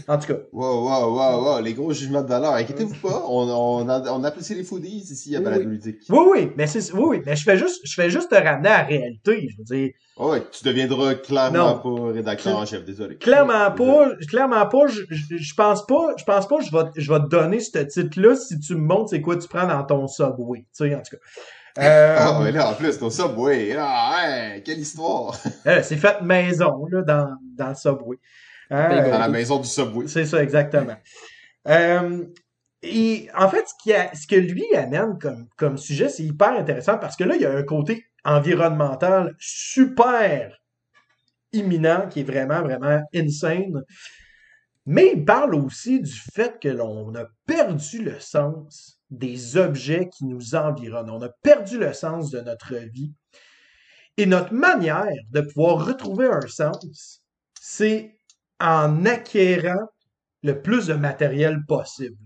En tout cas, Wow, wow, wow, wow, les gros jugements de valeur. Inquiétez-vous pas, on, on, a- on apprécie les foodies ici à Oui, oui. Ludique. oui, oui, mais c'est, oui, oui, mais je fais juste, je fais juste te ramener à la réalité. Je veux dire, Oh, ouais, tu deviendras clairement Non. pas rédacteur en chef, désolé. clairement pas, clairement pas, je, je, je pense pas, je pense pas que je vais, je vais te donner ce titre-là si tu me montres c'est quoi tu prends dans ton subway. Tu sais, en tout cas. Euh, Ah, mais là, en plus, ton Subway, ah, ouais, quelle histoire! euh, c'est fait maison, là, dans, dans le subway. Hein, Dans euh, la maison du Subway. C'est ça, exactement. Euh, et en fait, ce, qui a- ce que lui amène comme, comme sujet, c'est hyper intéressant parce que là, il y a un côté environnemental super imminent qui est vraiment, vraiment insane. Mais il parle aussi du fait que l'on a perdu le sens des objets qui nous environnent. On a perdu le sens de notre vie. Et notre manière de pouvoir retrouver un sens, c'est en acquérant le plus de matériel possible.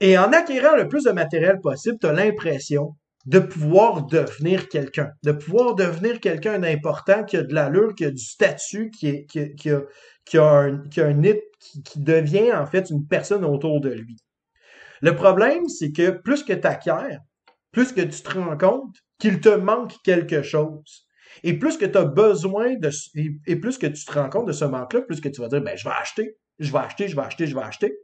Et en acquérant le plus de matériel possible, tu as l'impression de pouvoir devenir quelqu'un, de pouvoir devenir quelqu'un d'important, qui a de l'allure, qui a du statut, qui, a- un, qui devient en fait une personne autour de lui. Le problème, c'est que plus que tu acquiers, plus que tu te rends compte qu'il te manque quelque chose. Et plus que tu as besoin de, et, et plus que tu te rends compte de ce manque-là, plus que tu vas dire, ben, je vais acheter, je vais acheter, je vais acheter, je vais acheter.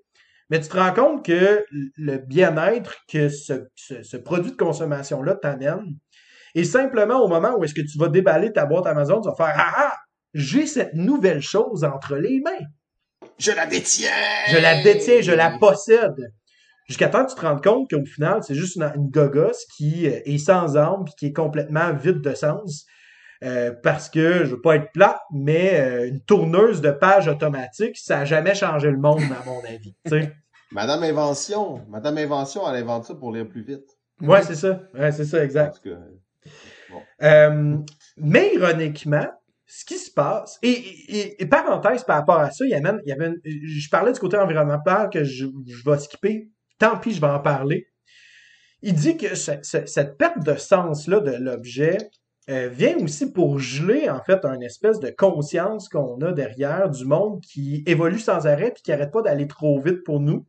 Mais tu te rends compte que le bien-être que ce, ce, ce produit de consommation-là t'amène, et simplement au moment où est-ce que tu vas déballer ta boîte Amazon, tu vas faire, ah ah, j'ai cette nouvelle chose entre les mains. Je la détiens! Je la détiens, je la possède. Jusqu'à temps que tu te rendes compte qu'au final, c'est juste une, une gogosse qui euh, est sans âme puis qui est complètement vide de sens. Euh, parce que, je veux pas être plate, mais euh, une tourneuse de page automatique, ça a jamais changé le monde, à mon avis. Madame Invention, Madame Invention, elle invente ça pour lire plus vite. Ouais, c'est ça. Ouais, c'est ça, exact. Euh, mais ironiquement, ce qui se passe, et, et, et parenthèse par rapport à ça, il y avait, il y avait une- je parlais du côté environnemental que je, je vais skipper, tant pis, je vais en parler. Il dit que ce- ce- cette perte de sens-là de l'objet euh, vient aussi pour geler, en fait, une espèce de conscience qu'on a derrière du monde qui évolue sans arrêt puis qui arrête pas d'aller trop vite pour nous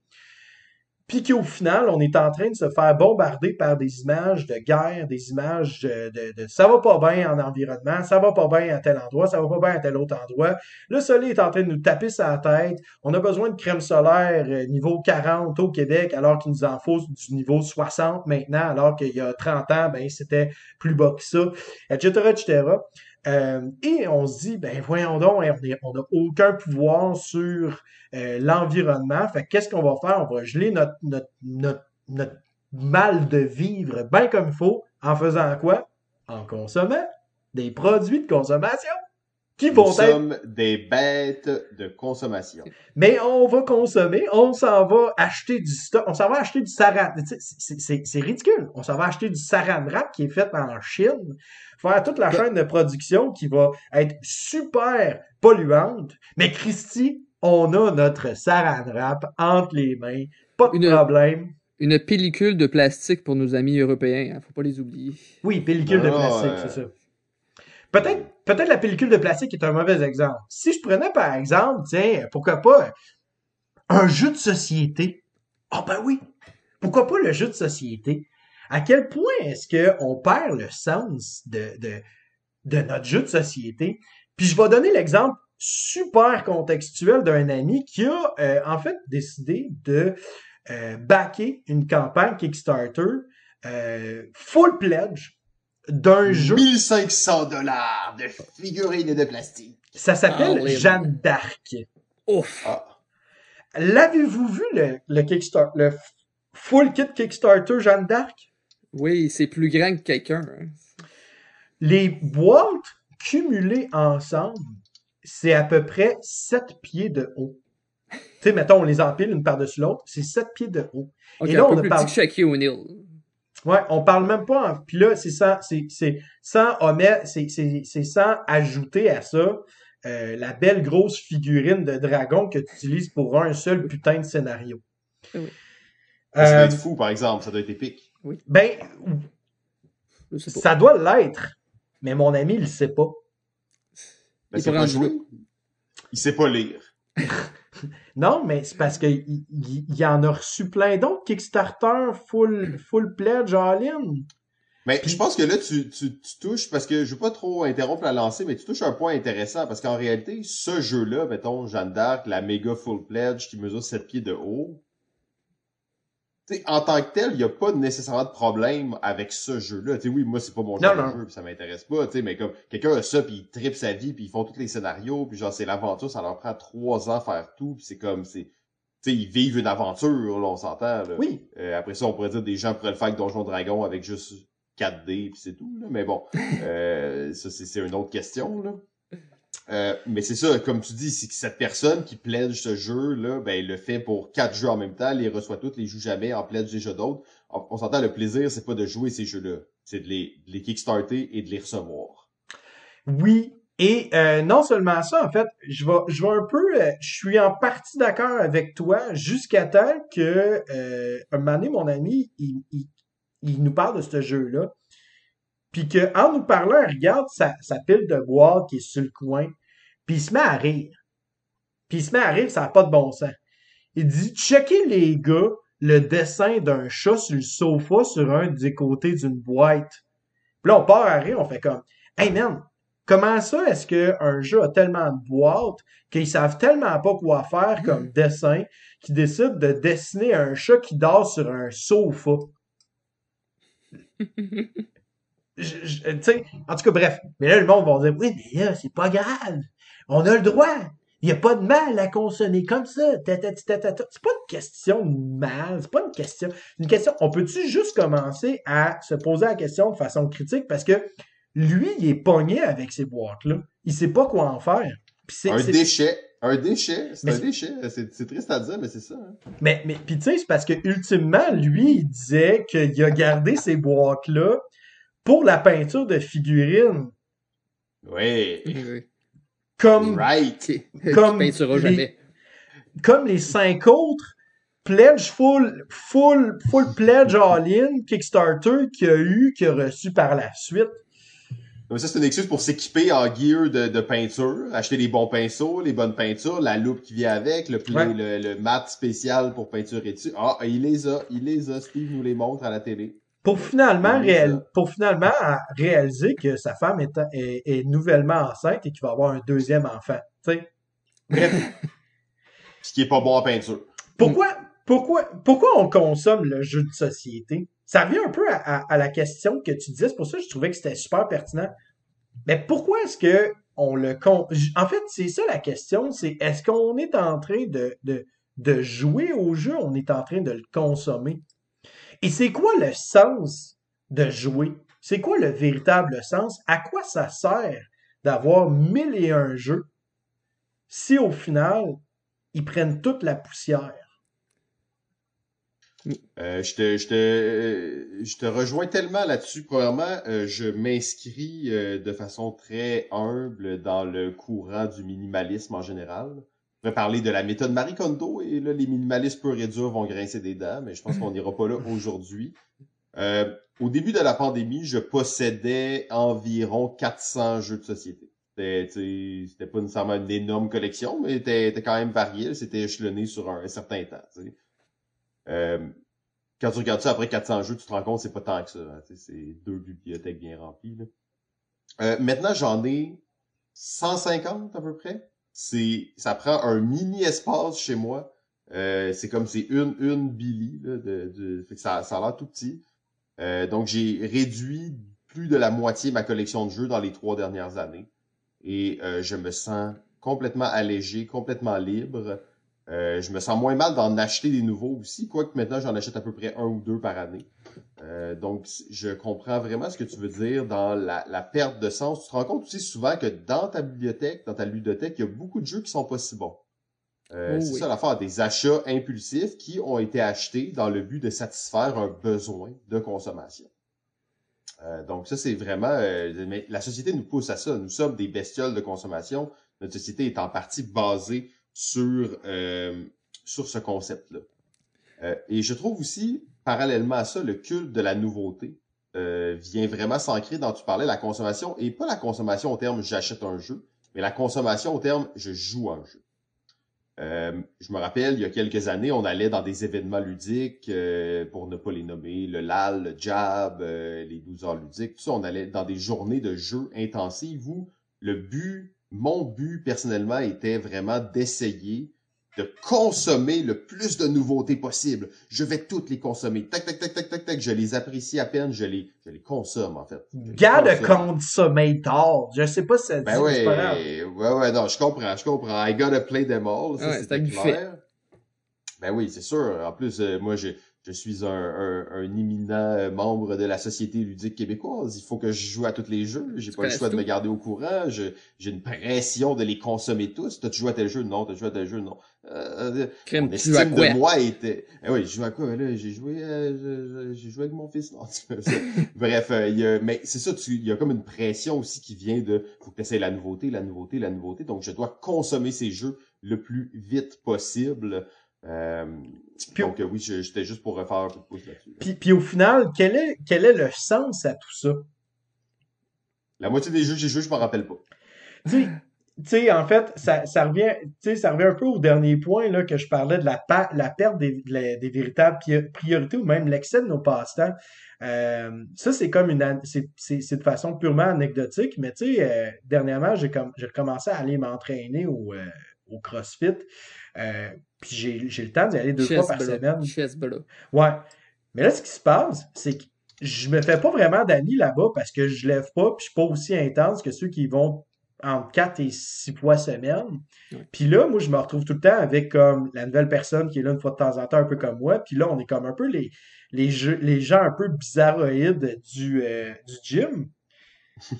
puis qu'au final, on est en train de se faire bombarder par des images de guerre, des images de, de, ça va pas bien en environnement, ça va pas bien à tel endroit, ça va pas bien à tel autre endroit. Le soleil est en train de nous taper sa tête. On a besoin de crème solaire euh, niveau 40 au Québec, alors qu'il nous en faut du niveau 60 maintenant, alors qu'il y a 30 ans, ben c'était plus bas que ça, etc., etc. Euh, et on se dit, ben voyons donc, hein, on n'a aucun pouvoir sur euh, l'environnement. Fait que qu'est-ce qu'on va faire? On va geler notre, notre, notre, notre mal de vivre bien comme il faut en faisant quoi? En consommant des produits de consommation qui nous vont être sommes des bêtes de consommation. mais on va consommer, on s'en va acheter du stock, on s'en va acheter du saran. C'est c'est- c'est ridicule. On s'en va acheter du saran wrap qui est fait en Chine, faire toute la chaîne de production qui va être super polluante. Mais Christy, on a notre saran wrap entre les mains, pas de Une- problème. Une pellicule de plastique pour nos amis européens, hein, faut pas les oublier. Oui, pellicule de Ah, plastique, c'est ça. Peut-être, peut-être la pellicule de plastique est un mauvais exemple. Si je prenais par exemple, tiens, pourquoi pas un jeu de société? Ah ben oui, pourquoi pas le jeu de société? À quel point est-ce qu'on perd le sens de, notre jeu de société? Puis je vais donner l'exemple super contextuel d'un ami qui a euh, en fait décidé de euh, backer une campagne Kickstarter euh, full pledge d'un jeu. 1500 dollars de figurines de plastique. Ça s'appelle Ah, oui. Jeanne d'Arc. Ouf! Ah, L'avez-vous vu le, le Kickstarter, le full kit Kickstarter Jeanne d'Arc? Oui, c'est plus grand que quelqu'un. hein. Les boîtes cumulées ensemble, c'est à peu près 7 pieds de haut. Tu sais, mettons, on les empile une par-dessus l'autre, c'est 7 pieds de haut. Ok, Et là, un on peu a plus parlé- petit que Shaquille O'Neal. Ouais, on parle même pas en... Puis là, c'est sans, c'est, c'est sans omettre, c'est, c'est, c'est sans ajouter à ça euh, la belle grosse figurine de dragon que tu utilises pour un seul putain de scénario. Oui. Ça doit Euh, être fou, par exemple. Ça doit être épique. ben, sais pas. ça doit l'être. Mais mon ami, il le sait pas. Ben, Il c'est peut pas joué. Il sait pas lire. Non, mais c'est parce qu'il il, il- en a reçu plein d'autres Kickstarter full, full pledge all-in. Mais Puis- je pense que là, tu, tu, tu touches, parce que je veux pas trop interrompre la lancée, mais tu touches un point intéressant, parce qu'en réalité, ce jeu-là, mettons, Jeanne d'Arc, la méga full pledge qui mesure 7 pieds de haut, tu sais, en tant que tel, il n'y a pas nécessairement de problème avec ce jeu-là. Oui, moi, c'est pas mon Non, de non. jeu, puis ça m'intéresse pas, tu sais, mais comme, quelqu'un a ça, puis il tripe sa vie, puis ils font tous les scénarios, puis genre, c'est l'aventure, ça leur prend trois ans faire tout, puis c'est comme, c'est, tu sais, ils vivent une aventure, là, on s'entend, là. Oui. Euh, après ça, on pourrait dire des gens pourraient le faire avec Donjon Dragon avec juste 4D puis c'est tout. Là. Mais bon, euh, ça c'est c'est une autre question. Là. Euh, mais c'est ça, comme tu dis, c'est que cette personne qui pledge ce jeu-là, ben, le fait pour quatre jeux en même temps, les reçoit toutes, les joue jamais, en pledge déjà d'autres. On, s'entend, le plaisir, c'est pas de jouer ces jeux-là, c'est de les, de les kickstarter et de les recevoir. Oui. Et euh, non seulement ça, en fait, je vais, un peu, euh, je suis en partie d'accord avec toi jusqu'à temps que euh, un moment mon ami, il nous parle de ce jeu-là, puis que en nous parlant, il regarde sa, sa pile de boîtes qui est sur le coin, puis il se met à rire. Puis il se met à rire, ça n'a pas de bon sens. Il dit, checkez les gars le dessin d'un chat sur le sofa sur un des côtés d'une boîte. Puis là, on part à rire, on fait comme, hey man, Comment ça est-ce qu'un jeu a tellement de boîtes qu'ils savent tellement pas quoi faire comme dessin qu'ils décident de dessiner un chat qui dort sur un sofa? Sais, en tout cas, bref. Mais là, le monde va dire, oui, mais là, c'est pas grave. On a le droit. Il n'y a pas de mal à consommer comme ça. C'est pas une question de mal. C'est pas une question. Une question. On peut-tu juste commencer à se poser la question de façon critique parce que lui, il est pogné avec ces boîtes-là. Il sait pas quoi en faire. C'est- Un c'est- déchet, un déchet, c'est Mais un c'est- déchet. C'est c'est triste à dire, mais c'est ça. hein. Mais, mais puis tu sais, c'est parce que ultimement, lui, il disait qu'il a gardé ces boîtes-là pour la peinture de figurines. Ouais. Oui. Comme, Right. Comme les- jamais. comme les cinq autres pledge full, full, full pledge all-in Kickstarter qu'il a eu, qu'il a reçu par la suite. Ça, c'est une excuse pour s'équiper en gear de, de peinture, acheter les bons pinceaux, les bonnes peintures, la loupe qui vient avec, le, pla- Ouais. le, le mat spécial pour peinturer dessus. Ah, il les a, il les a. Steve nous les montre à la télé. Pour finalement, réel- pour réaliser que sa femme est, est, est nouvellement enceinte et qu'il va avoir un deuxième enfant. Tu sais. Bref. Ce qui est pas bon en peinture. Pourquoi, pourquoi, pourquoi on consomme le jeu de société? Ça revient un peu à, à- à la question que tu disais. C'est pour ça que je trouvais que c'était super pertinent. Mais pourquoi est-ce que on le con... En fait, c'est ça la question. C'est est-ce qu'on est en train de, de, de jouer au jeu? On est en train de le consommer? Et c'est quoi le sens de jouer? C'est quoi le véritable sens? À quoi ça sert d'avoir mille et un jeux si au final, ils prennent toute la poussière? Euh, euh, je te rejoins tellement là-dessus. Premièrement, euh, je m'inscris de façon très humble dans le courant du minimalisme en général. On pourrait parler de la méthode Marie Kondo et là, les minimalistes et durs vont grincer des dents, mais je pense qu'on n'ira pas là aujourd'hui. Euh, au début de la pandémie, je possédais environ 400 jeux de société. C'était, C'était pas nécessairement une énorme collection, mais était, était quand même varié. C'était échelonné sur un, certain temps. Euh, quand tu regardes ça après 400 jeux, tu te rends compte que c'est pas tant que ça. hein, c'est deux bibliothèques bien remplies. là. Euh, maintenant, j'en ai 150 à peu près. C'est, ça prend un mini espace chez moi. Euh, c'est comme c'est une une Billy là, de, de ça, ça a l'air tout petit. Euh, donc j'ai réduit plus de la moitié ma collection de jeux dans les trois dernières années et euh, je me sens complètement allégé, complètement libre. Je me sens moins mal d'en acheter des nouveaux aussi, quoique maintenant j'en achète à peu près un ou deux par année. Euh, donc je comprends vraiment ce que tu veux dire dans la, la perte de sens. Tu te rends compte aussi souvent que dans ta bibliothèque, dans ta ludothèque, il y a beaucoup de jeux qui sont pas si bons. Euh, Oh c'est oui. ça l'affaire des achats impulsifs qui ont été achetés dans le but de satisfaire un besoin de consommation. Euh, donc ça, c'est vraiment... mais la société nous pousse à ça. Nous sommes des bestioles de consommation. Notre société est en partie basée sur, sur ce concept-là. Et je trouve aussi, parallèlement à ça, le culte de la nouveauté euh, vient vraiment s'ancrer dans, tu parlais, la consommation, et pas la consommation au terme j'achète un jeu, mais la consommation au terme je joue un jeu. Euh, je me rappelle, il y a quelques années, on allait dans des événements ludiques, euh, pour ne pas les nommer, le LAL, le JAB, les 12 heures ludiques, tout ça, on allait dans des journées de jeux intensives où le but, mon but personnellement, était vraiment d'essayer de consommer le plus de nouveautés possible. Je vais toutes les consommer. Tac, tac, tac, tac, tac, tac. Je les apprécie à peine. Je les, je les consomme, en fait. Gars de consommator. Je sais pas si ça dit, Ben mais ouais, ouais, ouais, non, je comprends, je comprends. I gotta play them all. Ouais, c'est clair. Ben oui, c'est sûr. En plus, euh, moi, je, je suis un, un, un éminent euh, membre de la Société ludique québécoise. Il faut que je joue à tous les jeux. J'ai pas le choix de me garder au courant. Je- J'ai une pression de les consommer tous. T'as-tu joué à tel jeu? Non. T'as joué à tel jeu? Non. Euh, Crème, mon tu à quoi? de moi était. Eh oui, je joue à quoi là? J'ai joué, euh, j'ai joué avec mon fils. Non. Bref, euh, y a- mais c'est ça. tu- Il y a comme une pression aussi qui vient de. Faut que tu essaies la nouveauté, la nouveauté, la nouveauté. Donc, je dois consommer ces jeux le plus vite possible. Euh, Puis- donc, euh, oui, j'étais juste pour refaire un peu de pouce là-dessus. Puis, puis au final, quel est, quel est le sens à tout ça? La moitié des jeux que j'ai joués, je m'en rappelle pas. tu sais- en fait, ça, ça revient, tu sais, ça revient un peu au dernier point là, que je parlais de la, pa- la perte des, des véritables priorités ou même l'excès de nos passe-temps. Euh, ça, c'est comme une, c'est, de façon purement anecdotique, mais tu sais, euh, dernièrement, j'ai, comme, j'ai recommencé à aller m'entraîner au, euh, au CrossFit. Puis j'ai, j'ai le temps d'y aller deux fois par semaine. Hezbollah. Ouais. Mais là, ce qui se passe, c'est que je me fais pas vraiment d'amis là-bas parce que je lève pas, puis je suis pas aussi intense que ceux qui vont entre 4 et 6 fois semaine. Ouais. Puis là, moi, je me retrouve tout le temps avec comme la nouvelle personne qui est là une fois de temps en temps, un peu comme moi. Puis là, on est comme un peu les, les, jeux, les gens un peu bizarroïdes du, euh, du gym.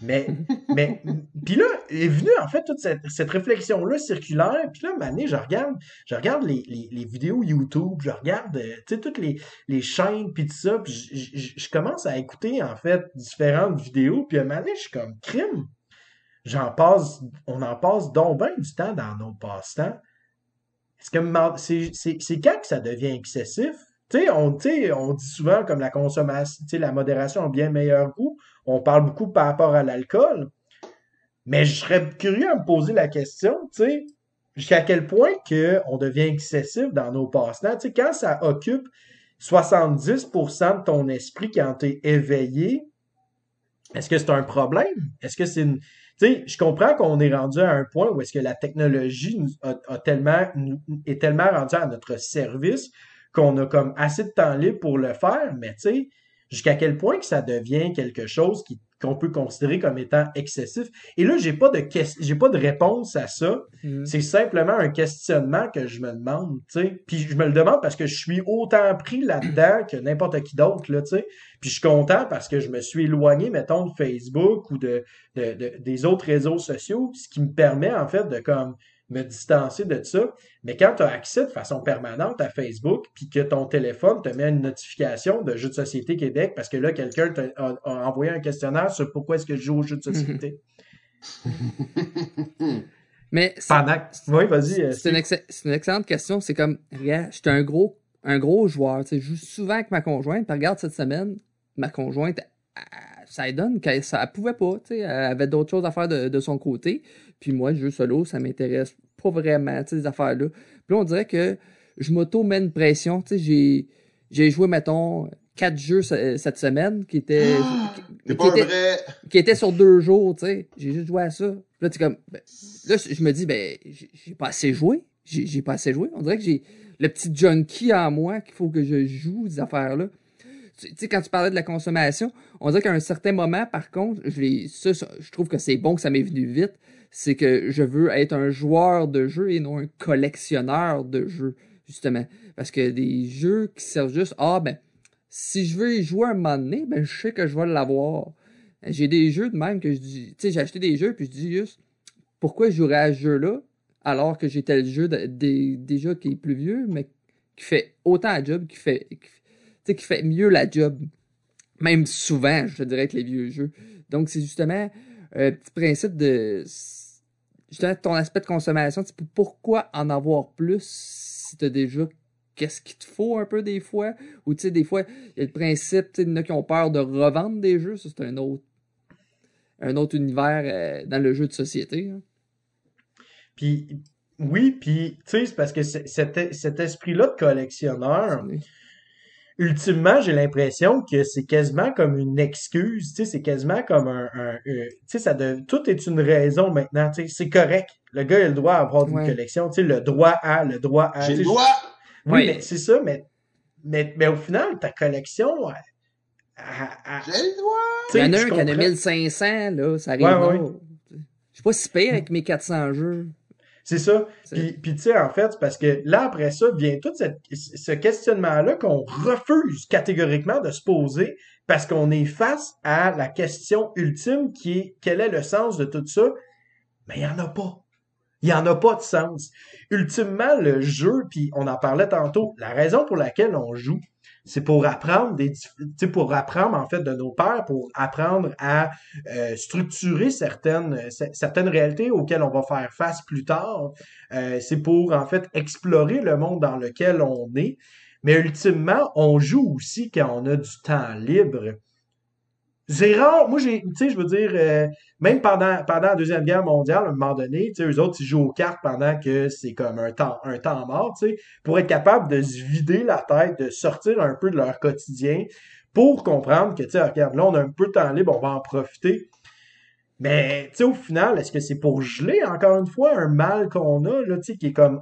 Mais, mais, puis là, est venue en fait toute cette, cette réflexion-là circulaire. Puis là, mané, je regarde, je regarde les, les, vidéos YouTube, je regarde, euh, tu sais, toutes les, les chaînes, puis tout ça. Puis je, commence à écouter en fait différentes vidéos. Puis à donné, je suis comme crime. J'en passe, on en passe donc bien du temps dans nos passe-temps. Est-ce que c'est quand que ça devient excessif? On, dit souvent comme la consommation, la modération a bien meilleur goût. On parle beaucoup par rapport à l'alcool. Mais je serais curieux à me poser la question, jusqu'à quel point que on devient excessif dans nos passe-temps. Quand ça occupe 70% de ton esprit quand tu es éveillé, est-ce que c'est un problème? Est-ce que c'est une. Tu sais, je comprends qu'on est rendu à un point où est-ce que la technologie est tellement rendue à notre service qu'on a comme assez de temps libre pour le faire, mais tu sais, jusqu'à quel point que ça devient quelque chose qui qu'on peut considérer comme étant excessif. Et là, j'ai pas de j'ai pas de réponse à ça. Mhm. C'est simplement un questionnement que je me demande, tu sais. Puis je me le demande parce que je suis autant pris là-dedans que n'importe qui d'autre, là, tu sais. Puis je suis content parce que je me suis éloigné, mettons, de Facebook ou de, de, de- des autres réseaux sociaux, ce qui me permet, en fait, de comme me distancer de ça. Mais quand tu as accès de façon permanente à Facebook, puis que ton téléphone te met une notification de Jeux de société Québec, parce que là, quelqu'un t'a- a, a envoyé un questionnaire sur pourquoi est-ce que je joue aux Jeux de société. Mais Pendant Oui, vas-y. c'est une, ex- c'est une excellente question. C'est comme, regarde, j'étais un gros, un gros joueur. Tu sais, je joue souvent avec ma conjointe. Puis regarde, cette semaine, ma conjointe, elle- ça lui donne qu'elle elle pouvait pas. Tu sais, elle avait d'autres choses à faire de, de son côté. Puis moi, le jeu solo, ça m'intéresse pas vraiment, tu sais, ces affaires-là. Puis là, on dirait que je m'auto-mets une pression. Tu sais, j'ai, j'ai joué, mettons, quatre jeux ce- cette semaine qui étaient, qui- T'es qui étaient- vrai... qui était sur deux jours, tu sais. J'ai juste joué à ça. Là, tu comme, ben, là, je me dis, ben, j'ai pas assez joué. J'ai j'ai pas assez joué. On dirait que j'ai le petit junkie en moi qu'il faut que je joue ces affaires-là. Tu sais, quand tu parlais de la consommation, on dirait qu'à un certain moment, par contre, je, ça, je trouve que c'est bon que ça m'est venu vite. C'est que je veux être un joueur de jeux et non un collectionneur de jeux, justement. Parce que des jeux qui servent juste, ah, ben, si je veux y jouer un moment donné, ben, je sais que je vais l'avoir. J'ai des jeux de même que je dis, tu sais, j'ai acheté des jeux puis je dis juste, pourquoi je jouerais à ce jeu-là alors que j'ai tel jeu déjà qui est plus vieux, mais qui fait autant la job, qui fait, qui, qui fait mieux la job. Même souvent, je te dirais, que les vieux jeux. Donc, c'est justement un petit principe de. Justement, ton aspect de consommation. Pourquoi en avoir plus si tu as déjà qu'est-ce qu'il te faut un peu des fois? Ou tu sais, des fois, il y a le principe, tu sais, il y en a qui ont peur de revendre des jeux. Ça, c'est un autre, un autre univers euh, dans le jeu de société. hein. Puis, oui, puis, tu sais, c'est parce que cet, cet esprit-là de collectionneur, ultimement, j'ai l'impression que c'est quasiment comme une excuse, tu sais, c'est quasiment comme un, un- un- tu sais, ça de, tout est une raison maintenant, tu sais, c'est correct. Le gars, il a le droit à avoir une collection, tu sais, le droit à, le droit à. J'ai le droit! Oui, mais c'est ça, mais, mais, mais au final, ta collection, elle- elle- elle- J'ai le droit! tu Il y en a un qui en a comprends. 1500, là, ça arrive Ouais, ouais. Je suis pas si pire avec mes 400 jeux. C'est ça. Puis, puis tu sais, en fait, parce que là, après ça, vient tout cette- ce questionnement-là qu'on refuse catégoriquement de se poser parce qu'on est face à la question ultime qui est quel est le sens de tout ça? Mais il n'y en a pas. Il n'y en a pas de sens. Ultimement, le jeu, puis on en parlait tantôt, la raison pour laquelle on joue, c'est pour apprendre des, pour apprendre en fait de nos pères, pour apprendre à euh, structurer certaines cer- certaines réalités auxquelles on va faire face plus tard. Euh, c'est pour en fait explorer le monde dans lequel on est. Mais ultimement, on joue aussi quand on a du temps libre. Rare. Moi, j'ai, tu sais, je veux dire, euh, même pendant, pendant la Deuxième Guerre mondiale, à un moment donné, tu sais, eux autres, ils jouent aux cartes pendant que c'est comme un temps, un temps mort, tu sais, pour être capable de se vider la tête, de sortir un peu de leur quotidien, pour comprendre que, tu sais, regarde, là, on a un peu de temps libre, on va en profiter. Mais, tu sais, au final, est-ce que c'est pour geler, encore une fois, un mal qu'on a, là, qui est comme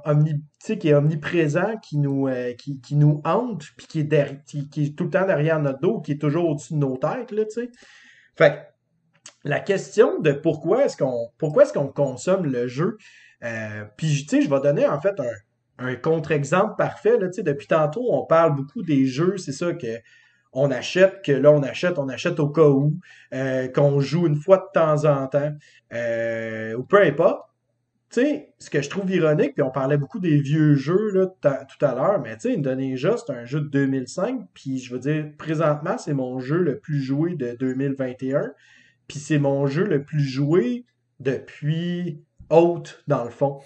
qui est omniprésent, qui nous, euh, qui, qui nous hante, puis qui est qui, est tout le temps derrière notre dos, qui est toujours au-dessus de nos têtes, là, tu sais? Fait la question de pourquoi est-ce qu'on, pourquoi est-ce qu'on consomme le jeu, euh, puis, tu sais, je vais donner, en fait, un, un contre-exemple parfait, là, tu sais, depuis tantôt, on parle beaucoup des jeux, c'est ça que, on achète, que là, on achète, on achète au cas où, euh, qu'on joue une fois de temps en temps, euh, ou peu importe. Tu sais, ce que je trouve ironique, puis on parlait beaucoup des vieux jeux là, tout à l'heure, mais tu sais, Indonesia, c'est un jeu de 2005, puis je veux dire, présentement, c'est mon jeu le plus joué de 2021, puis c'est mon jeu le plus joué depuis Haute, dans le fond.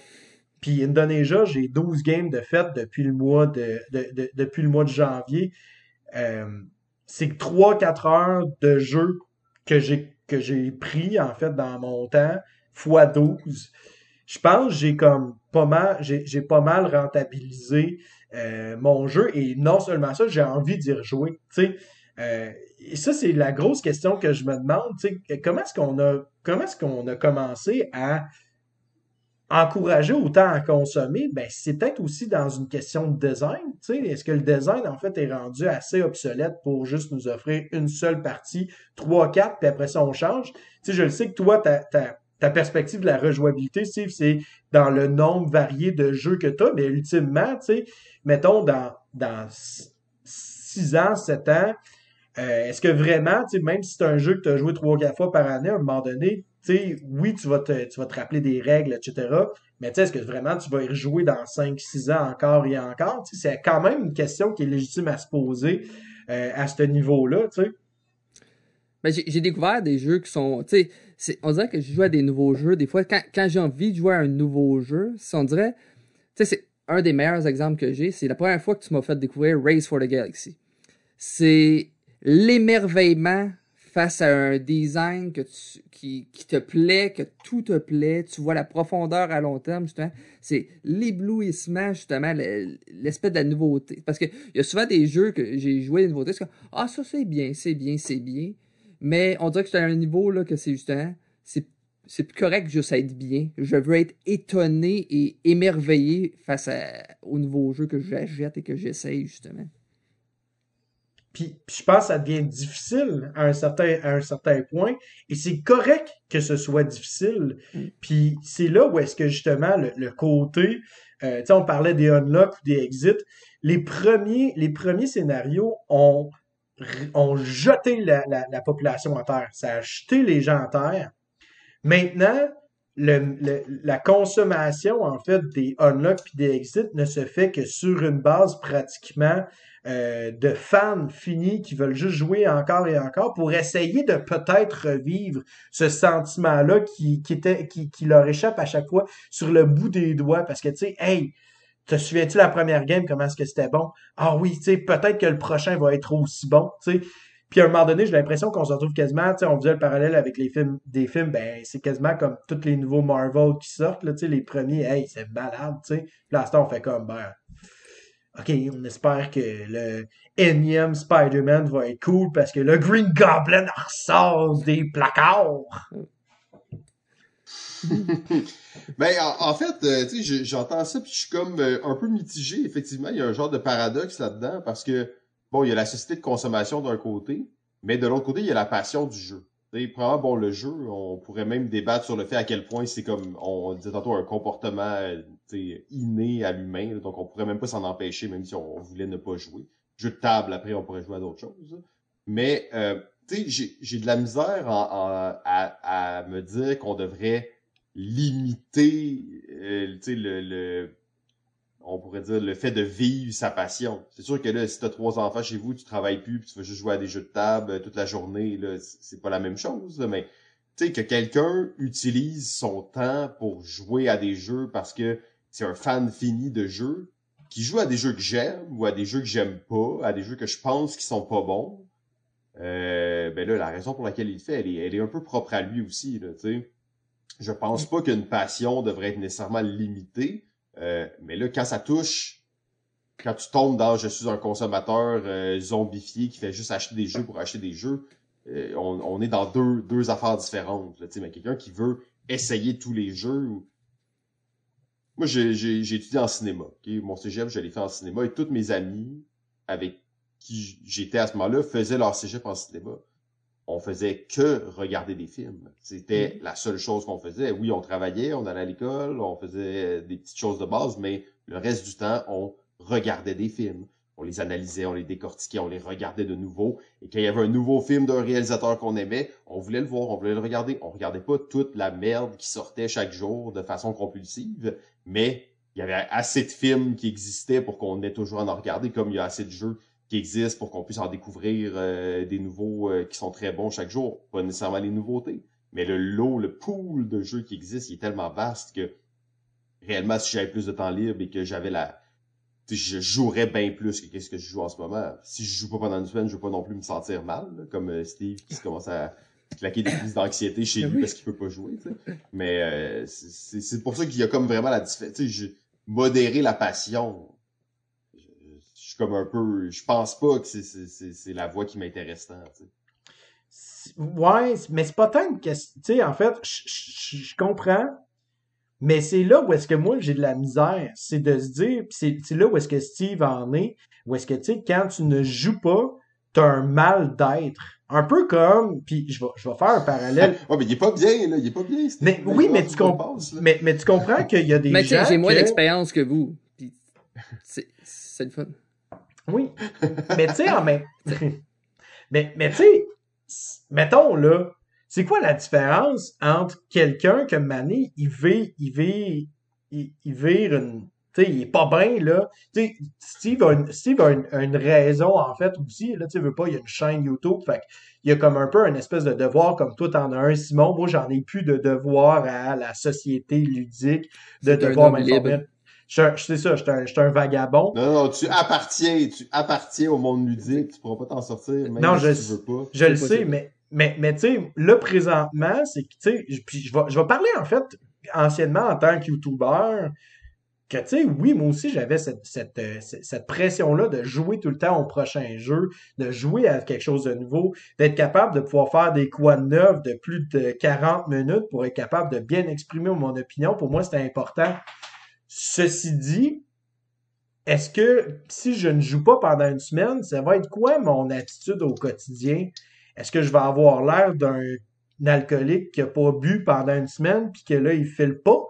Puis Indonesia, j'ai 12 games de fête depuis le mois de- depuis le mois de janvier. Euh, c'est 3-4 heures de jeu que j'ai que pris en fait dans mon temps fois 12. Je pense que j'ai comme pas mal j'ai pas mal rentabilisé euh, mon jeu et non seulement ça, j'ai envie d'y rejouer. Euh, et ça c'est la grosse question que je me demande. Comment est-ce qu'on a comment est-ce qu'on a commencé à encourager autant à consommer, ben c'est peut-être aussi dans une question de design. Est-ce que le design en fait est rendu assez obsolète pour juste nous offrir une seule partie, trois, quatre, puis après ça on change? Tu sais, je le sais que toi ta ta ta perspective de la rejouabilité, Steve, c'est dans le nombre varié de jeux que tu as, mais ultimement, mettons dans dans six ans, sept ans, euh, est-ce que vraiment, même si c'est un jeu que tu as joué trois, quatre fois par année, à un moment donné, sais, oui, tu vas te, rappeler des règles, etc. Mais est-ce que vraiment tu vas y rejouer dans 5-6 ans encore et encore? C'est quand même une question qui est légitime à se poser euh, à ce niveau-là, tu sais. Ben, j'ai découvert des jeux qui sont. Tu sais, on dirait que je joue à des nouveaux jeux. Des fois, quand, quand j'ai envie de jouer à un nouveau jeu, si on dirait. Tu sais, c'est un des meilleurs exemples que j'ai. C'est la première fois que tu m'as fait découvrir Race for the Galaxy. C'est l'émerveillement face à un design qui, te plaît, que tout te plaît. Tu vois la profondeur à long terme, justement. C'est l'éblouissement, justement, le- l'espèce de la nouveauté. Parce que il y a souvent des jeux que j'ai joué des nouveautés, c'est comme Ah, ça c'est bien, c'est bien, c'est bien. Mais on dirait que c'est à un niveau là que c'est justement. C'est plus correct juste être bien. Je veux être étonné et émerveillé face à, aux nouveaux jeux que j'achète et que j'essaye, justement. Puis, puis je pense que ça devient difficile à un certain, à un certain point. Et c'est correct que ce soit difficile. Mm. Puis c'est là où est-ce que justement le, le côté, euh, tu sais, on parlait des unlocks ou des exits. Les premiers, les premiers scénarios ont, ont jeté la, la, la population à terre. Ça a jeté les gens à terre. Maintenant, la consommation, en fait, des unlock puis des exits ne se fait que sur une base pratiquement euh, de fans finis qui veulent juste jouer encore et encore pour essayer de peut-être revivre ce sentiment-là qui, qui, était, qui, qui leur échappe à chaque fois sur le bout des doigts. Parce que, tu sais, hey, te souviens-tu la première game, comment est-ce que c'était bon? Ah oui, tu sais, peut-être que le prochain va être aussi bon, tu sais. Puis à un moment donné, j'ai l'impression qu'on se retrouve quasiment, tu sais, on faisait le parallèle avec les films, des films, ben c'est quasiment comme tous les nouveaux Marvel qui sortent, là, tu sais, les premiers, hey, c'est malade, tu sais. Là, à ce temps, on fait comme, ben, ok, on espère que le énième Spider-Man va être cool parce que le Green Goblin ressort des placards. Ben, en, fait, euh, tu sais, j'entends ça puis je suis comme euh, un peu mitigé. Effectivement, il y a un genre de paradoxe là-dedans parce que, bon, il y a la société de consommation d'un côté, mais de l'autre côté, il y a la passion du jeu. Sais, probablement, bon, le jeu, on pourrait même débattre sur le fait à quel point c'est comme, on disait tantôt, un comportement, euh, inné à l'humain, donc on pourrait même pas s'en empêcher, même si on, voulait ne pas jouer. Jeu de table, après, on pourrait jouer à d'autres choses. Mais, euh, tu sais, j'ai- j'ai de la misère en- en- à, à me dire qu'on devrait limiter euh, tu sais, le, le on pourrait dire le fait de vivre sa passion. C'est sûr que là, si t'as trois enfants chez vous, tu travailles plus, puis tu vas juste jouer à des jeux de table euh, toute la journée, là, c'est pas la même chose. là, mais tu sais que quelqu'un utilise son temps pour jouer à des jeux parce que c'est un fan fini de jeux, qui joue à des jeux que j'aime ou à des jeux que j'aime pas, à des jeux que je pense qui sont pas bons. Euh, ben là, la raison pour laquelle il le fait, elle est, elle est un peu propre à lui aussi, là, tu sais je pense pas qu'une passion devrait être nécessairement limitée. Euh, mais là, quand ça touche, quand tu tombes dans je suis un consommateur euh, zombifié qui fait juste acheter des jeux pour acheter des jeux, euh, on, on est dans deux, deux affaires différentes. Là, mais quelqu'un qui veut essayer tous les jeux. Moi, j'ai étudié en cinéma. Mon cégep, je l'ai fait en cinéma et tous mes amis avec qui j'étais à ce moment-là faisaient leur cégep en cinéma on faisait que regarder des films. C'était la seule chose qu'on faisait. Oui, on travaillait, on allait à l'école, on faisait des petites choses de base, mais le reste du temps, on regardait des films. On les analysait, on les décortiquait, on les regardait de nouveau. Et quand il y avait un nouveau film d'un réalisateur qu'on aimait, on voulait le voir, on voulait le regarder. On regardait pas toute la merde qui sortait chaque jour de façon compulsive, mais il y avait assez de films qui existaient pour qu'on ait toujours à en regarder, comme il y a assez de jeux qui existent pour qu'on puisse en découvrir euh, des nouveaux euh, qui sont très bons chaque jour. Pas nécessairement les nouveautés, mais le lot, le pool de jeux qui existent, il est tellement vaste que réellement, si j'avais plus de temps libre et que j'avais la... Je jouerais bien plus que qu'est-ce que je joue en ce moment. Si je joue pas pendant une semaine, je veux pas non plus me sentir mal, là, comme euh, Steve qui se commence à claquer des crises d'anxiété chez Ah lui oui. parce qu'il peut pas jouer. Mais euh, c'est- pour ça qu'il y a comme vraiment la différence. Modérer la passion, suis comme un peu... Je pense pas que c'est- c'est c'est- c'est la voie qui m'intéresse tant. tu sais. C'est- Ouais, mais c'est pas tant une question. Tu sais, en fait, je- je je comprends, mais c'est là où est-ce que moi j'ai de la misère. C'est de se dire, pis c'est c'est là où est-ce que Steve en est, où est-ce que, tu sais, quand tu ne joues pas, t'as un mal d'être. Un peu comme, puis je vais, je vais faire un parallèle. Ouais, mais il est pas bien, là. Il est pas bien. Steve. Mais oui, mais tu, comp- passe, mais, mais tu comprends qu'il y a des Mais tu sais, gens j'ai moins que- d'expérience que vous. C'est le fun. Oui. Mais tu sais, en même. mais mais tu sais, mettons là, c'est quoi la différence entre quelqu'un que Mané, il vire, il vire, il, il vire une. Tu sais, il est pas bien, là. Tu sais, Steve a une, Steve a une, une raison, en fait, aussi. Là, tu veux pas, il y a une chaîne YouTube. Fait il y a comme un peu un espèce de devoir, comme toi, t'en as un, Simon. Moi, j'en ai plus de devoir à la société ludique, de devoir m'informer. C'est ça, je suis un, je suis un vagabond. Non, non, tu appartiens, tu appartiens au monde ludique, tu pourras pas t'en sortir, même Non, si je- tu veux pas. Je le sais, mais, mais, mais tu sais, là, présentement, c'est que, tu sais, je- puis je vais, je vais parler, en fait, anciennement, en tant que YouTuber, que, tu sais, oui, moi aussi, j'avais cette, cette, euh, cette cette pression-là de jouer tout le temps au prochain jeu, de jouer à quelque chose de nouveau, d'être capable de pouvoir faire des quoi de neuf de plus de 40 minutes pour être capable de bien exprimer mon opinion. Pour moi, c'était important. Ceci dit, est-ce que si je ne joue pas pendant une semaine, ça va être quoi mon attitude au quotidien? Est-ce que je vais avoir l'air d'un alcoolique qui a pas bu pendant une semaine puis que là, il file pas?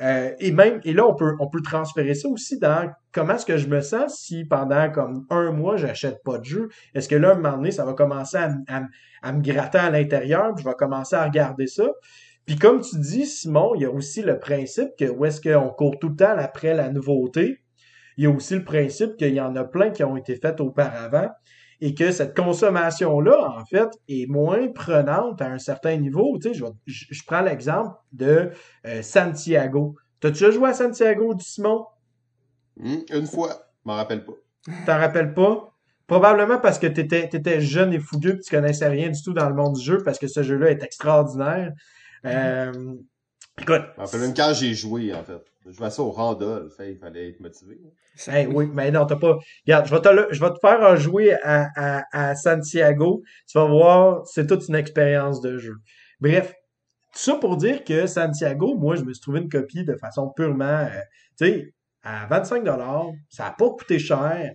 Euh, et même, et là, on peut, on peut transférer ça aussi dans comment est-ce que je me sens si pendant comme un mois, j'achète pas de jeu. Est-ce que là, à un moment donné, ça va commencer à, à me gratter à l'intérieur, puis je vais commencer à regarder ça? Puis comme tu dis, Simon, il y a aussi le principe que où est-ce qu'on court tout le temps après la nouveauté, il y a aussi le principe qu'il y en a plein qui ont été faites auparavant et que cette consommation-là, en fait, est moins prenante à un certain niveau. Tu sais, je, je- prends l'exemple de euh, Santiago. T'as-tu déjà joué à Santiago, du Simon? Hmm, une fois, je m'en rappelle pas. T'en rappelles pas? Probablement parce que t'étais, t'étais jeune et fougueux et tu connaissais rien du tout dans le monde du jeu parce que ce jeu-là est extraordinaire. Euh, écoute, me rappelle même quand j'ai joué, en fait. Je jouais ça au Randolph, fait, il fallait être motivé. Hey, oui, mais non, t'as pas. Regarde, je vais te, je vais te faire un jouer à, à, à Santiago. Tu vas voir, c'est toute une expérience de jeu. Bref, tout ça pour dire que Santiago, moi, je me suis trouvé une copie de façon purement, euh, tu sais, à 25 ça n'a pas coûté cher.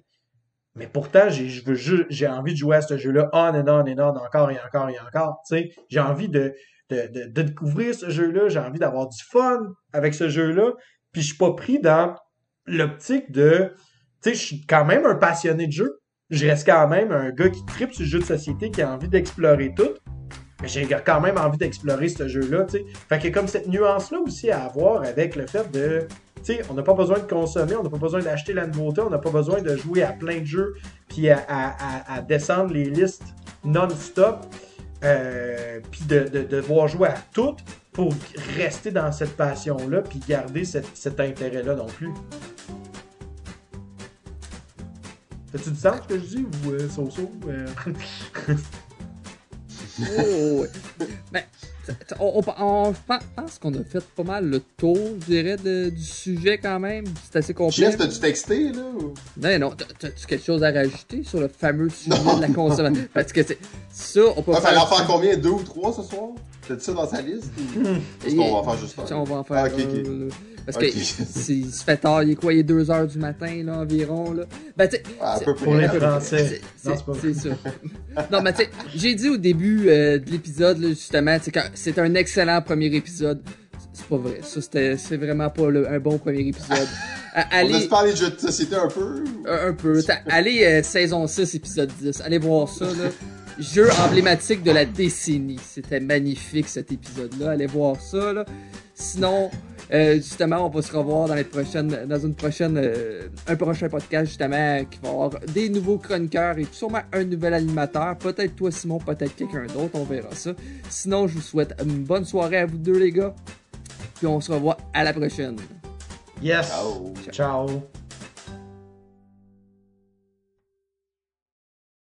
Mais pourtant, j'ai envie de jouer à ce jeu-là on and on and on, encore et encore et encore. Tu sais, j'ai envie de, de, découvrir ce jeu-là. J'ai envie d'avoir du fun avec ce jeu-là. Puis je suis pas pris dans l'optique de, tu sais, je suis quand même un passionné de jeu. Je reste quand même un gars qui tripe sur le jeu de société, qui a envie d'explorer tout. Mais j'ai quand même envie d'explorer ce jeu-là, tu sais. Fait qu'il y a comme cette nuance-là aussi à avoir avec le fait de, tu sais, on n'a pas besoin de consommer, on n'a pas besoin d'acheter la nouveauté, on n'a pas besoin de jouer à plein de jeux, puis à descendre les listes non-stop, euh, puis de, de, de devoir jouer à toutes pour rester dans cette passion-là, puis garder cette- cet intérêt-là non plus. T'as-tu du sens ce que je dis ou euh, so-so? Euh, Oh. Ben, on, on- on- je pense- qu'on a fait pas mal le tour, je dirais, de- du sujet quand même. C'est assez complet. Jeff, t'as-tu texté, là? ou- Non, non, t'as- t'as-tu quelque chose à rajouter sur le fameux sujet Non. de la consommation? Parce que c'est ça, on peut Ah, fallait en faire. faire combien? Deux ou trois ce soir? T'as-tu ça dans sa liste? ou- Parce qu'on va en faire juste un. on va en faire Ah, ok, ok. un, là. Parce que c'est- il se fait tard, il est quoi, il est 2 heures du matin, là, environ, là. Ben, tu sais, Ah, c'est- Pour les. Français. c'est- c'est c'est c'est ça. non, mais tu sais, j'ai dit au début euh, de l'épisode, justement, c'est que c'est un excellent premier épisode. C'est pas vrai. Ça, c'était, c'est vraiment pas le- un bon premier épisode. Euh, On allez, a-tu parlé de jeux de société un peu? un, un peu. Allez, euh, saison 6, épisode 10. Allez voir ça, là. Jeu emblématique de la décennie. C'était magnifique, cet épisode-là. Allez voir ça, là. Sinon, euh, justement, on va se revoir dans les prochaines, dans une prochaine, euh, un prochain podcast, justement, qui va avoir des nouveaux chroniqueurs et sûrement un nouvel animateur. Peut-être toi, Simon, peut-être quelqu'un d'autre. On verra ça. Sinon, je vous souhaite une bonne soirée à vous deux, les gars. Puis on se revoit à la prochaine. Yes. Ciao. Ciao.